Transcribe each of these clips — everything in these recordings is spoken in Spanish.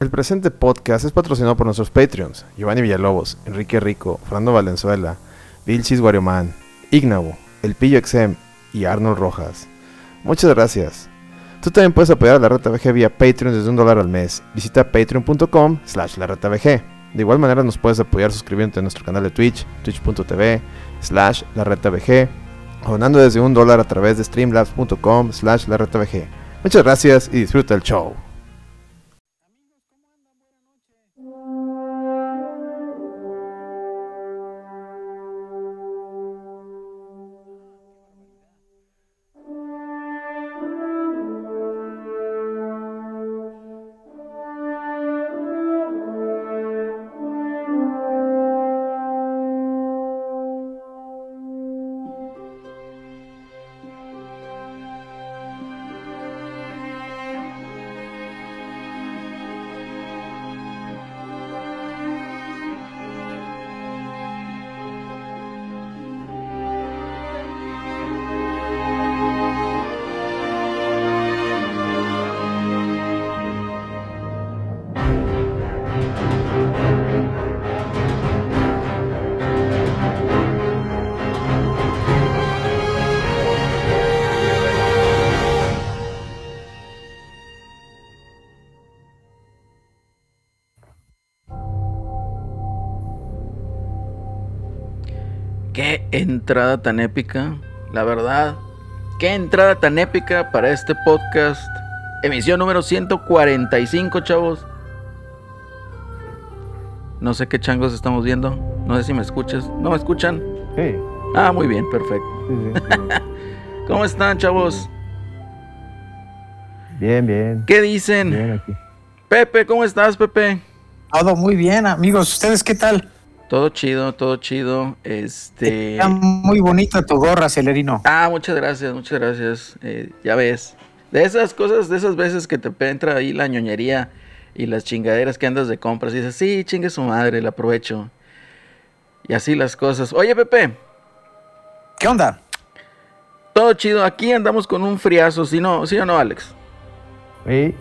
El presente podcast es patrocinado por nuestros Patreons, Giovanni Villalobos, Enrique Rico, Fernando Valenzuela, Vilchis Guariomán, Ignavo, El Pillo Exem y Arnold Rojas. Muchas gracias. Tú también puedes apoyar a la Reta VG vía Patreon desde un dólar al mes. Visita patreon.com slash la Reta VG. De igual manera nos puedes apoyar suscribiéndote a nuestro canal de Twitch, twitch.tv slash la Reta VG, donando desde un dólar a través de streamlabs.com slash la VG. Muchas gracias y disfruta el show. Entrada tan épica, la verdad. Qué entrada tan épica para este podcast. Emisión número 145, chavos. No sé qué changos estamos viendo. No sé si me escuchas. ¿No me escuchan? Sí, Ah, muy bien, perfecto. sí, sí. ¿Cómo están, chavos? Bien, bien. ¿Qué dicen? Bien aquí. Pepe, ¿cómo estás, Pepe? Todo muy bien, amigos. ¿Ustedes qué tal? Todo chido, todo chido. Este. Está muy bonita tu gorra, Celerino. Ah, muchas gracias, muchas gracias. Eh, ya ves. De esas cosas, de esas veces que te entra ahí la ñoñería y las chingaderas que andas de compras y dices, sí, chingue su madre, la aprovecho. Y así las cosas. Oye, Pepe, ¿Qué onda? todo chido. Aquí andamos con un friazo, ¿sí, no, ¿sí o no, Alex? Sí,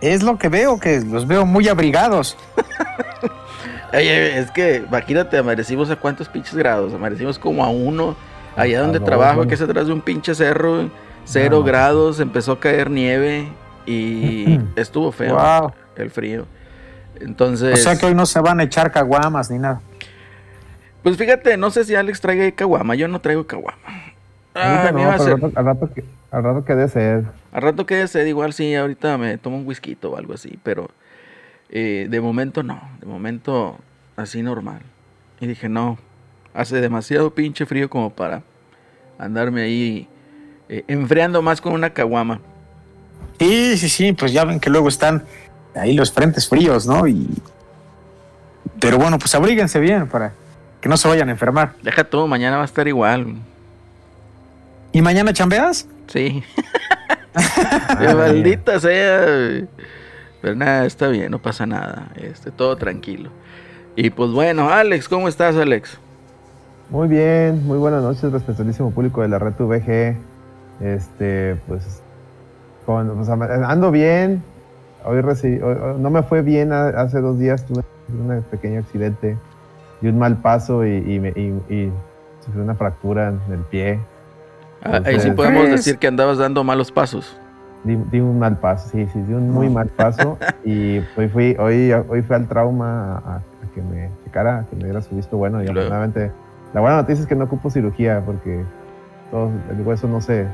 Es lo que veo, que los veo muy abrigados. Oye, es que, imagínate, amanecimos a cuántos pinches grados. Amanecimos como a uno. Allá donde Ah, no, trabajo, que es atrás de un pinche cerro, cero No. grados, empezó a caer nieve y estuvo feo Wow. el frío. O Entonces, sea que hoy no se van a echar caguamas ni nada. pues fíjate, no sé si Alex traiga caguama, yo no traigo caguama. Ah, no, al rato, al rato que, al rato que de sed. Al rato que de sed, igual sí, ahorita me tomo un whisky o algo así, pero eh, de momento no, de momento así normal. Y dije, no, hace demasiado pinche frío como para andarme ahí eh, enfriando más con una caguama. Sí, sí, sí, pues ya ven que luego están ahí los frentes fríos, ¿no? Y... Pero bueno, pues abríguense bien para que no se vayan a enfermar. Deja todo, mañana va a estar igual. ¿Y mañana chambeas? Sí, maldita sea. Pero nada, está bien, no pasa nada. Este, todo tranquilo. Y pues bueno, Alex, ¿cómo estás, Alex? Muy bien, muy buenas noches, respetadísimo público de la red VG. Este, pues, con, pues, ando bien. Hoy, reci- hoy- hoy- no me fue bien hace dos días, tuve un pequeño accidente y un mal paso y, y, me- y- y sufrí una fractura en el pie. Ah, Ahí sí podemos decir que andabas dando malos pasos. Di, di un mal paso, sí, sí, di un muy mal paso. y hoy fui, hoy, hoy fui al trauma a, a que me checara, que me diera su visto bueno. Y luego- afortunadamente, la buena noticia es que no ocupo cirugía porque todo, el hueso no se,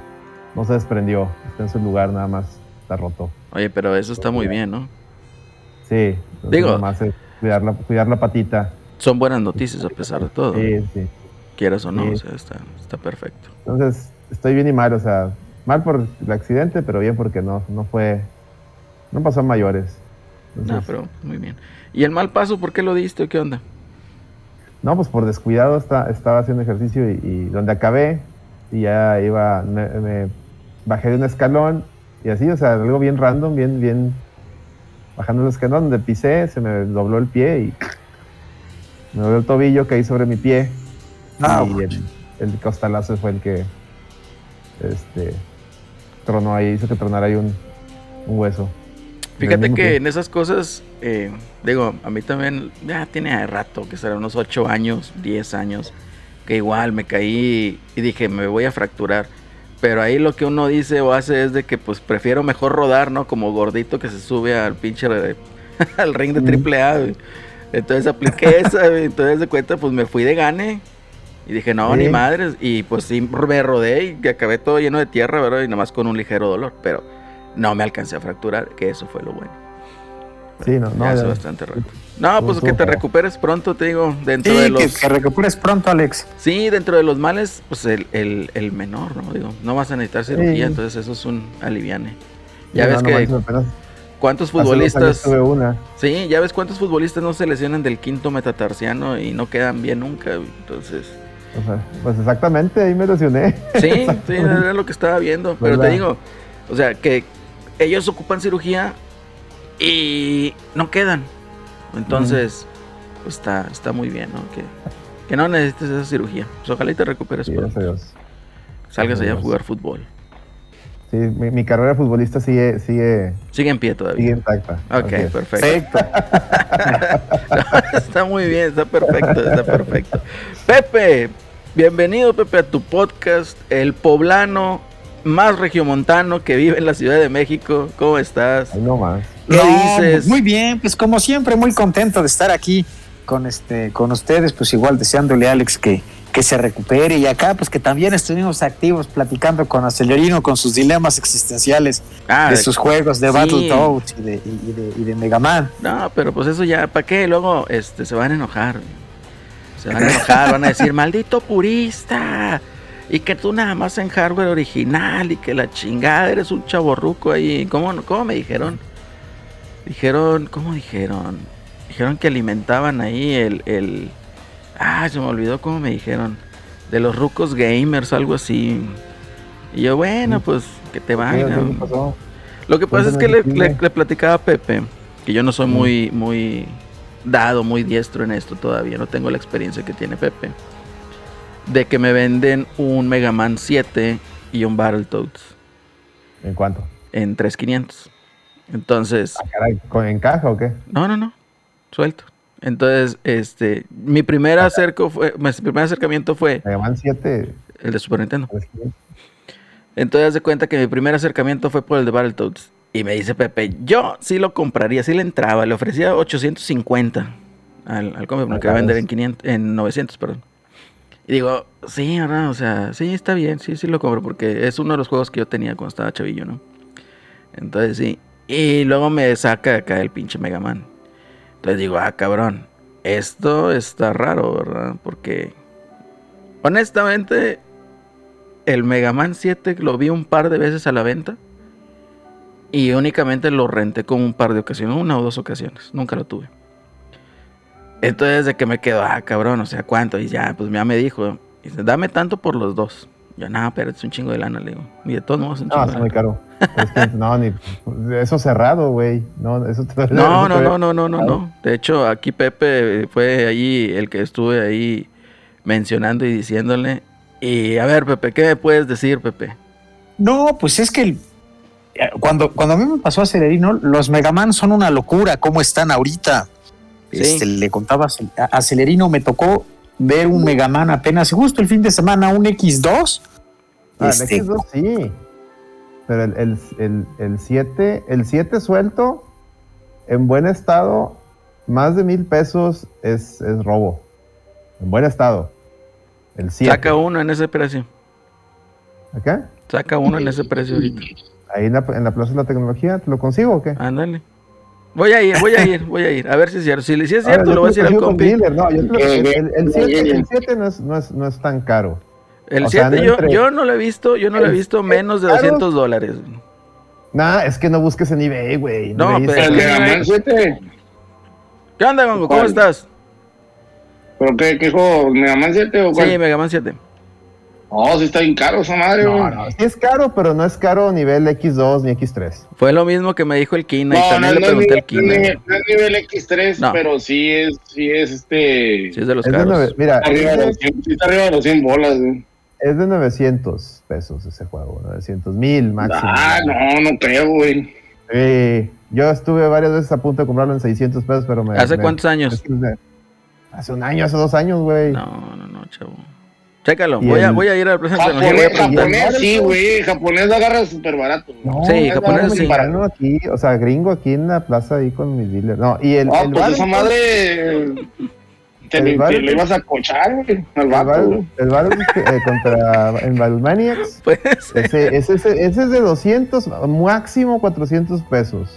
no se desprendió, está en su lugar, nada más está roto. Oye, pero eso está muy bien, ¿no? Sí, Digo- nada más es cuidar la, cuidar la patita. Son buenas noticias a pesar de todo. Sí, sí. Quieras o no, Sí. o sea, está, está perfecto. Entonces, estoy bien y mal, o sea, mal por el accidente, pero bien porque no, no fue, no pasó a mayores. No, pero muy bien. ¿Y el mal paso, por qué lo diste o qué onda? No, pues por descuidado está- estaba haciendo ejercicio y, y donde acabé y ya iba, me, me bajé de un escalón y así, o sea, algo bien random, bien, bien, bajando el escalón donde pisé, se me dobló el pie y me dobló el tobillo, caí sobre mi pie Ah, y el, el costalazo fue el que, este, tronó ahí, hizo que tronara ahí un, un hueso. Fíjate que en esas cosas, eh, digo, a mí también ya tiene rato, que será unos 8 años, 10 años, que igual me caí y dije, me voy a fracturar. Pero ahí lo que uno dice o hace es de que pues prefiero mejor rodar, ¿no? Como gordito que se sube al pinche al ring de triple A. Entonces apliqué esa, entonces de cuenta pues me fui de gane. Y dije, no, ni madres. Y pues sí, me rodé y acabé todo lleno de tierra, ¿verdad? Y nomás con un ligero dolor. Pero no me alcancé a fracturar, que eso fue lo bueno. Sí, no, no. Ya hace bastante rato. No, pues que te recuperes pronto, te digo, dentro Sí, de los... que recuperes pronto, Alex. Sí, dentro de los males, pues el, el, el menor, ¿no? Digo, no vas a necesitar cirugía, Sí. entonces eso es un aliviane. Ya no, ves no que apenas cuántos futbolistas... una. Sí, ya ves cuántos futbolistas no se lesionan del quinto metatarsiano y no quedan bien nunca, entonces... O sea, pues exactamente, ahí me lesioné. Sí, sí, era lo que estaba viendo. Pero te digo, o sea, que ellos ocupan cirugía y no quedan. Entonces, pues está, está muy bien, ¿no? Que, que no necesites esa cirugía. Pues ojalá y te recuperes Sí, gracias a Dios. Salgas allá a jugar fútbol. Sí, mi, mi carrera futbolista sigue, sigue, Sigue en pie todavía. sigue intacta. Ok. Perfecto. está muy bien, está perfecto, está perfecto. Pepe, bienvenido Pepe a tu podcast, el poblano más regiomontano que vive en la Ciudad de México. ¿Cómo estás? Ahí nomás. ¿Qué dices? Muy bien, pues como siempre, muy contento de estar aquí con este, con ustedes, pues igual deseándole a Alex que, que se recupere y acá, pues que también estuvimos activos platicando con Acelerino con sus dilemas existenciales Ah, de sus juegos de sí. Battletoads y de, y, y de, y de Mega Man. No, pero pues eso ya, ¿para qué? Luego este, se van a enojar. Se van a enojar, van a decir, maldito purista. Y que tú nada más en hardware original y que la chingada eres un chaborruco ahí. ¿Cómo, cómo me dijeron? Dijeron, ¿cómo dijeron? Dijeron que alimentaban ahí el, el... Ah, se me olvidó cómo me dijeron. De los rucos gamers, algo así. Y yo, bueno, pues que te ¿Qué, vayan. Lo que pasa es que le, le- le platicaba a Pepe que yo no soy Mm. muy, muy dado, muy diestro en esto todavía. No tengo la experiencia que tiene Pepe. De que me venden un Mega Man 7 y un Battletoads ¿En cuánto? en 3500. Entonces, Ah, ¿con encaja o qué? no, no, no, suelto. Entonces, este, mi primer acerco fue, mi primer acercamiento fue Mega Man 7. el de Super Nintendo. Entonces, de cuenta que mi primer acercamiento fue por el de Battletoads. Y me dice Pepe, yo sí lo compraría, sí le entraba. Le ofrecía 850 al, al cómic, porque va a vender en, 500, en 900, perdón. Y digo, sí, ahora, o sea, sí, está bien, sí, sí lo compro, porque es uno de los juegos que yo tenía cuando estaba chavillo, ¿no? Entonces, sí. Y luego me saca acá el pinche Mega Man. Entonces digo, ah, cabrón, esto está raro, ¿verdad? Porque, honestamente, el Mega Man 7 lo vi un par de veces a la venta. Y únicamente lo renté con un par de ocasiones, una o dos ocasiones. Nunca lo tuve. Entonces de que me quedo, ah, cabrón, o sea, ¿cuánto? Y ya, pues ya me dijo, dice, dame tanto por los dos. Yo, nada, pero es un chingo de lana, le digo. Y de todos modos, un No, chingo está de muy lana. caro. Es que, no, ni. Eso cerrado, güey. No, eso te- No, eso no, te- no, no, no, no, no. De hecho, aquí Pepe fue ahí el que estuve ahí mencionando y diciéndole. Y a ver, Pepe, ¿qué me puedes decir, Pepe? No, pues es que el- cuando, cuando a mí me pasó a Celerino, los Mega Man son una locura, ¿cómo están ahorita? Sí. Este, le contaba a Cel- a a Celerino, me tocó ver un Mega Man apenas, justo el fin de semana, un X2. Ah, el Este, X2 sí. Pero el, el, el, el 7, el 7 suelto, en buen estado, más de mil pesos es, es robo. En buen estado. El 7. Saca uno en ese precio. ¿Acá? Saca uno en ese precio ahorita. Ahí en la, en la Plaza de la Tecnología, ¿te lo consigo o qué? Ándale. Voy a ir, voy a ir, voy a ir. A ver si es cierto. Si, si es cierto, lo voy a decir al compi. dealer, No, yo lo- el, el, el eh, 7, eh, el 7 no, es, no, es, no es tan caro. El o sea, 7 anda yo, entre- yo no lo he visto, yo no lo he visto menos de caro- 200 dólares. Nah, es que no busques en eBay, güey. No, eBay pero El es que- Mega Man 7. ¿Qué onda, Gongo? ¿Cómo estás? ¿Pero qué, qué juego? ¿Mega Man 7 o cuál? Sí, Mega Man 7. Oh, sí está bien caro esa madre, No, güey. no, sí es caro, pero no es caro nivel X2 ni X3. Fue lo mismo que me dijo el Kina y No, no, también no, le es pregunté al no Kina. nivel- no es nivel X3, No. pero sí es, sí es este... Sí, es de los Es caros. mira, está arriba es de los 100, sí está arriba de los 100 bolas, güey. es de 900 pesos ese juego, 900 mil máximo. Ah, no, no creo, güey. Sí, Yo estuve varias veces a punto de comprarlo en 600 pesos, pero me... ¿Hace me- cuántos años? Hace un año, hace dos años, güey. No, no, no, chavo. Chécalo, voy a, el- voy a ir a la plaza de tecnología, voy a Japonés, preguntar. japonés sí, güey. Japonés lo agarra súper barato. No, Sí, japonés sí. mexicano aquí, o sea, gringo aquí en la plaza ahí con mis dealers. No, y el, No, el pues esa Battlefront- madre eh, te, El le- te ibas a cochar, güey, al el vato, el Battle- eh, contra en Battlemaniacs, Pues, ese, ese, ese, ese es de 200, máximo 400 pesos.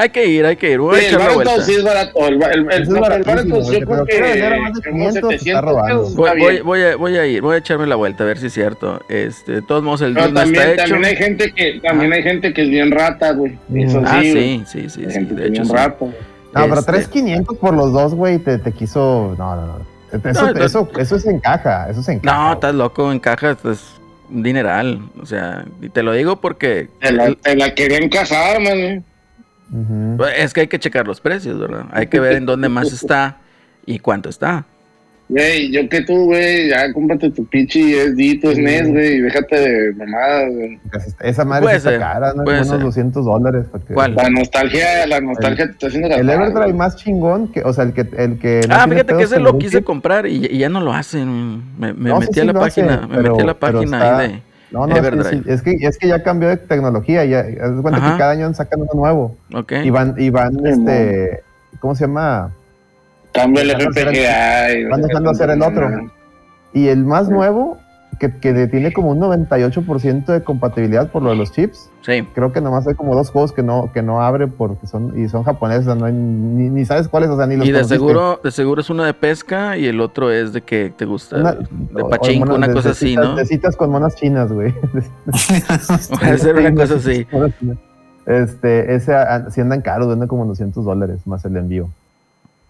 Hay que ir, hay que ir. Voy a Sí, el echar la barato vuelta. sí es barato. El, el, el, no, el yo creo a que unos 500, está 700 robando. pesos Voy, a, voy a ir, voy a echarme la vuelta a ver si es cierto. Este, de todos modos, el Pero no también, está hecho. también hay gente que también hay gente que es bien rata, güey. Eso Mm. Ah, sí. sí, sí, sí, de hecho bien sí. rata. No, pero Este- 3.500 por los dos, güey, te, te quiso. No, no, no. Eso, No, entonces- eso, eso se encaja, eso se encaja. No, güey. estás loco, encaja, pues, un dineral. O sea, y te lo digo porque Te la, te la quería encajar, man. Pues, es que hay que checar los precios, ¿verdad? Hay que ver en dónde más está y cuánto está. Güey, yo que tú, güey, ya cómprate tu pinche SD, tu SNES, güey, y déjate de mamadas, güey. Esa madre Puede está ser, cara, ¿no? puede Unos ser. 200 dólares. para que- ¿Cuál? La nostalgia, la nostalgia te está haciendo El gastar, Everdrive güey. más chingón, que, o sea, el que, el que no ah, fíjate que ese lo el quise comprar y, y ya no lo hacen. Me, me No, sí, metí a la página, me pero- metí a la página está- ahí de. No, no, es que, es, que, es que ya cambió de tecnología, ya, haz cuenta Ajá. que cada año sacan uno nuevo. Ok. Y van, y van, Sí, este, ¿cómo se llama? Cambia el no van dejando hacer el otro. Y el más nuevo, que, que tiene como un 98% de compatibilidad por lo de los chips. Sí. Creo que nomás hay como dos juegos que no, que no abre porque son, y son japoneses, no hay, ni, ni sabes cuáles, o sea, ni los Y de conociste. seguro, de seguro es uno de pesca y el otro es de que te gusta. Una- de pachinko, monas- una de- cosa de así, citas- ¿no? De citas con monas chinas, güey. Puede ser una cosa así. Este, ese ah, sí andan caros, venden como 200 dólares más el envío.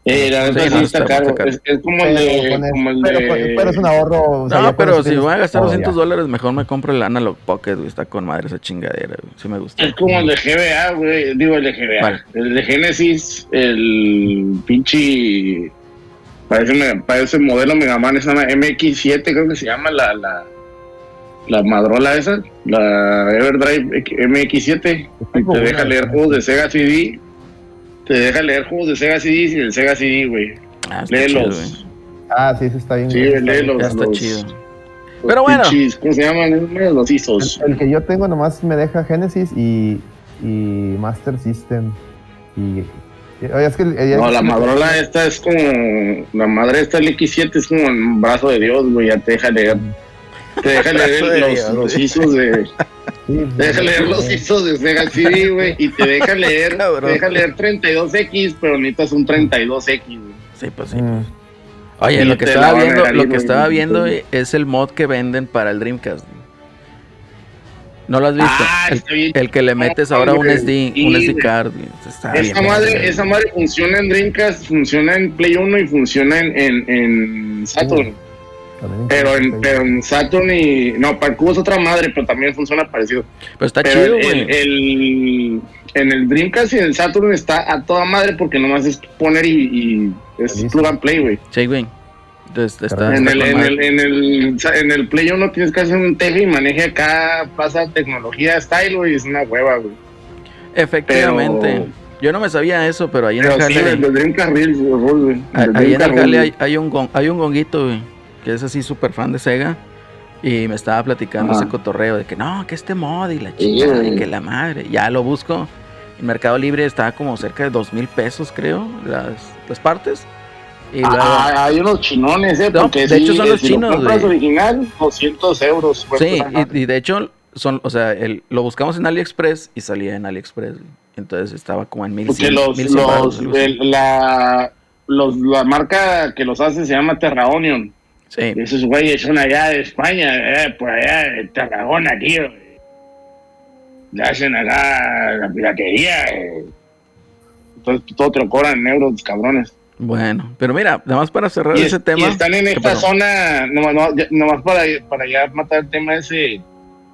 Eh, la neta Sí, no, está, caro. Es, es como el Pero, de. el- como el pero, de pero es un ahorro. o sea, No, pero si voy a gastar todo 200 ya. dólares, mejor me compro el Analog Pocket, güey. Está con madre esa chingadera, güey. Sí me gusta. Es como el de GBA, güey. Digo, el de GBA. ¿Cuál? El de Genesis, el pinche. Parece, me- parece modelo Mega Man, llama MX7, creo que se llama la, la, la madrola esa, la Everdrive MX7. Y te deja leer juegos de Sega CD. Te deja leer juegos de Sega CD y el Sega CD, güey. Ah, chido. Léelos. Ah, sí, ese está bien. Sí, bien. léelos. Ya está los- chido. los Pero bueno. pinches, ¿Cómo se llaman? Los ISOs. El, el que yo tengo nomás me deja Genesis y, y Master System. Y, oye, es que No, la madrola esta es como. La madre esta, el X7, es como un brazo de Dios, güey. Ya te deja leer. Te deja leer Brazo de los, los. ISOs de. Deja leer los ISOs de Sega CD, güey. Y te deja leer. Te deja leer 32X, pero necesitas un 32X, güey. Sí, pues sí. Mm. Oye, lo que estaba viendo, lo que estaba viendo es el mod que venden para el Dreamcast. ¿No lo has visto? Ah, el, que le metes ahora un. SD, Sí, un. SD card. Está Esa madre, esa madre funciona en Dreamcast, funciona en Play 1 y funciona en, en, en Saturn. Pero en, pero en Saturn y. No, para el cubo es otra madre, pero también funciona parecido. Pero está Pero chido, el, güey. el- el- en el Dreamcast y en el Saturn está a toda madre porque nomás es poner y, y es plug and play, güey. Sí, güey. En está el, en, el, en, el, en el Play 1 tienes que hacer un teje y maneje acá, pasa tecnología style, güey, es una hueva, güey. Efectivamente. pero- Yo no me sabía eso, pero ahí en el Pero sí, jale, el de Dreamcast Reels, güey. ahí en el Dreamcast jale Reels. hay, hay un hay un gonguito, güey, que es así súper fan de Sega. Y me estaba platicando Ajá. ese cotorreo de que no, que este mod y la chingada y que la madre. Ya lo busco. En Mercado Libre está como cerca de dos mil pesos, creo, las, las partes. Y luego- Ah, hay unos chinones, ¿eh? No, Porque de sí, hecho son los si chinos, Lo original, 200 euros. sí, y, y de hecho, son, o sea, el, lo buscamos en AliExpress y salía en AliExpress. Entonces estaba como en mil Porque los, los, el- la, los, la marca que los hace se llama Terra Onion. Sí, Esos güeyes son allá de España, eh, por allá de Tarragona, tío. Le hacen acá la piratería. eh. Entonces todo cobran en euros, cabrones. bueno, pero mira, nada más para cerrar Y, ese es- tema. y están en ¿Qué esta zona, nomás, nomás para, para ya matar el tema ese.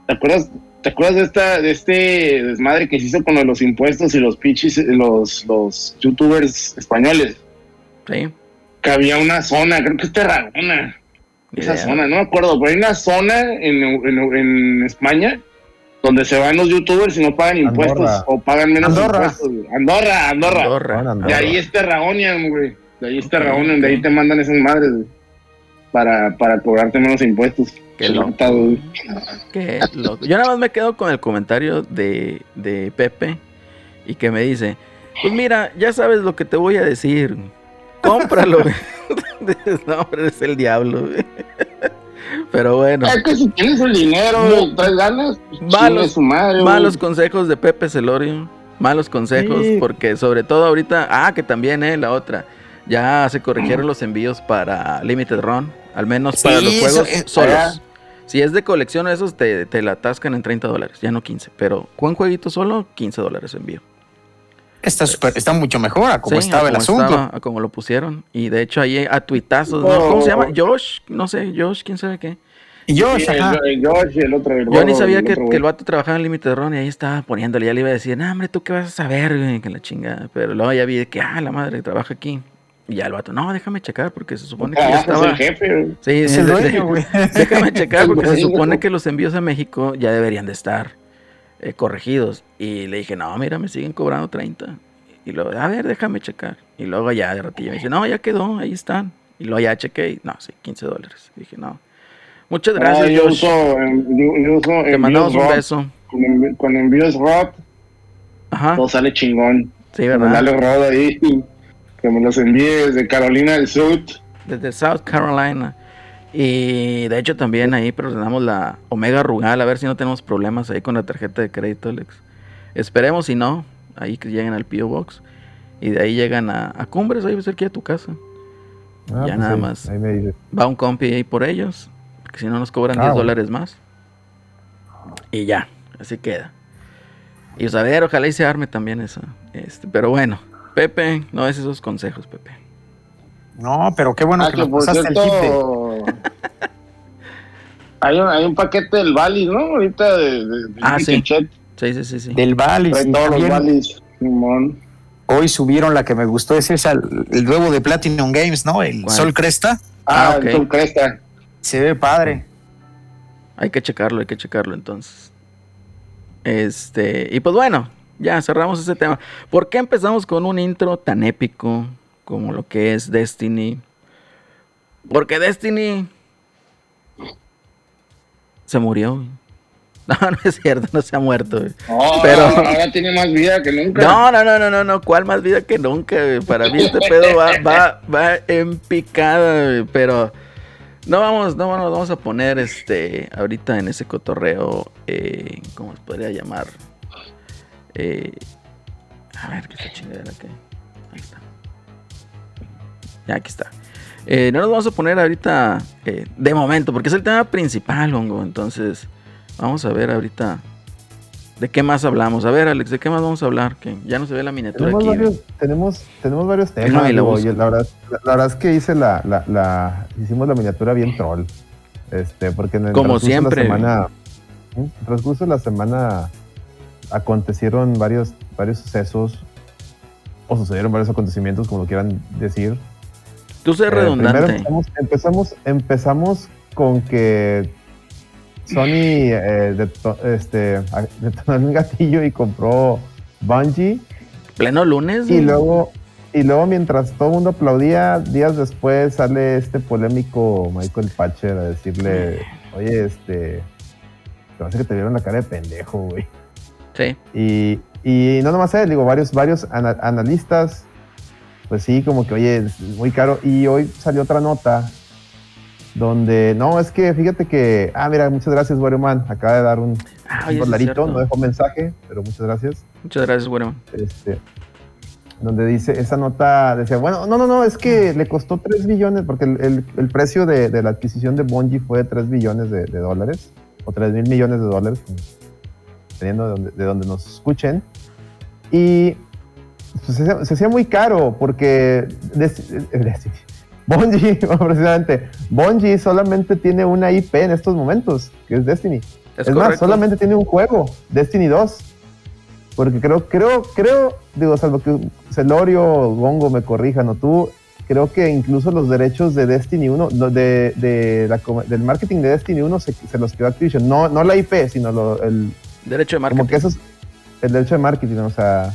¿Te acuerdas, ¿Te acuerdas de esta de este desmadre que se hizo con los impuestos y los pichis, los, los youtubers españoles? Sí, Que había una zona, creo que es Tarragona, esa idea. zona, no me acuerdo, pero hay una zona en, en, en España donde se van los youtubers y no pagan Andorra. impuestos o pagan menos Andorra. impuestos. güey. Andorra, Andorra. Andorra. Andorra. De ahí es Terraonian, güey. De ahí es Terraonian, de ahí te mandan esas madres, güey. Para, para cobrarte menos impuestos. Qué loco. Qué loco. Yo nada más me quedo con el comentario de, de Pepe y que me dice, pues mira, ya sabes lo que te voy a decir. Cómpralo. güey". no, hombre, es el diablo. güey. Pero bueno, Es que si tienes el dinero, güey, traes ganas, pues, Malos- su madre, malos consejos de Pepe Celorio. Malos consejos, Sí. porque sobre todo ahorita, ah, que también, eh, la otra, ya se corrigieron los envíos para Limited Run, al menos para los juegos es- solos. Si es de colección, esos te, te la atascan en 30 dólares, ya no 15. Pero con jueguito solo, 15 dólares envío. Está, súper- está mucho mejor a como Sí, estaba a el asunto. estaba, a como lo pusieron. Y de hecho, ahí a tuitazos, ¿no? ¿Cómo se llama? Josh, no sé, Josh, quién sabe qué. Y Josh, Sí, el, ajá. el Josh y el otro. el Yo ni sabía el que, otro, que güey. el vato trabajaba en Limited Run y ahí estaba poniéndole. Ya le iba a decir, no, hombre, ¿tú qué vas a saber, güey? Que la chingada. Pero luego ya vi que, ah, la madre trabaja aquí. Y ya el vato, no, déjame checar porque se supone que ya Ah, es estaba. el jefe, güey. Sí, Es el dueño, güey. Déjame checar porque se supone que los envíos a México ya deberían de estar eh, corregidos. Y le dije, no, mira, me siguen cobrando 30. Y luego, a ver, déjame checar. Y luego ya de ratillo me dice, no, ya quedó, ahí están. Y luego ya chequé y, no, sí, 15 dólares. Dije, no. Muchas gracias, Ah, yo Josh. uso, em, yo, uso Te mandamos un beso. Con, envíos ROT, Ajá. todo sale chingón. Sí, ¿verdad? Dale ahí. Que me los envíe desde Carolina del Sur. Desde South Carolina. Y de hecho también ahí presionamos la Omega Rugal, a ver si no tenemos problemas ahí con la tarjeta de crédito, Alex. Esperemos si no, ahí que lleguen al P.O. Box. Y de ahí llegan a, a Cumbres, ahí cerca de tu casa. Ah, Ya pues nada ahí- más. Ahí me dices. Va un compi ahí por ellos, porque si no nos cobran Ah, 10 bueno. dólares más. Y ya, así queda. Y a ver, ojalá y se arme también eso. Este, pero bueno, Pepe, no es esos consejos, Pepe. No, pero qué bueno Ah, que que nos pasaste el de- cierto. hay, un, hay un paquete del Bali, ¿no? Ahorita de, de, de Ah, sí. Sí, sí, sí, sí. del todos los. Simón. Hoy subieron la que me gustó, es esa, el nuevo de Platinum Games, ¿no? El ¿Cuál? Sol Cresta. Ah, Ah, el Sol Cresta. Se ve padre. Hay que checarlo, hay que checarlo entonces. Este, y pues bueno, ya cerramos ese tema. ¿Por qué empezamos con un intro tan épico como lo que es Destiny? Porque Destiny se murió. güey. No, no es cierto, no se ha muerto. güey. Pero- ahora tiene más vida que nunca. No, no, no, no, no, no, ¿cuál más vida que nunca? güey? Para mí este pedo va, va, va en picada, pero no vamos, no nos vamos a poner este ahorita en ese cotorreo, eh, ¿cómo se podría llamar? Eh, a ver, ¿qué esta chingadera que Ahí está. Ya, aquí está. Eh, no nos vamos a poner ahorita eh, de momento, porque es el tema principal, hongo. Entonces, vamos a ver ahorita de qué más hablamos. A ver, Alex, ¿de qué más vamos a hablar? Que ya no se ve la miniatura Tenemos aquí. varios, tenemos, tenemos varios temas. la verdad, la, la verdad es que hice la, la, la- hicimos la miniatura bien troll. Este, porque en el Como transcurso de siempre. La semana, en el transcurso de la semana acontecieron varios, varios sucesos. O sucedieron varios acontecimientos, como lo quieran decir. Tú sé Eh, redundante. empezamos, empezamos, empezamos con que Sony eh, deto- este, detonó un gatillo y compró Bungie. Pleno lunes. Y luego, y luego mientras todo el mundo aplaudía, días después sale este polémico Michael Patcher a decirle, oye, este, te parece que te vieron la cara de pendejo, güey. Sí. Y, y no nomás él, digo, varios, varios ana- analistas, pues sí, como que, oye, es muy caro. Y hoy salió otra nota donde, no, es que fíjate que, ah, mira, muchas gracias, Wario Man, acaba de dar un, Ah, un dolarito, no dejó mensaje, pero muchas gracias. Muchas gracias, bueno. Este, donde dice, esa nota decía, bueno, no, no, no, es que le costó 3 billones, porque el, el- el precio de, de la adquisición de Bungie fue de 3 billones de, de dólares, o 3 mil millones de dólares, dependiendo de donde, de donde nos escuchen. Y se, hacía- se hacía muy caro, porque eh, Destiny, Bungie, precisamente, Bungie solamente tiene una IP en estos momentos, que es Destiny. Es, Es, más, solamente tiene un juego, Destiny 2. Porque creo, creo, creo, digo, salvo que Celorio o Gongo me corrijan o tú, creo que incluso los derechos de Destiny 1, no, de, de la, del marketing de Destiny 1 se, se los quedó Activision. No, no la IP, sino lo- el- Derecho de marketing. Como que eso es el derecho de marketing, o sea.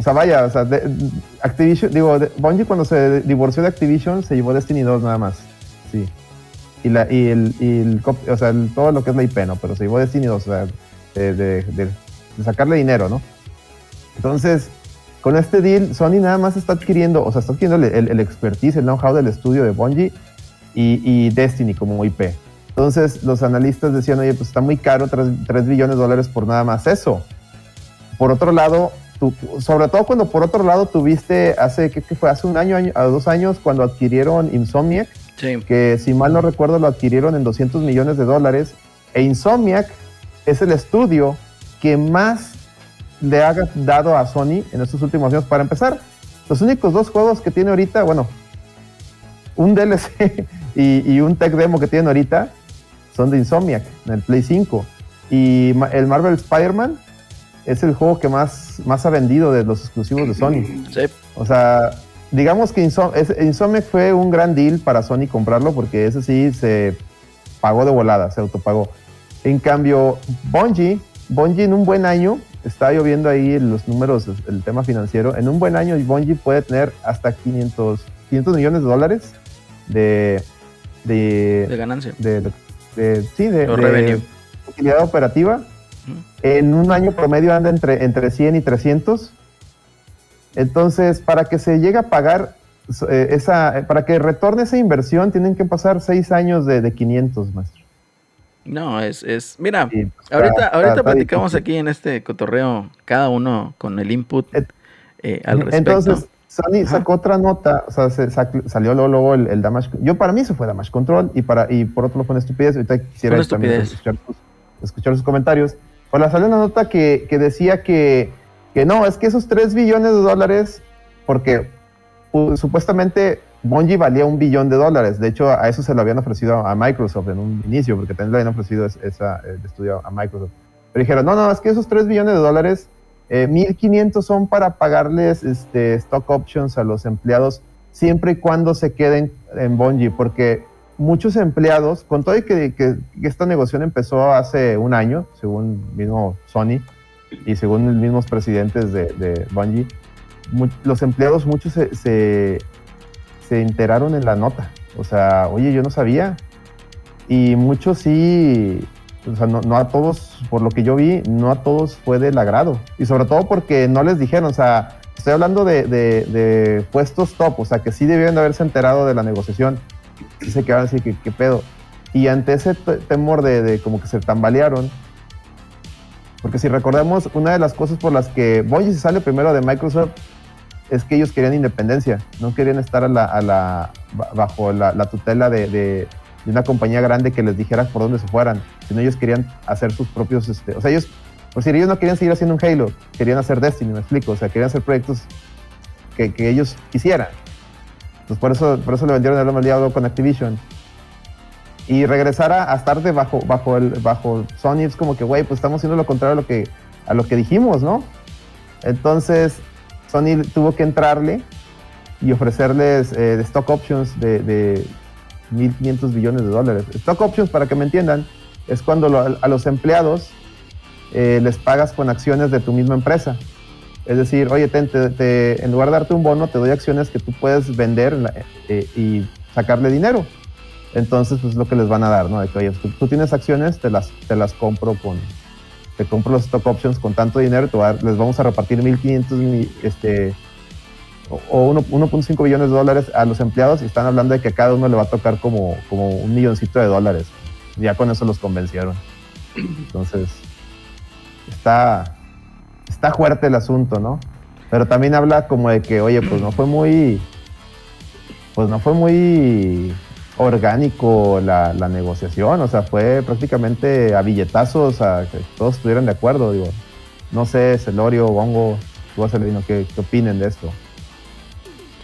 O sea, vaya, o sea, de- Activision, digo, de- Bungie cuando se divorció de Activision se llevó Destiny 2 nada más. Sí. Y, la, y, el, y el o sea, todo lo que es la IP, ¿no? Pero se llevó Destiny 2, o sea, de, sacarle dinero, ¿no? Entonces, con este deal, Sony nada más está adquiriendo, o sea, está adquiriendo el, el- expertise, el know-how del estudio de Bungie y, Destiny como IP. Entonces, los analistas decían, oye, pues está muy caro, 3, billones de dólares por nada más eso. Por otro lado, sobre todo cuando por otro lado tuviste hace, ¿qué, qué fue? Hace un año, año, a dos años, cuando adquirieron Insomniac, Sí. que si mal no recuerdo lo adquirieron en 200 millones de dólares, e Insomniac es el estudio que más le ha dado a Sony en estos últimos años. Para empezar, los únicos dos juegos que tiene ahorita, bueno, un DLC y, y un tech demo que tienen ahorita son de Insomniac en el Play 5. Y el Marvel Spider-Man es el juego que más, más ha vendido de los exclusivos de Sony. Sí. O sea, digamos que Insom- Insomniac fue un gran deal para Sony comprarlo porque ese sí se pagó de volada, se autopagó. En cambio, Bungie, Bungie en un buen año, está lloviendo ahí los números, el tema financiero, en un buen año Bungie puede tener hasta 500, 500 millones de dólares de, De de, ganancia. de, de- sí, de, de revenue. utilidad operativa. En un año promedio anda entre, entre 100 y 300. Entonces, para que se llegue a pagar eh, esa, eh, para que retorne esa inversión, tienen que pasar 6 años de, de 500, maestro. No, es, es. Mira, pues, ahorita, está- ahorita está platicamos difícil. aquí en este cotorreo, cada uno con el input eh, al respecto. Entonces, Sony Ajá. sacó otra nota, o sea, se sac- salió luego, luego el, el damage. Yo para mí eso fue damage control y para y por otro lado fue una estupidez. Ahorita quisiera escuchar sus, escuchar sus comentarios. Pues salió una nota que, que decía que, que no, es que esos 3 billones de dólares, porque pu- supuestamente Bungie valía un billón de dólares. De hecho, a eso se lo habían ofrecido a Microsoft en un inicio, porque también le habían ofrecido es- esa, el estudio a Microsoft. Pero dijeron, no, no, es que esos 3 billones de dólares, eh, 1.500 son para pagarles este, stock options a los empleados siempre y cuando se queden en Bungie, porque muchos empleados, con todo y que, esta negociación empezó hace un año, según mismo Sony y según los mismos presidentes de, de Bungie, los empleados muchos se, se, enteraron en la nota. O sea, oye, yo no sabía. Y muchos sí, o sea, no, no a todos, por lo que yo vi, no a todos fue del agrado. Y sobre todo porque no les dijeron, o sea, estoy hablando de, de- de puestos top, o sea, que sí debieron de haberse enterado de la negociación. Sí se quedaron así, que qué pedo? Y ante ese te- temor de, de como que se tambalearon, porque si recordamos, una de las cosas por las que Bungie se sale primero de Microsoft es que ellos querían independencia, no querían estar a la, a la- ba- bajo la, la tutela de, de- de una compañía grande que les dijera por dónde se fueran, sino ellos querían hacer sus propios, este, o sea, ellos, por si ellos no querían seguir haciendo un Halo, querían hacer Destiny, me explico, o sea, querían hacer proyectos que, que ellos quisieran. Entonces por eso, por eso le vendieron el alma al con Activision. Y regresar a, a estar de bajo, bajo, el, bajo Sony es como que, güey, pues estamos haciendo lo contrario a lo que, a lo que dijimos, ¿no? Entonces, Sony tuvo que entrarle y ofrecerles eh, stock options de, de 1.500 billones de dólares. Stock options, para que me entiendan, es cuando a los empleados eh, les pagas con acciones de tu misma empresa. Es decir, oye, te- te- en lugar de darte un bono, te doy acciones que tú puedes vender eh, y sacarle dinero. Entonces, pues es lo que les van a dar, ¿no? De que, oye, tú, tú tienes acciones, te las, te las compro con, te compro los stock options con tanto dinero, te voy a dar- les vamos a repartir 1.500 mi- este, o- o uno- 1.5 billones de dólares a los empleados y están hablando de que a cada uno le va a tocar como, como un milloncito de dólares. Ya con eso los convencieron. Entonces, está, está fuerte el asunto, ¿no? Pero también habla como de que, oye, pues no fue muy, pues no fue muy orgánico la, negociación, o sea, fue prácticamente a billetazos, a que todos estuvieran de acuerdo, digo. No sé, Celorio, Bongo, tú Celorino, ¿qué, ¿qué opinen de esto?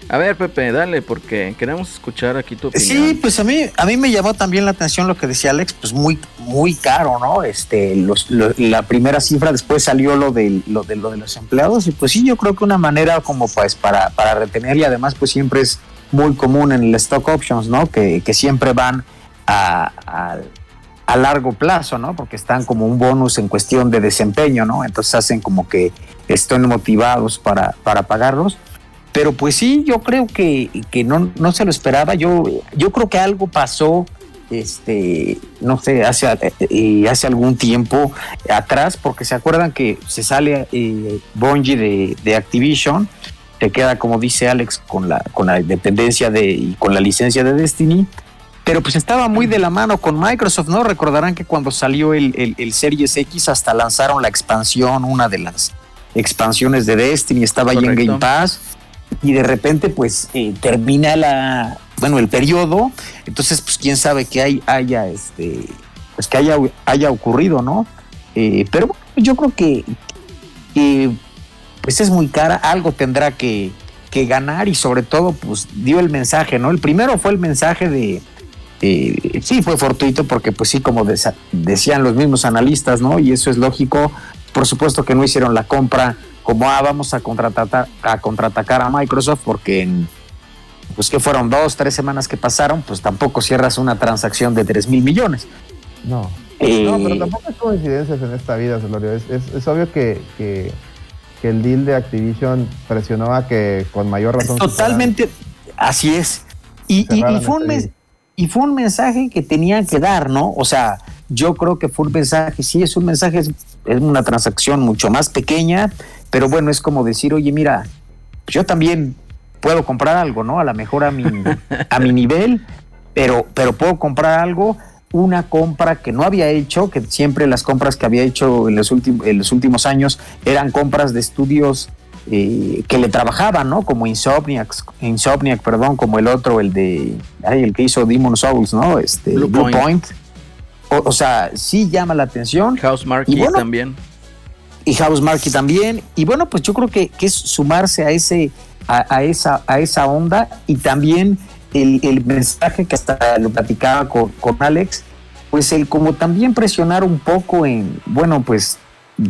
A ver, Pepe, dale, porque queremos escuchar aquí tu opinión. Sí, pues a mí, a mí me llamó también la atención lo que decía Alex, pues muy, muy caro, ¿no? Este, los, lo- la primera cifra, después salió lo de, lo de lo de los empleados, y pues sí, yo creo que una manera como pues para, para retener y además pues siempre es muy común en el stock options, ¿no? Que, que siempre van a, a- a largo plazo, ¿no? Porque están como un bonus en cuestión de desempeño, ¿no? Entonces hacen como que estén motivados para, para pagarlos. Pero pues sí, yo creo que, que no, no se lo esperaba. Yo, yo creo que algo pasó, este, no sé, hace, eh, hace algún tiempo atrás, porque se acuerdan que se sale eh, Bungie de, de Activision, te queda, como dice Alex, con la, con la dependencia de, y con la licencia de Destiny pero pues estaba muy de la mano con Microsoft, ¿no? Recordarán que cuando salió el, el, Series X hasta lanzaron la expansión, una de las expansiones de Destiny, estaba ahí en Game Pass, y de repente pues eh, termina la, bueno, el periodo, entonces pues quién sabe que hay, haya, este, pues que haya, haya ocurrido, ¿no? Eh, pero yo creo que, pues es muy cara, algo tendrá que, que ganar y sobre todo pues dio el mensaje, ¿no? El primero fue el mensaje de eh, sí fue fortuito porque pues sí, como decían los mismos analistas, ¿no? Y eso es lógico. Por supuesto que no hicieron la compra como, ah, vamos a contratar, a contraatacar a Microsoft porque en, pues que fueron dos, tres semanas que pasaron, pues tampoco cierras una transacción de 3 mil millones. No. Eh, no, pero tampoco hay coincidencias en esta vida, Celorio. Es, es, obvio que, que, el deal de Activision presionó a que con mayor razón. Totalmente, así es. Y, y, y fue un mes, y fue un mensaje que tenían que dar, ¿no? O sea, yo creo que fue un mensaje, sí, es un mensaje, es, una transacción mucho más pequeña, pero bueno, es como decir, oye, mira, yo también puedo comprar algo, ¿no? A lo mejor a mi, a mi nivel, pero, pero puedo comprar algo, una compra que no había hecho, que siempre las compras que había hecho en los, en los últimos años eran compras de estudios eh, que le trabajaban, ¿no? Como Insomniac, Insomniac, perdón, como el otro, el de, ay, el que hizo Demon Souls, ¿no? Este, Blue, Point. O, sea, sí llama la atención. House Marquee también. Y House Marquee también. Y bueno, pues yo creo que, es sumarse a ese, a, esa, a esa onda y también el, mensaje que hasta lo platicaba con, con Alex, pues el como también presionar un poco en, bueno, pues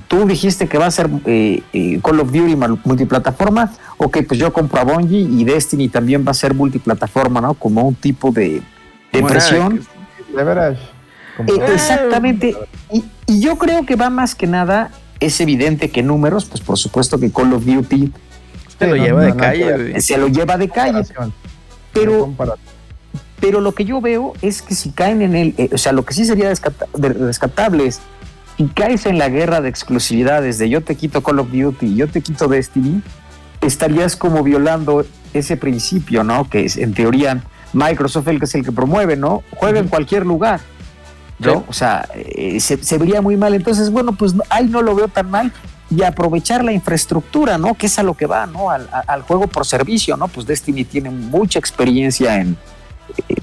tú dijiste que va a ser eh, eh, Call of Duty multiplataforma, ok, pues yo compro a Bungie y Destiny también va a ser multiplataforma, ¿no? Como un tipo de, de presión. Leverage. Eh, exactamente. Y, yo creo que va más que nada, es evidente que números, pues por supuesto que Call of Duty se lo lleva de calle. Se lo lleva de calle. Pero, pero lo que yo veo es que si caen en él, o sea, lo que sí sería rescatable es si caes en la guerra de exclusividades de yo te quito Call of Duty yo te quito Destiny, estarías como violando ese principio, ¿no? Que es en teoría Microsoft el que es el que promueve, ¿no? Juega en cualquier lugar, ¿no? O sea, eh, se, vería muy mal. Entonces, bueno, pues ahí no lo veo tan mal y aprovechar la infraestructura, ¿no? Que es a lo que va, ¿no? Al, al juego por servicio, ¿no? Pues Destiny tiene mucha experiencia en, eh,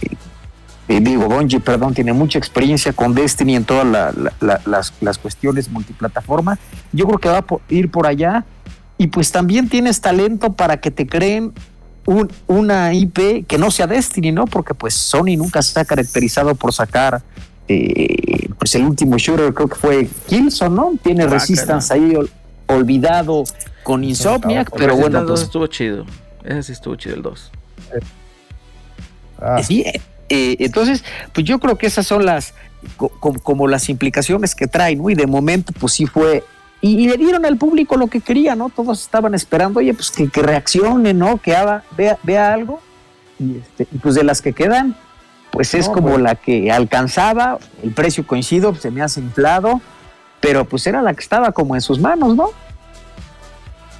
eh, digo, Bungie, perdón, tiene mucha experiencia con Destiny en todas las, cuestiones multiplataforma. Yo creo que va a ir por allá. Y pues también tienes talento para que te creen un, una IP que no sea Destiny, ¿no? Porque pues Sony nunca se ha caracterizado por sacar eh, pues el último shooter, creo que fue Killzone, ¿no? Tiene Resistance ahí olvidado con Insomniac, pero bueno. Pues, estuvo chido. Ese sí estuvo chido el 2. Ah. Sí, eh, entonces, pues yo creo que esas son las, como las implicaciones que traen, ¿no? Y de momento, pues sí fue y, le dieron al público lo que quería, ¿no? Todos estaban esperando, oye, pues que, reaccione, ¿no? Que haga, vea, vea algo. Y, este, pues de las que quedan, pues es como pues. la que alcanzaba, el precio coincido, se me hace inflado, pero pues era la que estaba como en sus manos, ¿no?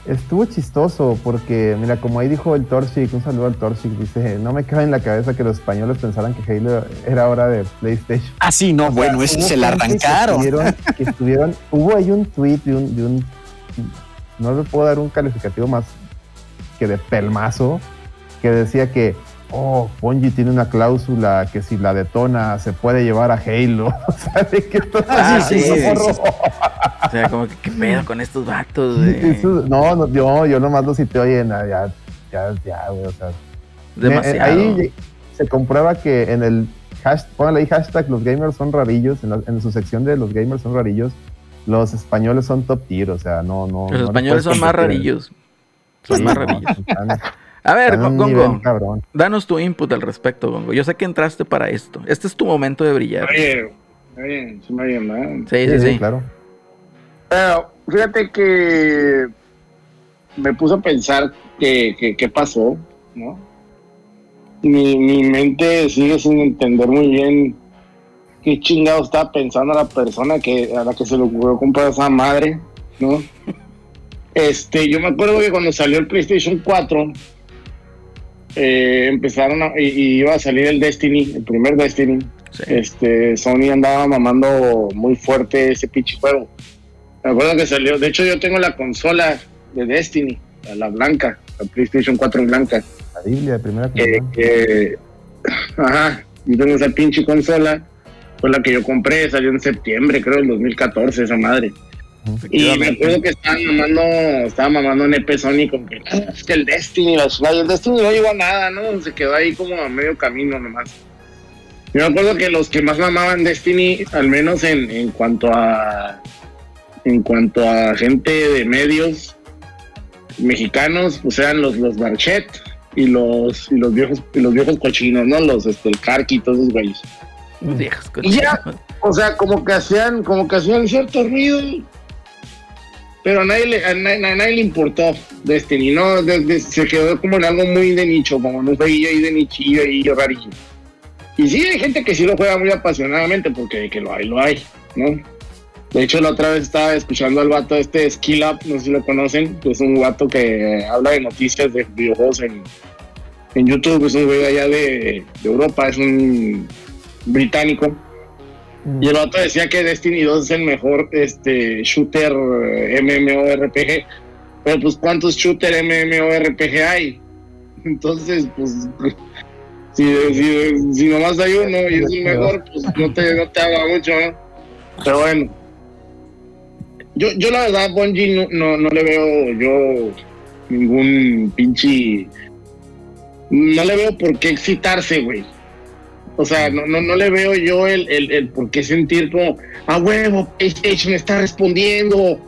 Estuvo chistoso porque, mira, como ahí dijo el Torchic, un saludo al Torchic, dice, no me cabe en la cabeza que los españoles pensaran que Halo era hora de PlayStation. Ah, sí, no, bueno, ese se la arrancaron. Que estuvieron, hubo ahí un tweet de un, de un, no le puedo dar un calificativo más que de pelmazo, que decía que oh, Bungie tiene una cláusula que si la detona se puede llevar a Halo. o sea, de que ah, sí, sí, O sea, como que qué pedo con estos vatos, güey. no, no, yo, yo nomás lo cité, oye, ya, ya, ya, güey, o sea. Demasiado. ahí se comprueba que en el hashtag, póngale ahí hashtag los gamers son rarillos, en, en su sección de los gamers son rarillos, los españoles son top tier, o sea, no, no. Los españoles son más rarillos. Son más rarillos. A ver, Gongo, danos tu input al respecto, Gongo. Yo sé que entraste para esto. Este es tu momento de brillar. Oye, Bien, sí me bien, ¿verdad? Sí, sí, sí. claro. Pero fíjate que me puso a pensar que, que, qué pasó, ¿no? Mi, mi mente sigue sin entender muy bien qué chingado estaba pensando la persona que a la que se le ocurrió comprar esa madre, ¿no? Este, yo me acuerdo que cuando salió el PlayStation 4, eh, empezaron a, y, y iba a salir el Destiny, el primer Destiny. Sí. Este, Sony andaba mamando muy fuerte ese pinche juego. Me acuerdo que salió, de hecho yo tengo la consola de Destiny, la, la blanca, la PlayStation 4 blanca. La Biblia de primera Que, comunión. que- ajá, yo tengo esa pinche consola, fue la que yo compré, salió en septiembre, creo, del 2014, esa madre. Y me acuerdo que estaban mamando, estaba mamando en EP Sony con que "Ah, es que el Destiny, la chingada", y el Destiny no llegó a nada, ¿no? Se quedó ahí como a medio camino nomás. Yo me acuerdo que los que más mamaban Destiny, al menos en, en cuanto a en cuanto a gente de medios mexicanos, pues eran los, los Barchet y los, y los viejos, y los viejos cochinos, ¿no? Los este el Karki y todos esos güeyes. Viejas Y ya. O sea, como que hacían, como que hacían cierto ruido. Pero a nadie le, a nadie, le importó Destiny, ¿no? De- se quedó como en algo muy de nicho, como en un jueguillo ahí de nichillo ahí rarillo. Y sí, hay gente que sí lo juega muy apasionadamente, porque que lo hay, lo hay, ¿no? De hecho, la otra vez estaba escuchando al vato este Skill Up, no sé si lo conocen, que es un vato que habla de noticias de videojuegos en, en YouTube, es un güey allá de, de Europa, es un británico. Y el vato decía que Destiny 2 es el mejor este, shooter eh, MMORPG. Pero pues ¿cuántos shooter MMORPG hay? Entonces, pues si, si, si nomás hay uno y es el mejor, pues no te, no te haga mucho, ¿no? Pero bueno. Yo, yo la verdad, Bungie no, no, no le veo yo ningún pinche... No le veo por qué excitarse, güey. O sea, no, no, no le veo yo el, el, el por qué sentir como, a huevo, PlayStation está respondiendo.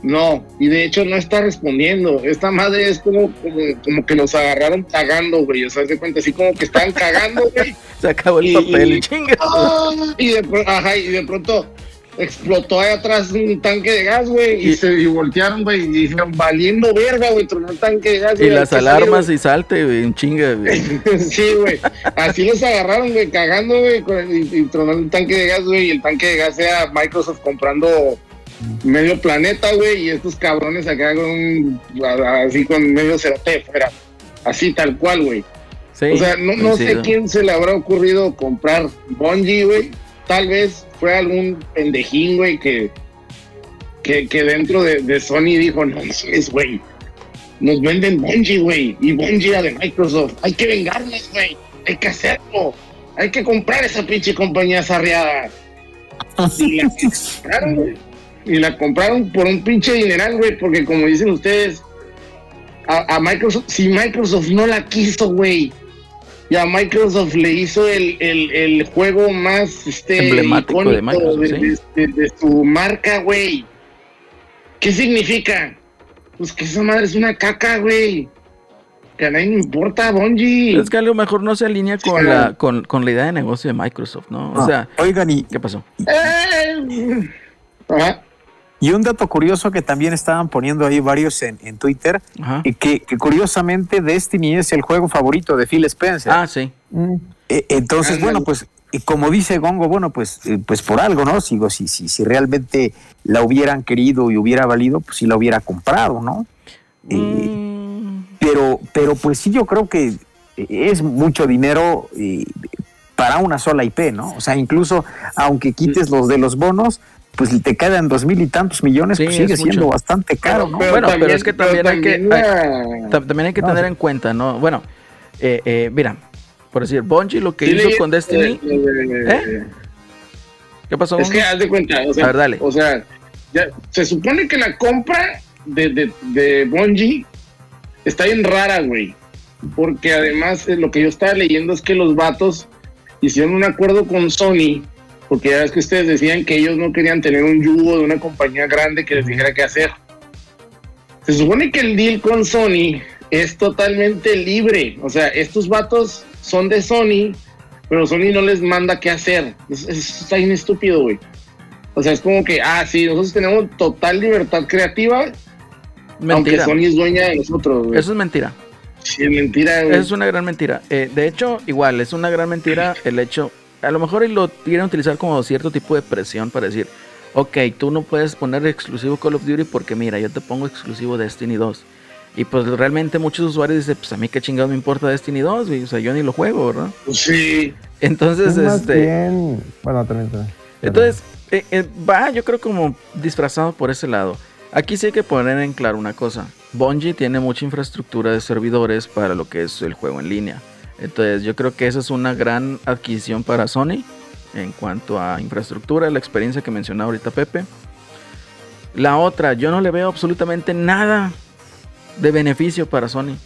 No, y de hecho no está respondiendo. Esta madre es como, como, como que nos agarraron cagando, güey. O sea, se cuenta así como que están cagando, güey. Se acabó el Y- papel, y-. ¡Ah! De, ajá, y de pronto explotó ahí atrás un tanque de gas, güey. Y, Y- se y voltearon, güey. Y dijeron, valiendo verga, güey, tronó un tanque de gas. Y las alarmas y salte, güey, en chinga, güey. sí, güey. Así los agarraron, güey, cagando, güey, y, y tronando un tanque de gas, güey. Y el tanque de gas era Microsoft comprando medio planeta, güey. Y estos cabrones acá con un, así con medio cerote fuera. Así, tal cual, güey. Sí, o sea, no, no sé quién se le habrá ocurrido comprar Bungie, güey. Tal vez fue algún pendejín, güey, que, que, que dentro de, de Sony dijo, no mames, güey. Nos venden Bungie, güey. Y Bungie era de Microsoft. Hay que vengarnos, güey. Hay que hacerlo. Hay que comprar esa pinche compañía sarriada. Y la compraron, güey. Y la compraron por un pinche dineral, güey. Porque como dicen ustedes, a, a Microsoft, si Microsoft no la quiso, güey. Y a Microsoft le hizo el, el, el juego más este, Emblemático de Microsoft, de, sí. de- de su marca, güey. ¿Qué significa? Pues que esa madre es una caca, güey. Que a nadie le importa, Bungie. Es que a lo mejor no se alinea con, Sí. la, con, con la idea de negocio de Microsoft, ¿no? O Ah, sea, oigan, y, ¿qué pasó? Eh, Ajá. Y un dato curioso que también estaban poniendo ahí varios en, en Twitter, y que, que curiosamente Destiny es el juego favorito de Phil Spencer. Ah, sí. Eh, entonces, Ándale. bueno, pues y como dice Gongo, bueno, pues, eh, pues por algo, ¿no? Sigo, si, si, si realmente la hubieran querido y hubiera valido, pues sí la hubiera comprado, ¿no? Eh, Mm, pero, pero pues sí, yo creo que es mucho dinero eh, para una sola IP, ¿no? O sea, incluso aunque quites los de los bonos, pues te quedan dos mil y tantos millones, Sí, pues sigue siendo mucho. bastante caro, ¿no? Bueno, pero es que también hay que- también hay que No, tener sí. en cuenta, ¿no? Bueno, eh, eh, mira, por decir, Bungie lo que Sí, hizo con Destiny, eh, eh, ¿Eh? ¿qué pasó? Es que haz de cuenta, o sea, A ver, dale. o sea, ya, se supone que la compra de, de, de Bungie está bien rara, güey. Porque además eh, lo que yo estaba leyendo es que los vatos hicieron un acuerdo con Sony, porque ya ves que ustedes decían que ellos no querían tener un yugo de una compañía grande que les dijera qué hacer. Se supone que el deal con Sony es totalmente libre. O sea, estos vatos son de Sony, pero Sony no les manda qué hacer. Es, es- está bien estúpido, güey. O sea, es como que, ah, sí, nosotros tenemos total libertad creativa, aunque. Sony es dueña de nosotros, güey. Eso es mentira. Sí, es mentira, güey. Eso es una gran mentira. Eh, de hecho, igual, es una gran mentira el hecho. A lo mejor lo quieren utilizar como cierto tipo de presión para decir, ok, tú no puedes poner exclusivo Call of Duty porque mira, yo te pongo exclusivo Destiny 2. Y pues realmente muchos usuarios dicen, pues a mí qué chingado me importa Destiny 2, güey. O sea, yo ni lo juego, ¿verdad? Sí. Entonces, Es más este. bien- Bueno, también. también. Entonces, eh, eh, va, yo creo como disfrazado por ese lado. Aquí sí hay que poner en claro una cosa. Bungie tiene mucha infraestructura de servidores para lo que es el juego en línea. Entonces, yo creo que esa es una gran adquisición para Sony en cuanto a infraestructura, la experiencia que mencionaba ahorita Pepe. La otra, yo no le veo absolutamente nada de beneficio para Sony.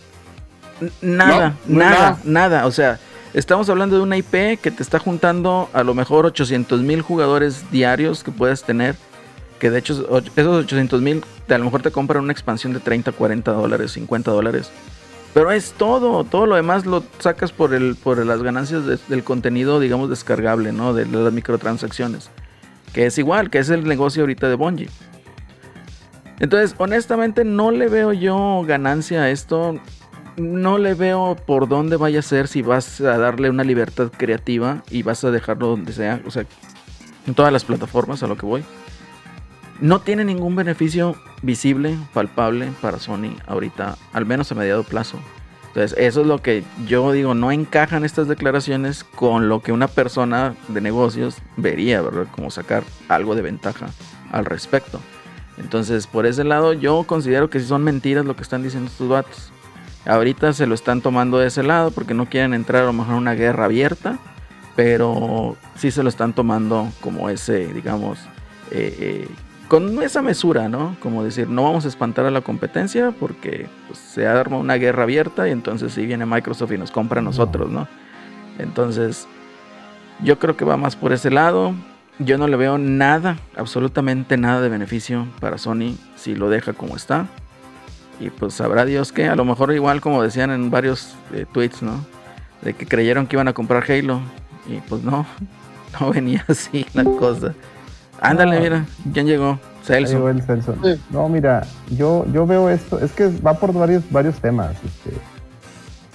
Nada, No, no nada, nada. nada. O sea, estamos hablando de una IP que te está juntando a lo mejor 800 mil jugadores diarios que puedes tener. Que de hecho esos 800 mil a lo mejor te compran una expansión de 30, 40 dólares, 50 dólares. Pero es todo, todo lo demás lo sacas por, el, por las ganancias de- del contenido, digamos, descargable, ¿no? De las microtransacciones. Que es igual, que es el negocio ahorita de Bungie. Entonces, honestamente, no le veo yo ganancia a esto. No le veo por dónde vaya a ser si vas a darle una libertad creativa y vas a dejarlo donde sea. O sea, en todas las plataformas a lo que voy. No tiene ningún beneficio visible, palpable para Sony ahorita, al menos a mediado plazo. Entonces, eso es lo que yo digo, no encajan estas declaraciones con lo que una persona de negocios vería, ¿verdad? Como sacar algo de ventaja al respecto. Entonces, por ese lado, yo considero que si son mentiras lo que están diciendo estos vatos. Ahorita se lo están tomando de ese lado porque no quieren entrar a lo mejor en una guerra abierta, pero sí se lo están tomando como ese, digamos, eh, eh, con esa mesura, ¿no? Como decir, no vamos a espantar a la competencia porque pues, se arma una guerra abierta y entonces si viene Microsoft y nos compra a nosotros, ¿no? Entonces, yo creo que va más por ese lado. Yo no le veo nada, absolutamente nada de beneficio para Sony si lo deja como está. Y pues sabrá Dios que a lo mejor igual como decían en varios eh, tweets, ¿no? De que creyeron que iban a comprar Halo. Y pues no, no venía así la cosa. Ándale, No. mira, ¿quién llegó? Celso. va el Celso. Sí. No, mira, yo, yo veo esto, es que va por varios, varios temas. este.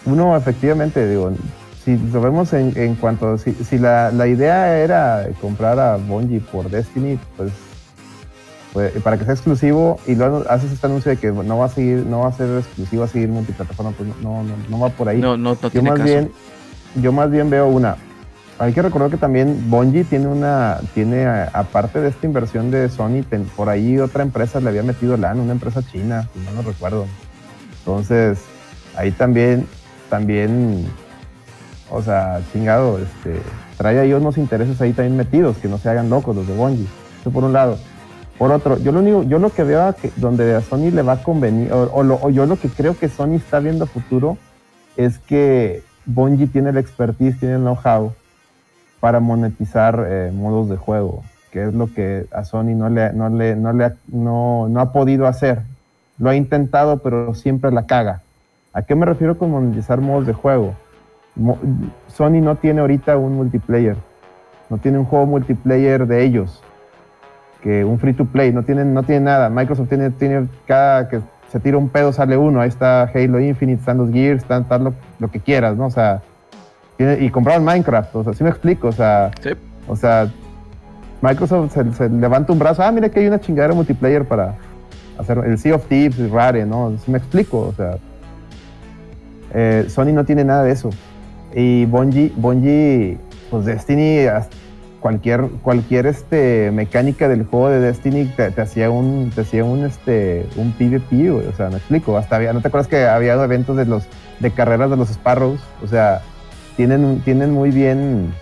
Uno, efectivamente, digo, si lo vemos en, en cuanto, si, si la, la idea era comprar a Bungie por Destiny, pues, pues, para que sea exclusivo y luego haces este anuncio de que no va a seguir, no va a ser exclusivo, va a seguir multiplataforma, pues no, no, no va por ahí. No, no, no yo tiene más caso. bien yo más bien veo una hay que recordar que también Bungie tiene una tiene a- aparte de esta inversión de Sony por ahí otra empresa le había metido LAN una empresa china si no lo recuerdo. Entonces ahí también también o sea chingado este trae ahí unos intereses ahí también metidos que no se hagan locos los de Bungie. Eso por un lado. Por otro, yo lo único, yo lo que veo que donde a Sony le va a convenir, o, o lo- o yo lo que creo que Sony está viendo a futuro es que Bungie tiene la expertise, tiene el know-how para monetizar eh, modos de juego, que es lo que a Sony no le, no le, no le no, no ha podido hacer. Lo ha intentado, pero siempre la caga. ¿A qué me refiero con monetizar modos de juego? Mo- Sony no tiene ahorita un multiplayer, no tiene un juego multiplayer de ellos, que un free to play, no tienen, no tiene nada. Microsoft tiene, tiene cada que se tira un pedo sale uno, ahí está Halo Infinite, están los Gears, están, están lo, lo que quieras, ¿no? O sea, tiene- y compraron Minecraft, o sea, sí me explico, o sea, Sí. o sea, Microsoft se, se levanta un brazo, ah, mira que hay una chingadera multiplayer para hacer el Sea of Thieves, y Rare, ¿no? Sí me explico, o sea, eh, Sony no tiene nada de eso. Y Bungie, Bungie pues Destiny, cualquier, cualquier este, mecánica del juego de Destiny te, te hacía un, te hacía un, este, un PvP, güey, o sea, me explico, hasta había, ¿no te acuerdas que había eventos de los, de carreras de los Sparrows? O sea, tienen, tienen muy bien,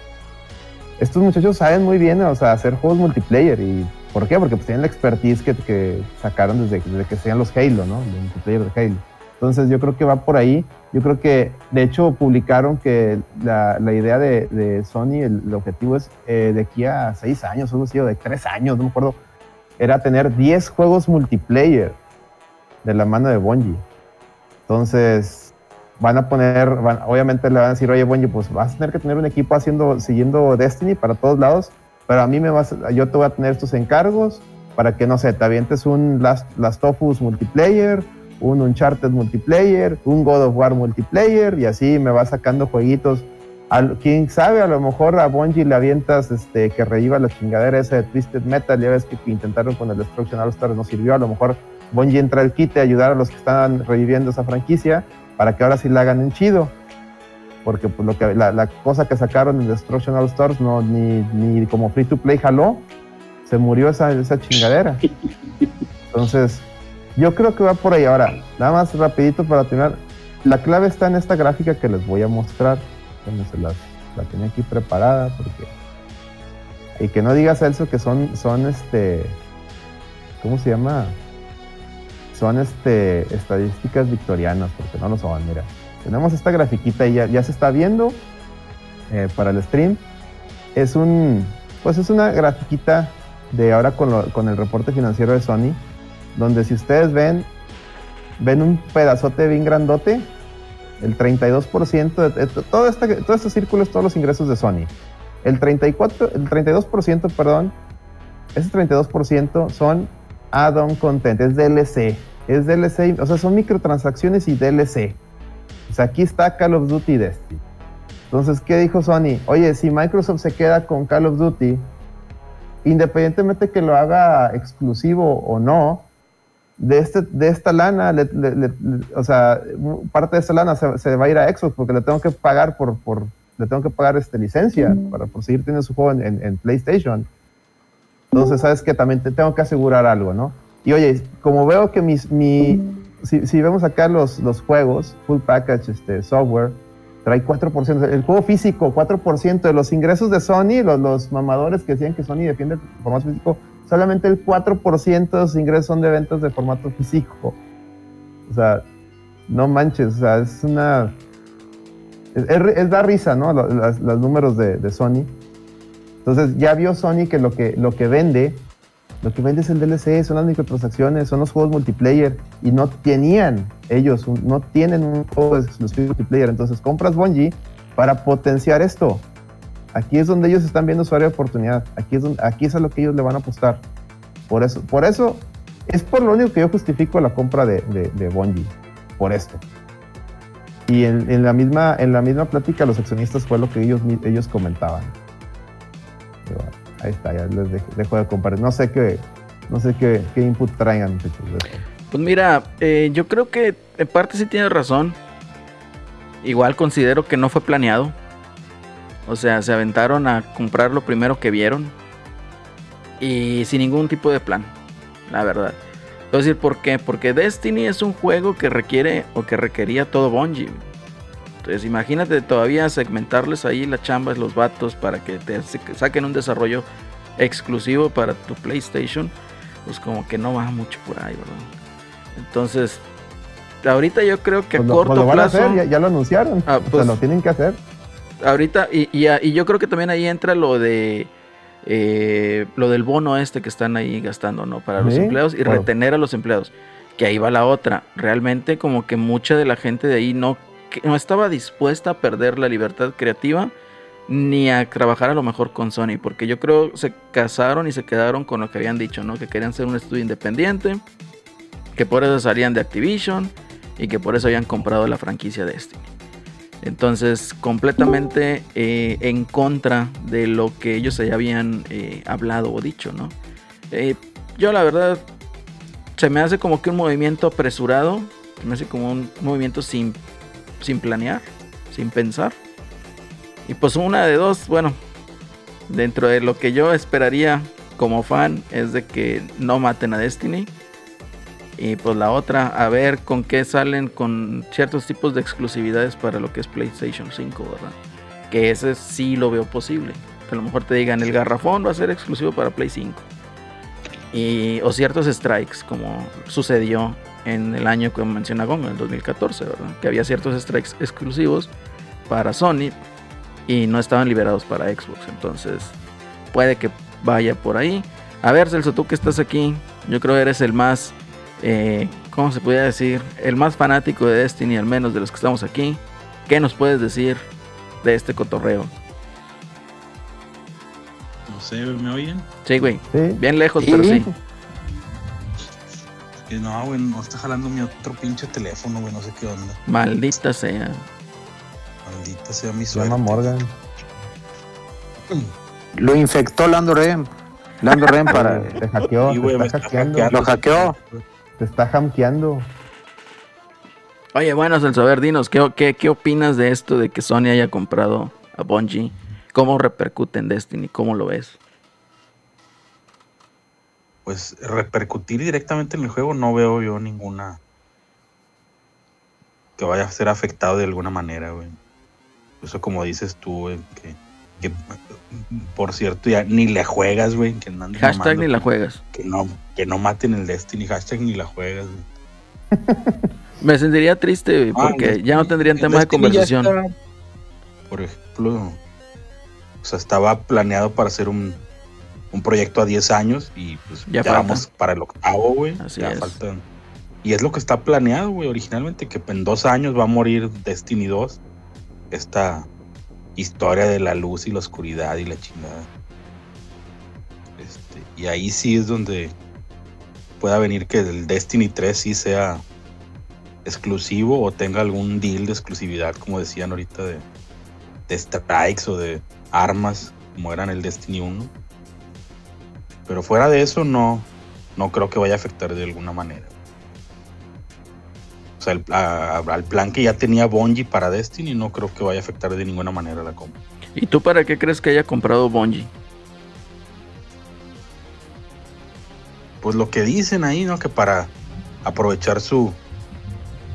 estos muchachos saben muy bien, o sea, hacer juegos multiplayer y ¿por qué? Porque pues tienen la expertise que, que sacaron desde, desde que sean los Halo, ¿no? El multiplayer de Halo. Entonces yo creo que va por ahí. Yo creo que, de hecho, publicaron que la, la idea de, de Sony, el, el objetivo es eh, de aquí a seis años, algo así, o de tres años, no me acuerdo, era tener 10 juegos multiplayer de la mano de Bungie. Entonces, van a poner, obviamente le van a decir, oye, bueno, pues vas a tener que tener un equipo haciendo, siguiendo Destiny para todos lados, pero a mí me vas, yo te voy a tener estos encargos para que, no sé, te avientes un Last, Last of Us multiplayer, un Uncharted multiplayer, un God of War multiplayer, y así me va sacando jueguitos. Quién sabe, a lo mejor a Bungie le avientas este, que reviva la chingadera esa de Twisted Metal, ya ves que intentaron con el Destruction All Stars, no sirvió, a lo mejor Bungie entra al kit a ayudar a los que están reviviendo esa franquicia para que ahora sí la hagan en chido. Porque pues, lo que, la, cosa que sacaron en Destruction All Stars no, ni, ni como free to play jaló, se murió esa, esa chingadera. Entonces, yo creo que va por ahí. Ahora, nada más rapidito para terminar. La clave está en esta gráfica que les voy a mostrar. Donde se las, la tenía aquí preparada porque... Y que no digas Celso que son, son este... ¿Cómo se llama? Son este, estadísticas victorianas, porque no lo son, mira. Tenemos esta grafiquita y ya, ya se está viendo eh, para el stream. Es un, pues es una grafiquita de ahora con, con, el reporte financiero de Sony, donde si ustedes ven, ven un pedazote bien grandote, el 32%, de, todo, este, todo este círculo es todos los ingresos de Sony. El 34, el 32%, perdón, ese 32% son add-on content, es DLC. Es DLC, o sea, son microtransacciones y DLC. O sea, aquí está Call of Duty Destiny. Entonces, ¿qué dijo Sony? Oye, si Microsoft se queda con Call of Duty, independientemente que lo haga exclusivo o no, de, este, de esta lana, o sea, parte de esta lana se, va a ir a Xbox porque le tengo que pagar por, por le tengo que pagar esta licencia para por seguir teniendo su juego en, en PlayStation. Entonces, sabes que también te tengo que asegurar algo, ¿no? Y oye, como veo que mis, mi, si, vemos acá los, juegos, full package este, software, trae 4%, el juego físico, 4% de los ingresos de Sony, los, mamadores que decían que Sony defiende el formato físico, solamente el 4% de los ingresos son de ventas de formato físico. O sea, no manches, o sea, es una... Es, da risa, ¿no? Los, números de Sony. Entonces ya vio Sony que lo que, lo que vende, lo que vende es el DLC, son las microtransacciones, son los juegos multiplayer y no tenían ellos, no tienen un juego exclusivo multiplayer. Entonces compras Bungie para potenciar esto. Aquí es donde ellos están viendo su área de oportunidad. Aquí es, aquí es a lo que ellos le van a apostar. Por eso, por eso es por lo único que yo justifico la compra de, de, Bungie. Por esto. Y en, la misma, en la misma plática los accionistas fue lo que ellos, ellos comentaban. Ahí está, ya les dejo, de compartir. No sé qué, no sé qué, input traigan, Pues mira, eh, yo creo que en parte sí tiene razón. Igual considero que no fue planeado. O sea, se aventaron a comprar lo primero que vieron. Y sin ningún tipo de plan. La verdad. Voy a decir por qué. Porque Destiny es un juego que requiere o que requería todo Bungie. Entonces imagínate todavía segmentarles ahí la chamba los vatos para que te saquen un desarrollo exclusivo para tu PlayStation. Pues como que no va mucho por ahí, ¿verdad? Entonces, ahorita yo creo que a pues corto pues plazo... ya, lo anunciaron. Ah, pues, lo tienen que hacer. Ahorita, y, y, yo creo que también ahí entra lo de... Eh, lo del bono este que están ahí gastando, ¿no? Para los empleados y retener a los empleados. Que ahí va la otra. Realmente como que mucha de la gente de ahí no no estaba dispuesta a perder la libertad creativa ni a trabajar a lo mejor con Sony, porque yo creo se casaron y se quedaron con lo que habían dicho, ¿no? Que querían ser un estudio independiente, que por eso salían de Activision y que por eso habían comprado la franquicia de Destiny. Entonces, completamente eh, en contra de lo que ellos habían eh, hablado o dicho, ¿no? Eh, yo la verdad, se me hace como que un movimiento apresurado, se me hace como un movimiento sin sin planear, sin pensar. Y pues una de dos, bueno, dentro de lo que yo esperaría como fan es de que no maten a Destiny. Y pues la otra, a ver con qué salen con ciertos tipos de exclusividades para lo que es PlayStation 5, ¿verdad? Que ese sí lo veo posible. Que a lo mejor te digan, el garrafón va a ser exclusivo para Play 5. Y, o ciertos strikes, como sucedió en el año que menciona Gong, en el 2014, ¿verdad? Que había ciertos strikes exclusivos para Sony y no estaban liberados para Xbox. Entonces, puede que vaya por ahí. A ver, Celso, tú que estás aquí, yo creo que eres el más eh, ¿cómo se podría decir? El más fanático de Destiny, al menos de los que estamos aquí. ¿Qué nos puedes decir de este cotorreo? No sé, ¿me oyen? Sí, güey. Sí. Bien lejos, Sí. pero sí. Que no, güey, no está jalando mi otro pinche teléfono, güey, no sé qué onda. Maldita sea. Maldita sea mi llama suerte. Morgan. Lo infectó Lando Rem. Lando Rem para. Te hackeó, Sí, te está está hackeando. hackeando. Lo hackeó. Te está hamkeando. Oye, bueno, Celso, a ver, dinos, ¿qué, qué, qué opinas de esto de que Sony haya comprado a Bungie? ¿Cómo repercute en Destiny? ¿Cómo lo ves? Pues repercutir directamente en el juego no veo yo ninguna que vaya a ser afectado de alguna manera, güey. Eso como dices tú, güey, que, que, por cierto ya ni le juegas, güey, que no Hashtag mamando, ni la juegas. Que no, que no maten el Destiny, hashtag ni la juegas, güey. Me sentiría triste güey, Ah, porque ya no tendrían el tema de conversación. está, por ejemplo, o sea, estaba planeado para hacer un, un proyecto a 10 años y pues Ya vamos para el octavo, güey. Así ya es. faltan. Y es lo que está planeado, güey, originalmente, que en dos años va a morir Destiny 2. Esta historia de la luz y la oscuridad y la chingada. Este, y ahí sí es donde pueda venir que el Destiny 3 sí sea exclusivo o tenga algún deal de exclusividad, como decían ahorita, de, de strikes o de armas, como eran el Destiny 1. Pero fuera de eso, no, no creo que vaya a afectar de alguna manera. O sea, el- a- al plan que ya tenía Bungie para Destiny, no creo que vaya a afectar de ninguna manera la compra. ¿Y tú para qué crees que haya comprado Bungie? Pues lo que dicen ahí, ¿no? Que para aprovechar su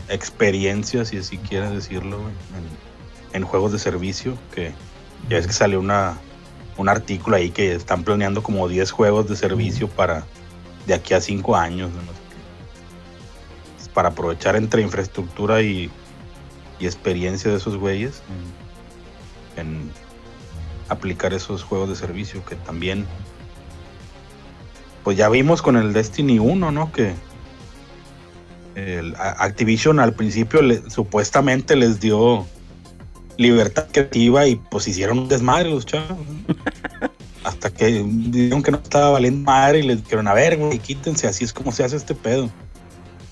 experiencia, si así quieres decirlo, en, en juegos de servicio, que ya es que salió una, un artículo ahí que están planeando como 10 juegos de servicio para de aquí a 5 años, para aprovechar entre infraestructura y, y experiencia de esos güeyes en, en aplicar esos juegos de servicio que también pues ya vimos con el Destiny 1, ¿no? Que el Activision al principio le- supuestamente les dio libertad creativa y pues hicieron un desmadre los chavos. Hasta que dijeron que no estaba valiendo madre y les dijeron, a ver, güey, quítense, así es como se hace este pedo.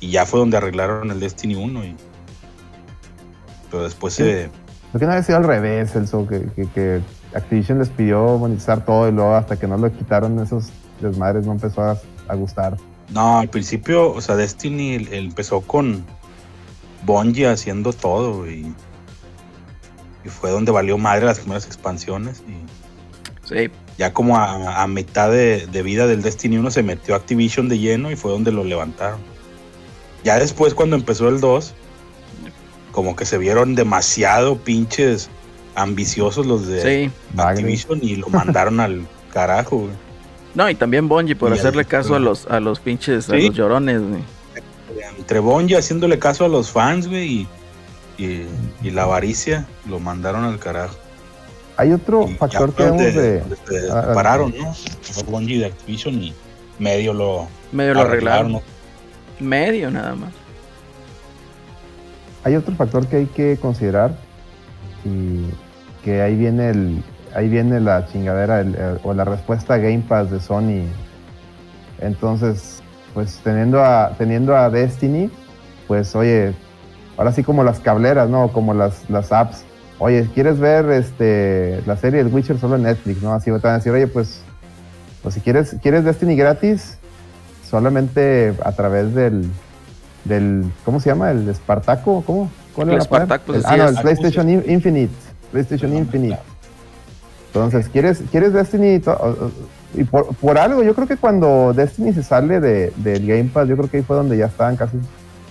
Y ya fue donde arreglaron el Destiny 1. Y... Pero después se... ¿Por qué no había sido al revés, Celso? Que, que, que Activision les pidió monetizar todo y luego hasta que no lo quitaron esos desmadres no empezó a, a gustar. No, al principio, o sea, Destiny él- él empezó con Bungie haciendo todo y, y fue donde valió madre las primeras expansiones y Sí, ya como a, a mitad de, de vida del Destiny 1 se metió Activision de lleno y fue donde lo levantaron. Ya después cuando empezó el 2, como que se vieron demasiado pinches ambiciosos los de sí. Activision y lo mandaron al carajo. güey. No, y también Bungie por Y hacerle caso a los, a los pinches, a los llorones, güey. entre Bungie haciéndole caso a los fans, güey, y, y, y la avaricia, lo mandaron al carajo. Hay otro Y factor que debemos de... Ah, separaron, ¿no? Fue Bungie de Activision y medio lo Medio lo arreglaron. ¿no? Medio nada más. Hay otro factor que hay que considerar y que ahí viene el ahí viene la chingadera el- el- o la respuesta a Game Pass de Sony. Entonces, pues teniendo a teniendo a Destiny, pues oye, ahora sí como las cableras, ¿no? Como las, las apps. Oye, ¿quieres ver este la serie The Witcher solo en Netflix, no? Así te van a decir, oye, pues pues si quieres quieres Destiny gratis, solamente a través del del ¿cómo se llama? el Spartaco, ¿cómo? ¿Cuál El El- así ah, no, el. PlayStation In- Infinite, PlayStation Infinite. Entonces, ¿quieres, quieres Destiny? Y por, por algo, yo creo que cuando Destiny se sale de, del Game Pass, yo creo que ahí fue donde ya estaban casi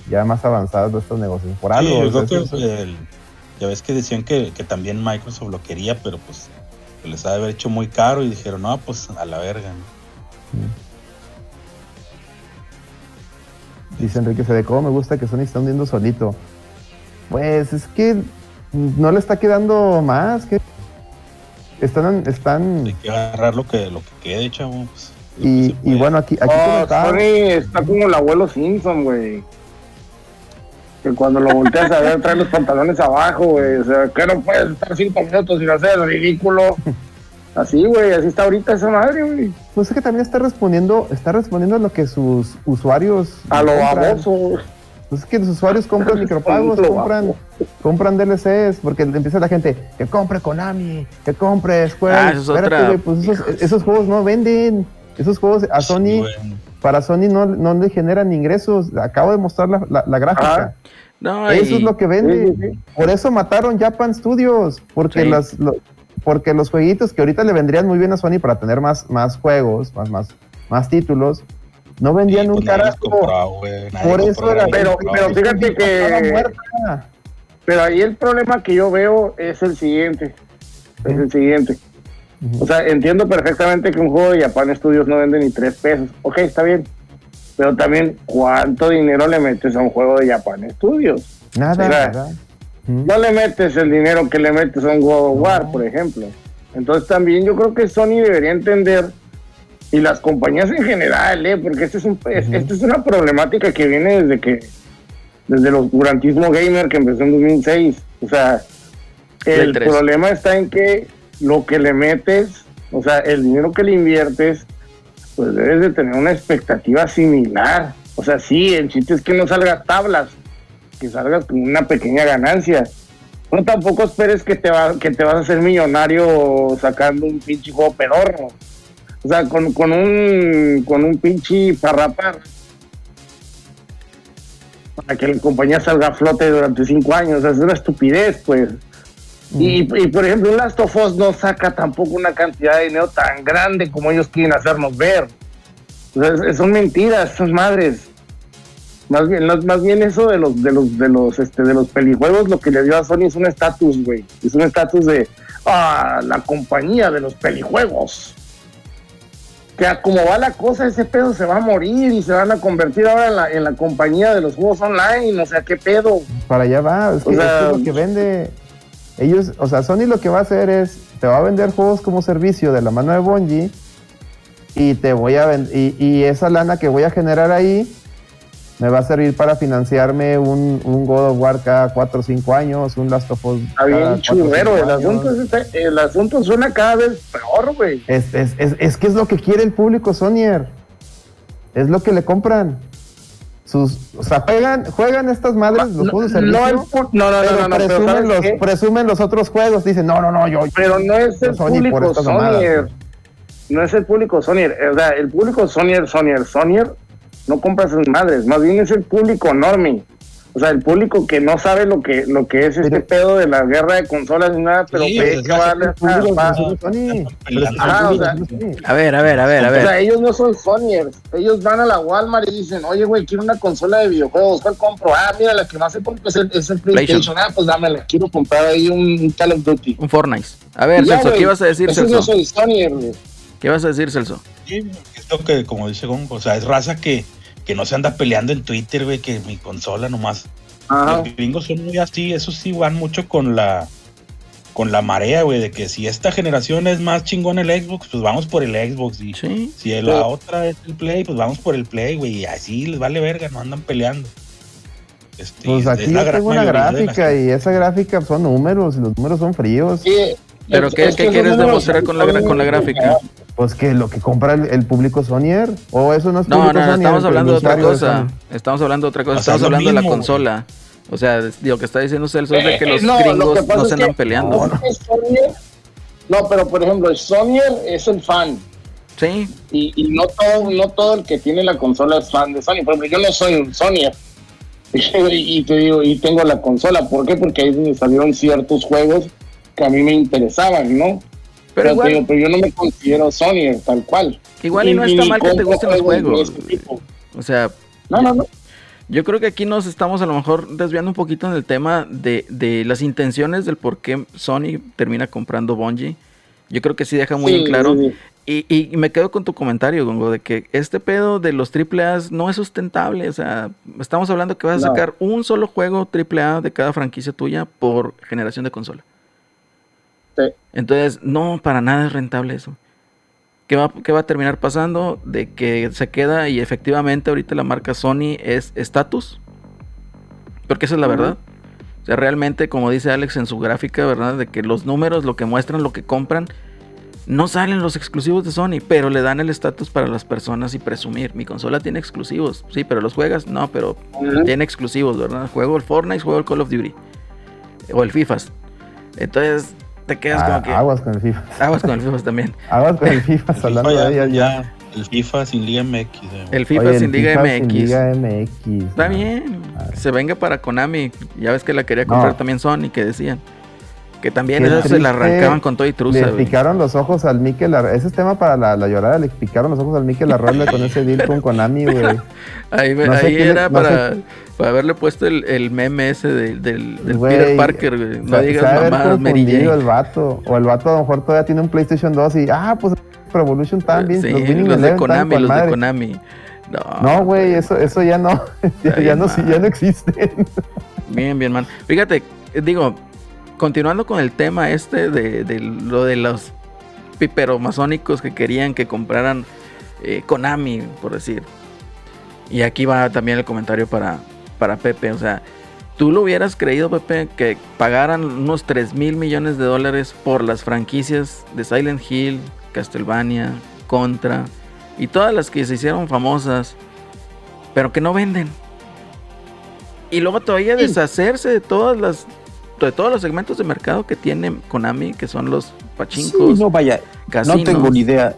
ya más avanzados de estos negocios. Por Sí, algo. yo creo o sea, que eso- el- ya ves que decían que, que también Microsoft lo quería, pero pues les ha de haber hecho muy caro y dijeron, no, pues a la verga. ¿no? Dice Enrique se de cómo me gusta que Sony está hundiendo solito. Pues es que no le está quedando más. que Están, están Hay que agarrar lo que, lo que quede, chavo. lo que y, y bueno, aquí, aquí Oh, comentaba- Sony está como el abuelo Simpson, güey. Que cuando lo volteas a ver, trae los pantalones abajo, güey. O sea, que no puedes estar cinco minutos sin hacer ridículo. Así, güey, así está ahorita esa madre, güey. Pues es que también está respondiendo, está respondiendo a lo que sus usuarios. A lo baboso. Pues es que los usuarios compran micropagos, compran, compran DLCs, porque empieza la gente, que compre Konami, que compre Square. Ah, eso es Espérate, otra- pues esos, esos juegos no venden. Esos juegos a Sony. Para Sony no, no le generan ingresos. Acabo de mostrar la, la- la gráfica. No, Eso y- es lo que vende. Sí, sí, sí. Por eso mataron Japan Studios, porque Sí. las lo- porque los jueguitos que ahorita le vendrían muy bien a Sony para tener más, más juegos, más, más, más títulos, no vendían Sí, un pues carajo. Por eso era pero- pero fíjate que-. Pero ahí el problema que yo veo es el siguiente. Es el siguiente. O sea, entiendo perfectamente que un juego de Japan Studios no vende ni tres pesos. Ok, está bien. Pero también, ¿cuánto dinero le metes a un juego de Japan Studios? Nada. No le metes el dinero que le metes a un God of War, por ejemplo. Entonces también yo creo que Sony debería entender, y las compañías en general, ¿eh? porque esta es, un, esta es una problemática que viene desde que, desde el oscurantismo gamer que empezó en 2006. O sea, el problema está en que lo que le metes, o sea, el dinero que le inviertes, pues debes de tener una expectativa similar. O sea, sí, el chiste es que no salga tablas, que salgas con una pequeña ganancia. No tampoco esperes que te, va, que te vas a hacer millonario sacando un pinche juego pedorro. O sea, con, un con un pinche parrapar para que la compañía salga a flote durante cinco años. Es una estupidez, pues. Y, y, por ejemplo, un Last of Us no saca tampoco una cantidad de dinero tan grande como ellos quieren hacernos ver. O sea, son mentiras, esas madres. Más bien, más bien eso de los, de los, de los, este, de los pelijuegos, lo que le dio a Sony es un estatus, güey. Es un estatus de ah, la compañía de los pelijuegos. Que como va la cosa, ese pedo se va a morir y se van a convertir ahora en la, en la compañía de los juegos online. O sea, qué pedo. Para allá va, es que, O sea, es que lo que vende. Ellos, o sea, Sony lo que va a hacer es, te va a vender juegos como servicio de la mano de Bungie y te voy a vender, y, y esa lana que voy a generar ahí me va a servir para financiarme un, un God of War cada 4 o 5 años, un Last of Us. Está bien churrero. El asunto, es, el asunto suena cada vez peor, güey. Es, es, es, es que es lo que quiere el público, Sonyer. Es lo que le compran. Sus, o sea, juegan, juegan estas madres, los No, juegos de no, servicio. no, no, no, pero no, no, pero presumen, ¿sabes los, qué? presumen los otros juegos. Dicen, no, no, no, yo. Pero no es el Sony público Sonyer. No es el público Sonyer. O sea, el público Sonyer, Sonyer, Sonyer no compra esas madres. Más bien es el público normie. O sea, el público que no sabe lo que, lo que es este Pero- pedo de la guerra de consolas ni nada, pero Sí, ve pues, que va a darle. A ver, a ver, a ver, a O sea, ver. ellos no son Sonyers. Ellos van a la Walmart y dicen, oye, güey, quiero una consola de videojuegos. ¿Cuál compro? Ah, mira, la que más se compra es el, es el PlayStation. Ah, pues dámela. Quiero comprar ahí un, un Call of Duty. Un Fortnite. A ver, ya, Celso, ¿qué ibas a decir, Eso Celso? no soy Sonyer, güey. ¿Qué ibas a decir, Celso? Sí, es lo que, como dice Gongo, o sea, es raza que, que no se anda peleando en Twitter, güey, que mi consola nomás. Ajá. Los gringos son muy así, eso sí van mucho con la con la marea, güey, de que si esta generación es más chingón el Xbox, pues vamos por el Xbox. Y Sí. si la otra es el Play, pues vamos por el Play, güey. Y así les vale verga, no andan peleando. Este, Pues es aquí yo tengo una gráfica y esa gráfica son números y los números son fríos. Sí, ¿Pero es- qué, es qué que quieres demostrar con la, con la gráfica? Pues que lo que compra el, el público Sonyer. O eso no es No, público no, no, estamos hablando de otra cosa. Sony. Estamos hablando de otra cosa. O sea, Estamos hablando de la consola. O sea, lo que está diciendo Celso es de que Eh, los no, lo gringos que no se andan que- peleando. No, pero por ejemplo, el Sonyer es el fan. Sí, Y, y no todo no todo el que tiene la consola es fan de Sony. Por ejemplo, yo no soy un Sonyer. y te digo, y tengo la consola. ¿Por qué? Porque ahí donde salieron ciertos juegos que a mí me interesaban, ¿no? pero igual, digo, pero yo no me considero Sonyer tal cual. igual y no está mal que te gusten los juegos. O sea, No, no, no. Yo creo que aquí nos estamos a lo mejor desviando un poquito en el tema de, de las intenciones del por qué Sony termina comprando Bungie. Yo creo que sí deja muy Sí, en claro. sí, sí. Y, y me quedo con tu comentario, Gongo, de que este pedo de los AAA no es sustentable. O sea, estamos hablando que vas a No. sacar un solo juego AAA de cada franquicia tuya por generación de consola. Sí. Entonces, no, para nada es rentable eso. ¿Qué va, ¿Qué va a terminar pasando? De que se queda y efectivamente ahorita la marca Sony es estatus. Porque esa es la verdad. O sea, realmente, como dice Alex en su gráfica, ¿verdad? De que los números, lo que muestran, lo que compran, no salen los exclusivos de Sony, pero le dan el estatus para las personas y presumir. Mi consola tiene exclusivos, sí, pero los juegas, no, pero tiene exclusivos, ¿verdad? Juego el Fortnite, juego el Call of Duty. O el FIFA. Entonces, te quedas Ah, como que. Aguas con el FIFA. Aguas con el FIFA también. Aguas con el FIFA, hablando de ya- ya. ya, el FIFA sin Liga MX. eh. El FIFA Oye, el sin Liga FIFA MX. sin Liga MX. Está bien. Ah. Se venga para Konami. Ya ves que la quería comprar No. también Sony, que decían. Que también Qué esa se la arrancaban con todo y truza, Le güey. picaron los ojos al Mikel Ar- Ese es tema para la, la llorada. Le picaron los ojos al Mikel Arroyo con ese deal con Konami, güey. Ahí, No era no sé- para, haberle puesto el, el meme ese del, del, del Güey, Peter Parker, güey. No digas mamadas, Mary Jane. el vato. O el vato a lo mejor todavía tiene un PlayStation 2 y, ah, pues Pro Evolution también. Sí, los Winning los de Konami, los de. Konami. No, No, güey, eso, eso ya no. ya, ya no, ya no existe. Bien, bien, man. Fíjate, eh, digo, continuando con el tema este de, de lo de los piperomasónicos que querían que compraran eh, Konami, por decir. Y aquí va también el comentario para, para Pepe. O sea, ¿tú lo hubieras creído, Pepe, que pagaran unos 3 mil millones de dólares por las franquicias de Silent Hill, Castlevania, Contra y todas las que se hicieron famosas, pero que no venden? Y luego todavía Sí. deshacerse de todas las de todos los segmentos de mercado que tiene Konami, que son los Sí, pachincos, no vaya, casinos. no tengo ni idea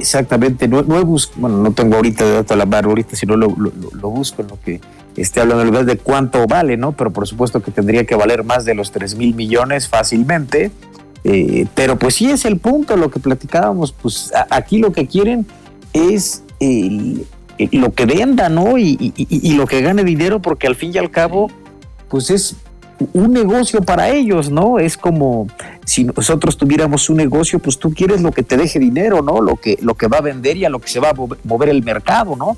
exactamente, no, no he bus- bueno, no tengo ahorita de dato a la mano ahorita, si no lo, lo, lo- lo busco en lo que esté hablando en lugar de cuánto vale, ¿no? Pero por supuesto que tendría que valer más de los 3 mil millones fácilmente. Eh, pero pues sí es el punto, lo que platicábamos, pues aquí lo que quieren es lo que venda, ¿no? Y, y- y- lo que gane dinero, porque al fin y al cabo, pues es un negocio para ellos, ¿no? Es como si nosotros tuviéramos un negocio, pues tú quieres lo que te deje dinero, ¿no? Lo que, lo que va a vender y a lo que se va a mover el mercado, ¿no?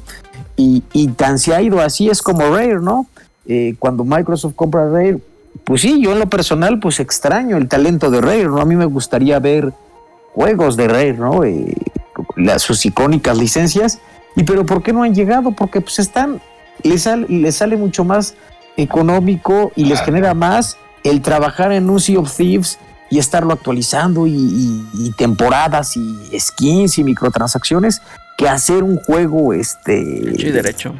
Y, y tan se ha ido así, es como Rare, ¿no? Eh, cuando Microsoft compra Rare, pues sí, yo en lo personal, pues extraño el talento de Rare, ¿no? A mí me gustaría ver juegos de Rare, ¿no? Eh, las, sus icónicas licencias. Y pero ¿por qué no han llegado? Porque pues están, les, sal- les sale mucho más económico y les genera más el trabajar en un Sea of Thieves y estarlo actualizando y, y- y temporadas y skins y microtransacciones que hacer un juego este Hecho y derecho.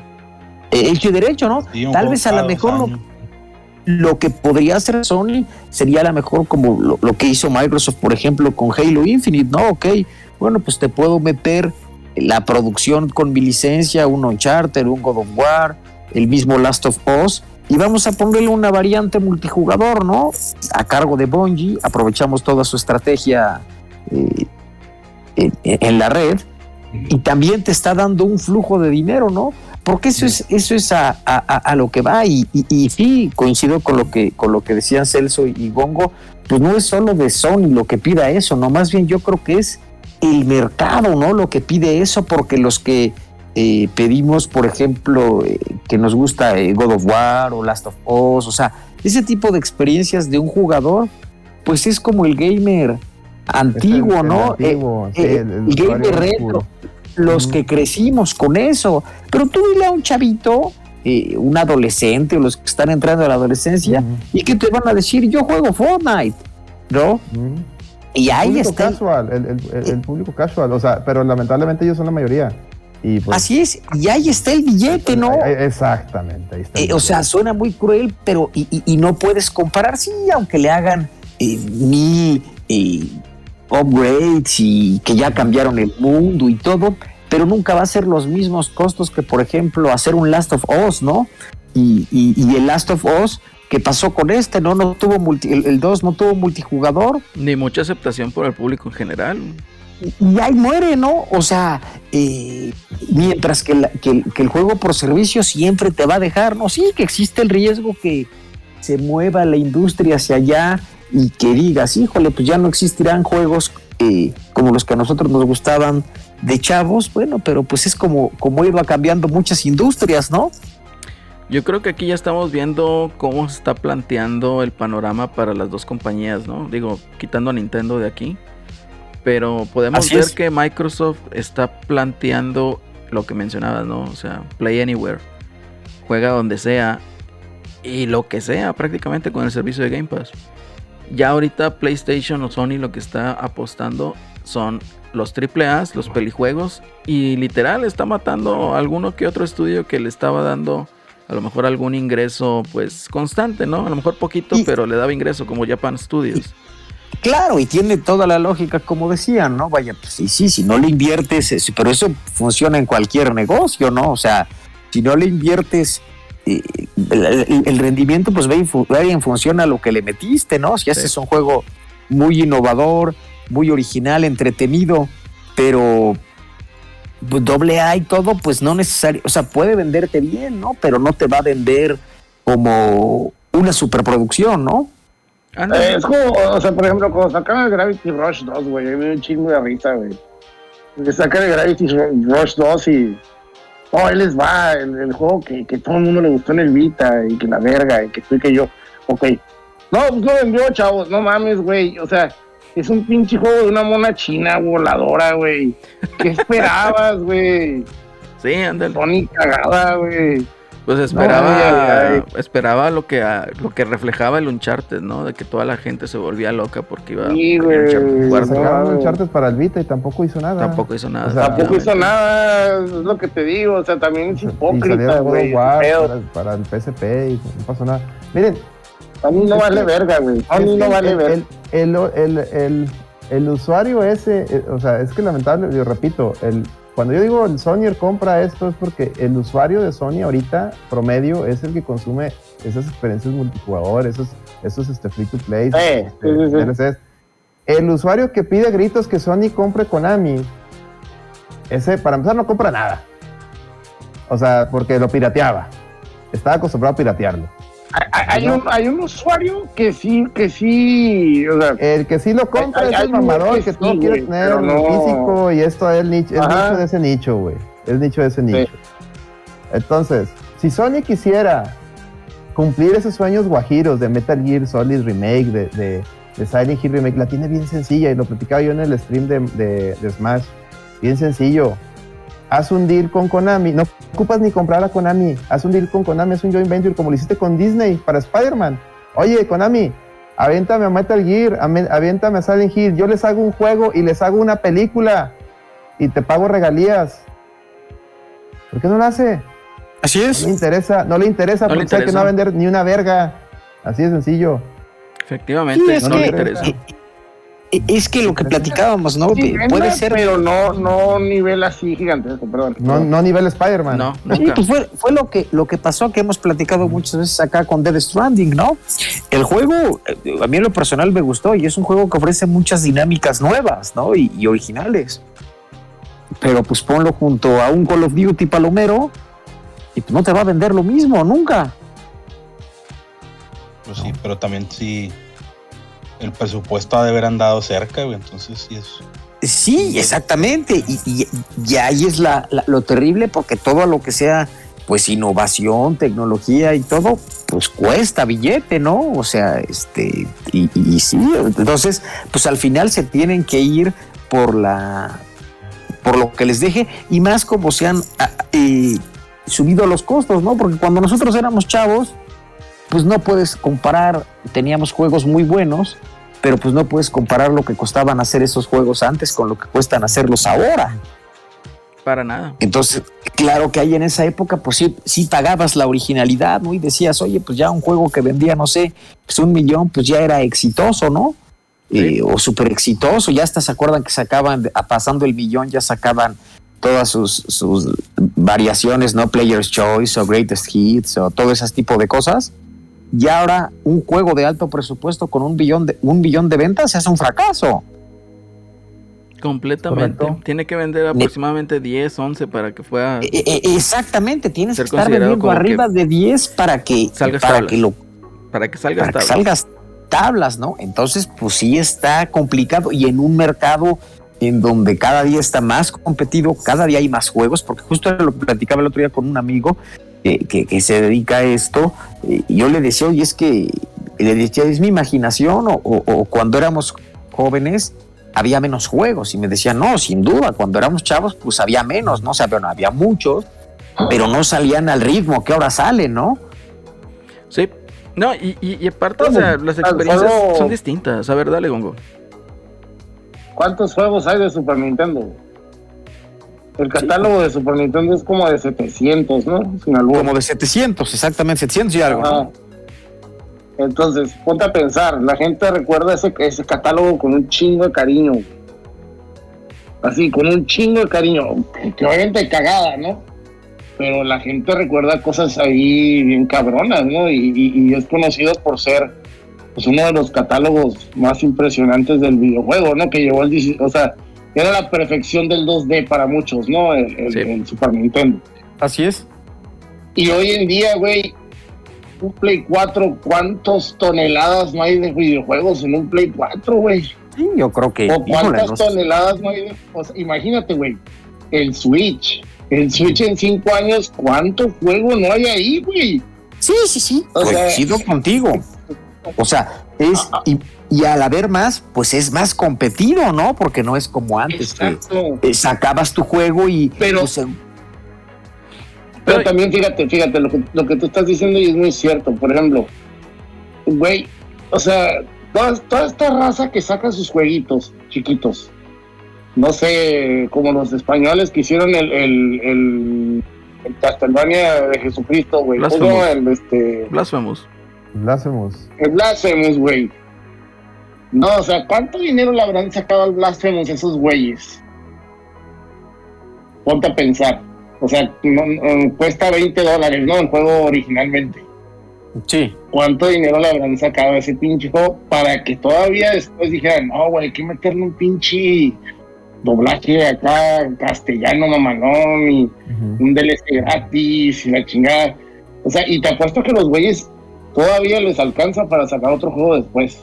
eh, hecho y derecho, ¿no? Sí, Tal vez a lo mejor lo, que podría hacer Sony sería a lo mejor como lo, lo que hizo Microsoft, por ejemplo, con Halo Infinite, ¿no? Ok, bueno, pues te puedo meter la producción con mi licencia, un Uncharted, un God of War, el mismo Last of Us, y vamos a ponerle una variante multijugador, ¿no? A cargo de Bungie, aprovechamos toda su estrategia eh, en, en la red, y también te está dando un flujo de dinero, ¿no? Porque eso es, eso es a, a- a- lo que va, y, y, y sí, coincido con lo que, con lo que decían Celso y Gongo, pues no es solo de Sony lo que pida eso, no, más bien yo creo que es el mercado, ¿no? Lo que pide eso, porque los que eh, pedimos, por ejemplo, eh, que nos gusta eh, God of War o Last of Us, o sea, ese tipo de experiencias de un jugador, pues es como el gamer antiguo, Es el- el ¿no? Eh, antiguo, sí, eh, el- gamer usuario retro, los que crecimos con eso. Pero tú dile a un chavito, eh, un adolescente o los que están entrando a la adolescencia, y que te van a decir, yo juego Fortnite, ¿no? Y ahí público está. el- casual, el, el público casual, o sea, pero lamentablemente ellos son la mayoría. Y pues, Así es, y ahí está el billete, ¿no? exactamente, ahí está. Eh, o sea, suena muy cruel, pero y, y- y no puedes comparar, sí, aunque le hagan eh, mil eh, upgrades y que ya cambiaron el mundo y todo, pero nunca va a ser los mismos costos que, por ejemplo, hacer un Last of Us, ¿no? Y, y- y el Last of Us, ¿qué pasó con este? No, no tuvo multi, el, el 2 no tuvo multijugador, Ni mucha aceptación por el público en general. y ahí muere, ¿no? O sea, eh, mientras que, la- que que el juego por servicio siempre te va a dejar, ¿no? Sí, que existe el riesgo que se mueva la industria hacia allá y que digas, híjole, pues ya no existirán juegos eh, como los que a nosotros nos gustaban de chavos, bueno, pero pues es como, como iba cambiando muchas industrias, ¿no? Yo creo que aquí ya estamos viendo cómo se está planteando el panorama para las dos compañías, ¿no? Digo, quitando a Nintendo de aquí. Pero podemos Así ver es. que Microsoft está planteando lo que mencionabas, ¿no? O sea, Play Anywhere. Juega donde sea. y lo que sea prácticamente con el servicio de Game Pass. Ya ahorita PlayStation o Sony lo que está apostando son los AAA, los pelijuegos y literal está matando a alguno que otro estudio que le estaba dando a lo mejor algún ingreso pues constante, ¿no? A lo mejor poquito, Y- pero le daba ingreso como Japan Studios. Claro, y tiene toda la lógica, como decían, ¿no? Vaya, pues sí, sí, si no le inviertes, eh, pero eso funciona en cualquier negocio, ¿no? O sea, si no le inviertes el, rendimiento, pues va en, fu- va en función a lo que le metiste, ¿no? Si haces un juego muy innovador, muy original, entretenido, pero doble A y todo, pues no necesario, o sea, puede venderte bien, ¿no? Pero no te va a vender como una superproducción, ¿no? Eh, es como, o sea, por ejemplo, cuando sacaron el Gravity Rush 2, güey, me dio un chingo de risa, güey. Que sacan el Gravity Rush 2 y. Oh, ahí les va, el, el juego que, que todo el mundo le gustó en el Vita y que la verga y que tú y que yo. Ok. No, pues lo vendió, chavos, no mames, güey. O sea, es un pinche juego de una mona china voladora, güey. ¿Qué esperabas, güey? Sí, ándale. Tony cagada, güey. Pues esperaba, ay, ay. esperaba lo que ah, lo que reflejaba el Uncharted, ¿no? De que toda la gente se volvía loca porque iba Sí, a güey. Uncharted. Sacaron. Uncharted para el Vita y tampoco hizo nada. Tampoco hizo nada. O sea, Tampoco hizo nada, es lo que te digo, o sea, también es hipócrita, güey. para, para el PSP y no pasó nada. Miren, A mí no Es vale que- verga, güey. A mí no vale el, verga. el, el, el, el- el usuario ese, eh, o sea, es que lamentable, yo repito, el, cuando yo digo el Sonyer compra esto es porque el usuario de Sony ahorita promedio es el que consume esas experiencias multijugador, esos, esos este, free to play, Sí, este, sí. DLCs. El usuario que pide gritos que Sony compre Konami, ese para empezar no compra nada. O sea, porque lo pirateaba. Estaba acostumbrado a piratearlo. Hay, hay un, hay un usuario que sí, que sí, o sea, El que sí lo compra Hay- es el mamador que que, sí, todo quiere tener no- físico y esto es el nicho, es nicho de ese nicho, güey. Es nicho de ese nicho. Entonces, si Sony quisiera cumplir esos sueños guajiros de Metal Gear Solid Remake, de, de, de Silent Hill Remake, la tiene bien sencilla y lo platicaba yo en el stream de, de- de Smash. Bien sencillo. Haz un deal con Konami. No ocupas ni comprar a Konami. Haz un deal con Konami. Es un joint venture como lo hiciste con Disney para Spider-Man. Oye, Konami, aviéntame a Metal Gear, ame- aviéntame a Silent Hill. Yo les hago un juego y les hago una película y te pago regalías. ¿Por qué no lo hace? Así No le interesa, no le interesa No le porque sabe que interesa. no va a vender ni una verga. Así de sencillo. Efectivamente, es no le que- interesa. eh, eh, Es que lo que platicábamos, ¿no? sí, puede ser. pero no, no nivel así gigantesco, perdón. No, no nivel Spider-Man. No, Sí, pues fue, fue lo que lo que pasó que hemos platicado muchas veces acá con Dead Stranding, ¿no? El juego, eh, a mí en lo personal me gustó y es un juego que ofrece muchas dinámicas nuevas, ¿no? Y, y originales. Pero pues ponlo junto a un Call of Duty palomero y pues no te va a vender lo mismo, nunca. Pues sí, pero también sí. El presupuesto ha de haber andado cerca, güey. Entonces sí es. Sí, exactamente. Y, y- y ahí es la- lo terrible porque todo lo que sea, pues innovación, tecnología y todo, pues cuesta billete, ¿no? O sea, este, y, y- y sí, entonces, pues al final se tienen que ir por la, por lo que les deje y más como se han ah, eh, subido los costos, ¿no? Porque cuando nosotros éramos chavos, pues no puedes comparar, teníamos juegos muy buenos, pero pues no puedes comparar lo que costaban hacer esos juegos antes con lo que cuestan hacerlos ahora. Para nada. Entonces, claro que ahí en esa época, pues sí, sí pagabas la originalidad, ¿no? Y decías, oye, pues ya un juego que vendía, no sé, pues un millón, pues ya era exitoso, ¿no? Sí. Eh, o súper exitoso, ya hasta se acuerdan que sacaban, pasando el millón, ya sacaban todas sus, sus variaciones, ¿no? Player's Choice o Greatest Hits o todo ese tipo de cosas. Y ahora un juego de alto presupuesto con un billón de, un billón de ventas es un fracaso. Completamente. Correcto. Tiene que vender aproximadamente 10, 11 para que pueda E- e- Exactamente, tienes que estar vendiendo arriba de 10 para que, Salgas para tablas. que, lo, para que salga para que estable. salgas tablas, ¿no? Entonces, pues sí está complicado y en un mercado en donde cada día está más competido, cada día hay más juegos, porque justo lo platicaba el otro día con un amigo eh, que, que se dedica a esto, eh, y yo le decía, oye, es que, le decía, es mi imaginación, o, o- o cuando éramos jóvenes había menos juegos, y me decía, no, sin duda, cuando éramos chavos, pues había menos, ¿no? O sea, bueno, había muchos, pero no salían al ritmo que ahora salen, ¿no? Sí. No, y, y, y aparte, o sea, las experiencias son distintas. A ver, dale, Gongo. ¿Cuántos juegos hay de Super Nintendo? El catálogo de Super Nintendo es como de 700, ¿no? Sin. Como de 700, exactamente, 700 y algo. ¿no? Entonces, ponte a pensar, la gente recuerda ese, ese catálogo con un chingo de cariño. Así, con un chingo de cariño. Que obviamente cagada, ¿no? Pero la gente recuerda cosas ahí bien cabronas, ¿no? Y, y- y es conocido por ser pues, uno de los catálogos más impresionantes del videojuego, ¿no? Que llevó el... 16 O sea, era la perfección del 2D para muchos, ¿no? El, el- Sí. el Super Nintendo. Así es. Y hoy en día, güey, un Play 4, ¿cuántas toneladas no hay de videojuegos en un Play 4, güey? Sí, yo creo que. ¿O cuántas toneladas no hay de... o sea, imagínate, güey, el Switch. El Switch en cinco años, ¿cuánto juego no hay ahí, güey? Sí, sí, sí. O sea- Coincido contigo. O sea, es. Y, y al haber más, pues es más competido, ¿no? Porque no es como antes que Exacto. eh, sacabas tu juego y. Pero- pues, eh, Pero también fíjate, fíjate, lo que, lo que tú estás diciendo y es muy cierto. Por ejemplo, güey, o sea, toda, toda esta raza que saca sus jueguitos chiquitos, no sé, como los españoles que hicieron el, el, el, el Castlevania de Jesucristo, güey. Blasphemous. ¿Cómo el, este, Blasphemous. Blasphemous. el Blasphemous, güey. No, o sea, ¿cuánto dinero le habrán sacado al Blasphemous esos güeyes? Ponte a pensar. O sea, no- no, cuesta 20 dólares, ¿no? El juego originalmente. sí. ¿Cuánto dinero le habrán sacado a ese pinche juego para que todavía después dijeran, no, güey, hay que meterle un pinche doblaje acá castellano mamalón y un DLC gratis y la chingada? O sea, y te apuesto que los güeyes todavía les alcanza para sacar otro juego después.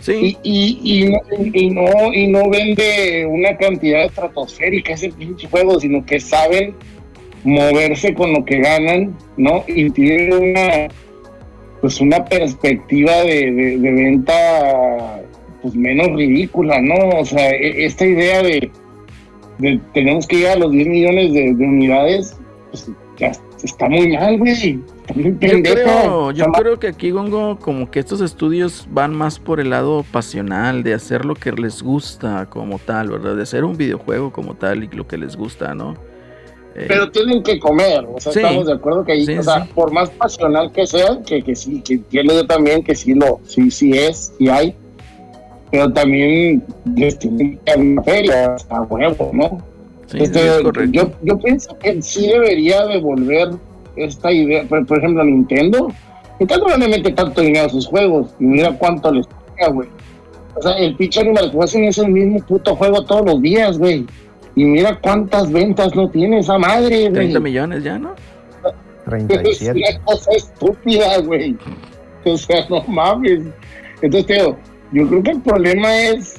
Sí. Y, y, y, no, y, no, y no vende una cantidad estratosférica ese pinche juego, sino que saben moverse con lo que ganan, ¿no? Y tienen una, pues una perspectiva de, de- de venta pues menos ridícula, ¿no? O sea, e- esta idea de, de tenemos que llegar a los 10 millones de, de unidades, pues ya está muy mal, güey. Está muy Yo creo, yo Está creo que aquí, Gongo, como que estos estudios van más por el lado pasional, de hacer lo que les gusta como tal, ¿verdad? De hacer un videojuego como tal y lo que les gusta, ¿no? Eh, pero tienen que comer, o sea, Sí. estamos de acuerdo que ahí, Sí, o sea, sí. por más pasional que sea, que, que sí, que entiendo yo también que sí lo, sí, sí es, sí hay, pero también les tienen que dar una feria a huevo, ¿no? Sí, Este, es yo, yo pienso que sí debería devolver esta idea, por, por ejemplo, Nintendo, Nintendo no le mete tanto dinero a sus juegos, y mira cuánto les paga, güey. O sea, el pinche Animal Crossing es el mismo puto juego todos los días, güey. Y mira cuántas ventas no tiene esa madre, güey. 30 millones ya, ¿no? Es 37. una cosa estúpida, güey. O sea, no mames. Entonces, digo, yo creo que el problema es